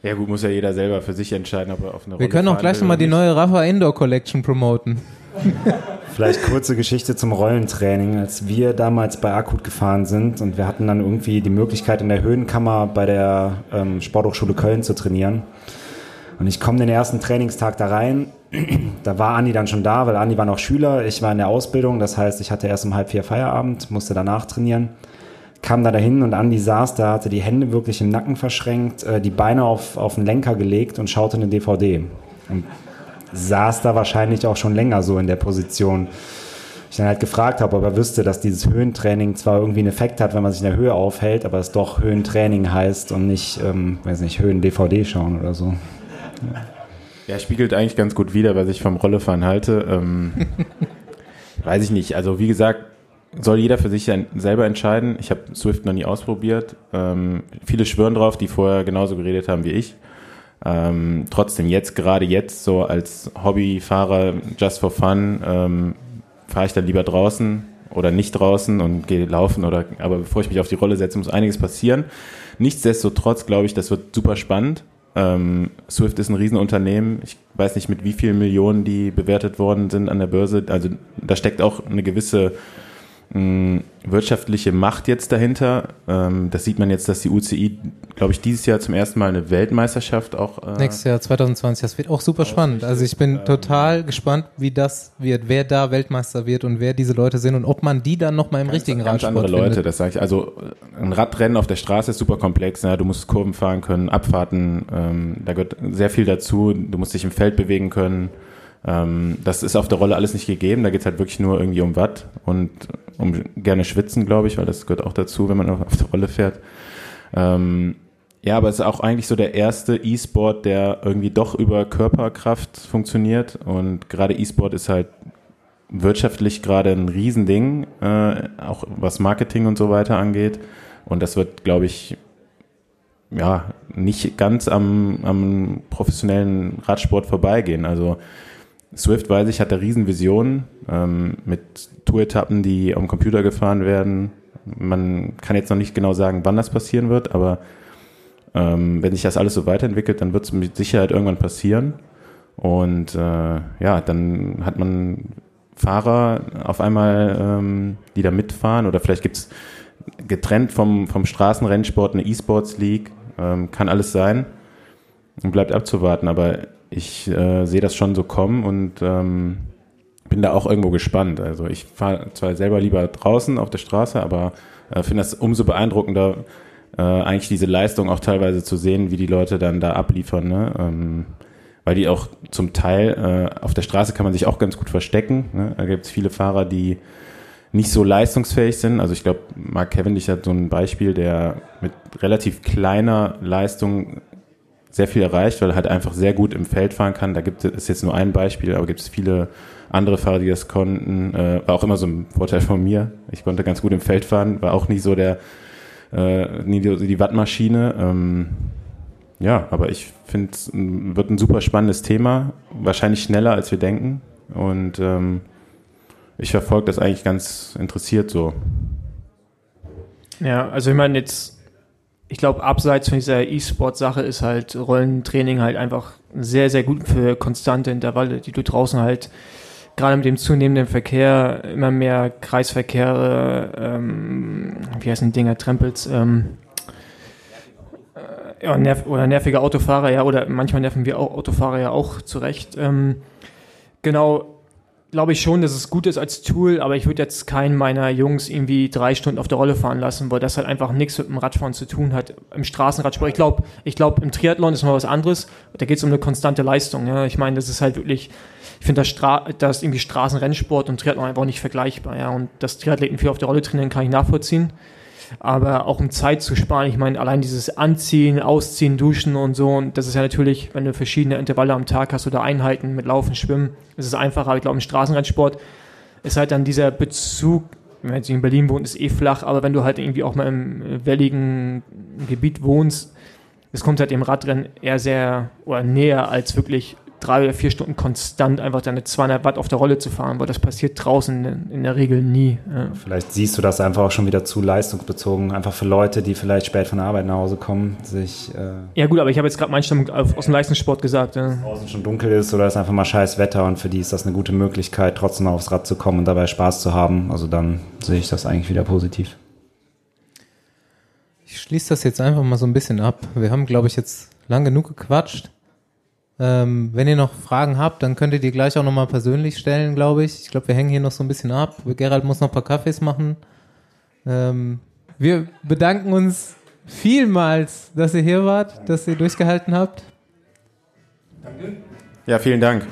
S2: Ja gut, muss ja jeder selber für sich entscheiden, ob er auf eine
S1: Wir
S2: Rolle
S1: können auch
S2: fahren
S1: gleich nochmal die neue Rafa Indoor Collection promoten.
S7: Vielleicht kurze Geschichte zum Rollentraining. Als wir damals bei Akut gefahren sind und wir hatten dann irgendwie die Möglichkeit in der Höhenkammer bei der ähm, Sporthochschule Köln zu trainieren. Und ich komme den ersten Trainingstag da rein. Da war Andi dann schon da, weil Andi war noch Schüler. Ich war in der Ausbildung. Das heißt, ich hatte erst um halb vier Feierabend, musste danach trainieren. Kam da dahin und Andi saß da, hatte die Hände wirklich im Nacken verschränkt, äh, die Beine auf, auf den Lenker gelegt und schaute eine DVD. Und saß da wahrscheinlich auch schon länger so in der Position. Ich dann halt gefragt habe, ob er wüsste, dass dieses Höhentraining zwar irgendwie einen Effekt hat, wenn man sich in der Höhe aufhält, aber es doch Höhentraining heißt und nicht, ähm, weiß nicht, Höhen-DVD schauen oder so.
S2: Ja, spiegelt eigentlich ganz gut wider, was ich vom Rollefahren halte. Ähm, weiß ich nicht. Also wie gesagt, soll jeder für sich selber entscheiden. Ich habe Swift noch nie ausprobiert. Ähm, viele schwören drauf, die vorher genauso geredet haben wie ich. Ähm, trotzdem jetzt, gerade jetzt, so als Hobbyfahrer, just for fun, ähm, fahre ich dann lieber draußen oder nicht draußen und gehe laufen oder, aber bevor ich mich auf die Rolle setze, muss einiges passieren. Nichtsdestotrotz glaube ich, das wird super spannend. Ähm, Swift ist ein Riesenunternehmen. Ich weiß nicht, mit wie vielen Millionen die bewertet worden sind an der Börse. Also da steckt auch eine gewisse mh, wirtschaftliche Macht jetzt dahinter. Ähm, das sieht man jetzt, dass die UCI, glaube ich, dieses Jahr zum ersten Mal eine Weltmeisterschaft auch. Äh,
S1: Nächstes Jahr 2020, das wird auch super spannend. Also ich bin total gespannt, wie das wird, wer da Weltmeister wird und wer diese Leute sind und ob man die dann nochmal im richtigen
S2: ganz
S1: Radsport
S2: andere Leute,
S1: findet.
S2: das sage ich. Also äh, ein Radrennen auf der Straße ist super komplex. Ne? Du musst Kurven fahren können, Abfahrten, ähm, da gehört sehr viel dazu. Du musst dich im Feld bewegen können. Ähm, das ist auf der Rolle alles nicht gegeben. Da geht's halt wirklich nur irgendwie um Watt und um gerne schwitzen, glaube ich, weil das gehört auch dazu, wenn man auf der Rolle fährt. Ähm, ja, aber es ist auch eigentlich so der erste E-Sport, der irgendwie doch über Körperkraft funktioniert. Und gerade E-Sport ist halt wirtschaftlich gerade ein Riesending, äh, auch was Marketing und so weiter angeht. Und das wird, glaube ich, ja, nicht ganz am, am professionellen Radsport vorbeigehen. Also Swift, weiß ich, hat da Riesenvisionen ähm, mit Tour-Etappen, die am Computer gefahren werden. Man kann jetzt noch nicht genau sagen, wann das passieren wird, aber ähm, wenn sich das alles so weiterentwickelt, dann wird es mit Sicherheit irgendwann passieren. Und äh, ja, dann hat man Fahrer auf einmal, ähm, die da mitfahren oder vielleicht gibt's getrennt vom, vom Straßenrennsport eine E-Sports League, ähm, kann alles sein und bleibt abzuwarten, aber ich äh, sehe das schon so kommen und ähm, bin da auch irgendwo gespannt. Also ich fahre zwar selber lieber draußen auf der Straße, aber äh, finde das umso beeindruckender, äh, eigentlich diese Leistung auch teilweise zu sehen, wie die Leute dann da abliefern. Ne? Ähm, weil die auch zum Teil äh, auf der Straße kann man sich auch ganz gut verstecken. Ne? Da gibt es viele Fahrer, die nicht so leistungsfähig sind. Also ich glaube, Mark Cavendish hat so ein Beispiel, der mit relativ kleiner Leistung sehr viel erreicht, weil er halt einfach sehr gut im Feld fahren kann. Da gibt es jetzt nur ein Beispiel, aber gibt es viele andere Fahrer, die das konnten. Äh, war auch immer so ein Vorteil von mir. Ich konnte ganz gut im Feld fahren, war auch nicht so der äh, nie die, die Wattmaschine. Ähm, ja, aber ich finde, es wird ein super spannendes Thema, wahrscheinlich schneller als wir denken. Und ähm, ich verfolge das eigentlich ganz interessiert so.
S3: Ja, also ich meine jetzt, ich glaube, abseits von dieser E-Sport-Sache ist halt Rollentraining halt einfach sehr, sehr gut für konstante Intervalle, die du draußen halt gerade mit dem zunehmenden Verkehr, immer mehr Kreisverkehre, ähm, wie heißen Dinger, Trempels, ähm, äh, ja, nerv oder nervige Autofahrer, ja, oder manchmal nerven wir auch Autofahrer ja auch zurecht. Ähm, genau, glaube ich schon, dass es gut ist als Tool, aber ich würde jetzt keinen meiner Jungs irgendwie drei Stunden auf der Rolle fahren lassen, weil das halt einfach nichts mit dem Radfahren zu tun hat. Im Straßenradsport, ich glaube, ich glaube, im Triathlon ist noch was anderes. Da geht es um eine konstante Leistung. Ja. Ich meine, das ist halt wirklich, ich finde, das, Stra das irgendwie Straßenrennsport und Triathlon einfach nicht vergleichbar. Ja. Und dass Triathleten viel auf der Rolle trainieren, kann ich nachvollziehen. Aber auch um Zeit zu sparen, ich meine, allein dieses Anziehen, Ausziehen, Duschen und so, und das ist ja natürlich, wenn du verschiedene Intervalle am Tag hast oder Einheiten mit Laufen, Schwimmen, ist es einfacher. Ich glaube, im Straßenrennsport ist halt dann dieser Bezug, wenn man jetzt in Berlin wohnt, ist eh flach, aber wenn du halt irgendwie auch mal im welligen Gebiet wohnst, es kommt halt im Radrennen eher sehr oder näher als wirklich drei oder vier Stunden konstant einfach deine 200 Watt auf der Rolle zu fahren, weil das passiert draußen in der Regel nie. Ja.
S7: Vielleicht siehst du das einfach auch schon wieder zu leistungsbezogen, einfach für Leute, die vielleicht spät von der Arbeit nach Hause kommen, sich... Äh
S3: ja gut, aber ich habe jetzt gerade meinen Stamm aus dem Leistungssport gesagt. Ja.
S7: Draußen schon dunkel ist oder es ist einfach mal scheiß Wetter und für die ist das eine gute Möglichkeit, trotzdem noch aufs Rad zu kommen und dabei Spaß zu haben. Also dann sehe ich das eigentlich wieder positiv.
S1: Ich schließe das jetzt einfach mal so ein bisschen ab. Wir haben, glaube ich, jetzt lang genug gequatscht. Ähm, wenn ihr noch Fragen habt, dann könnt ihr die gleich auch nochmal persönlich stellen, glaube ich. Ich glaube, wir hängen hier noch so ein bisschen ab. Gerald muss noch ein paar Kaffees machen. Ähm, wir bedanken uns vielmals, dass ihr hier wart, dass ihr durchgehalten habt.
S2: Ja, vielen Dank.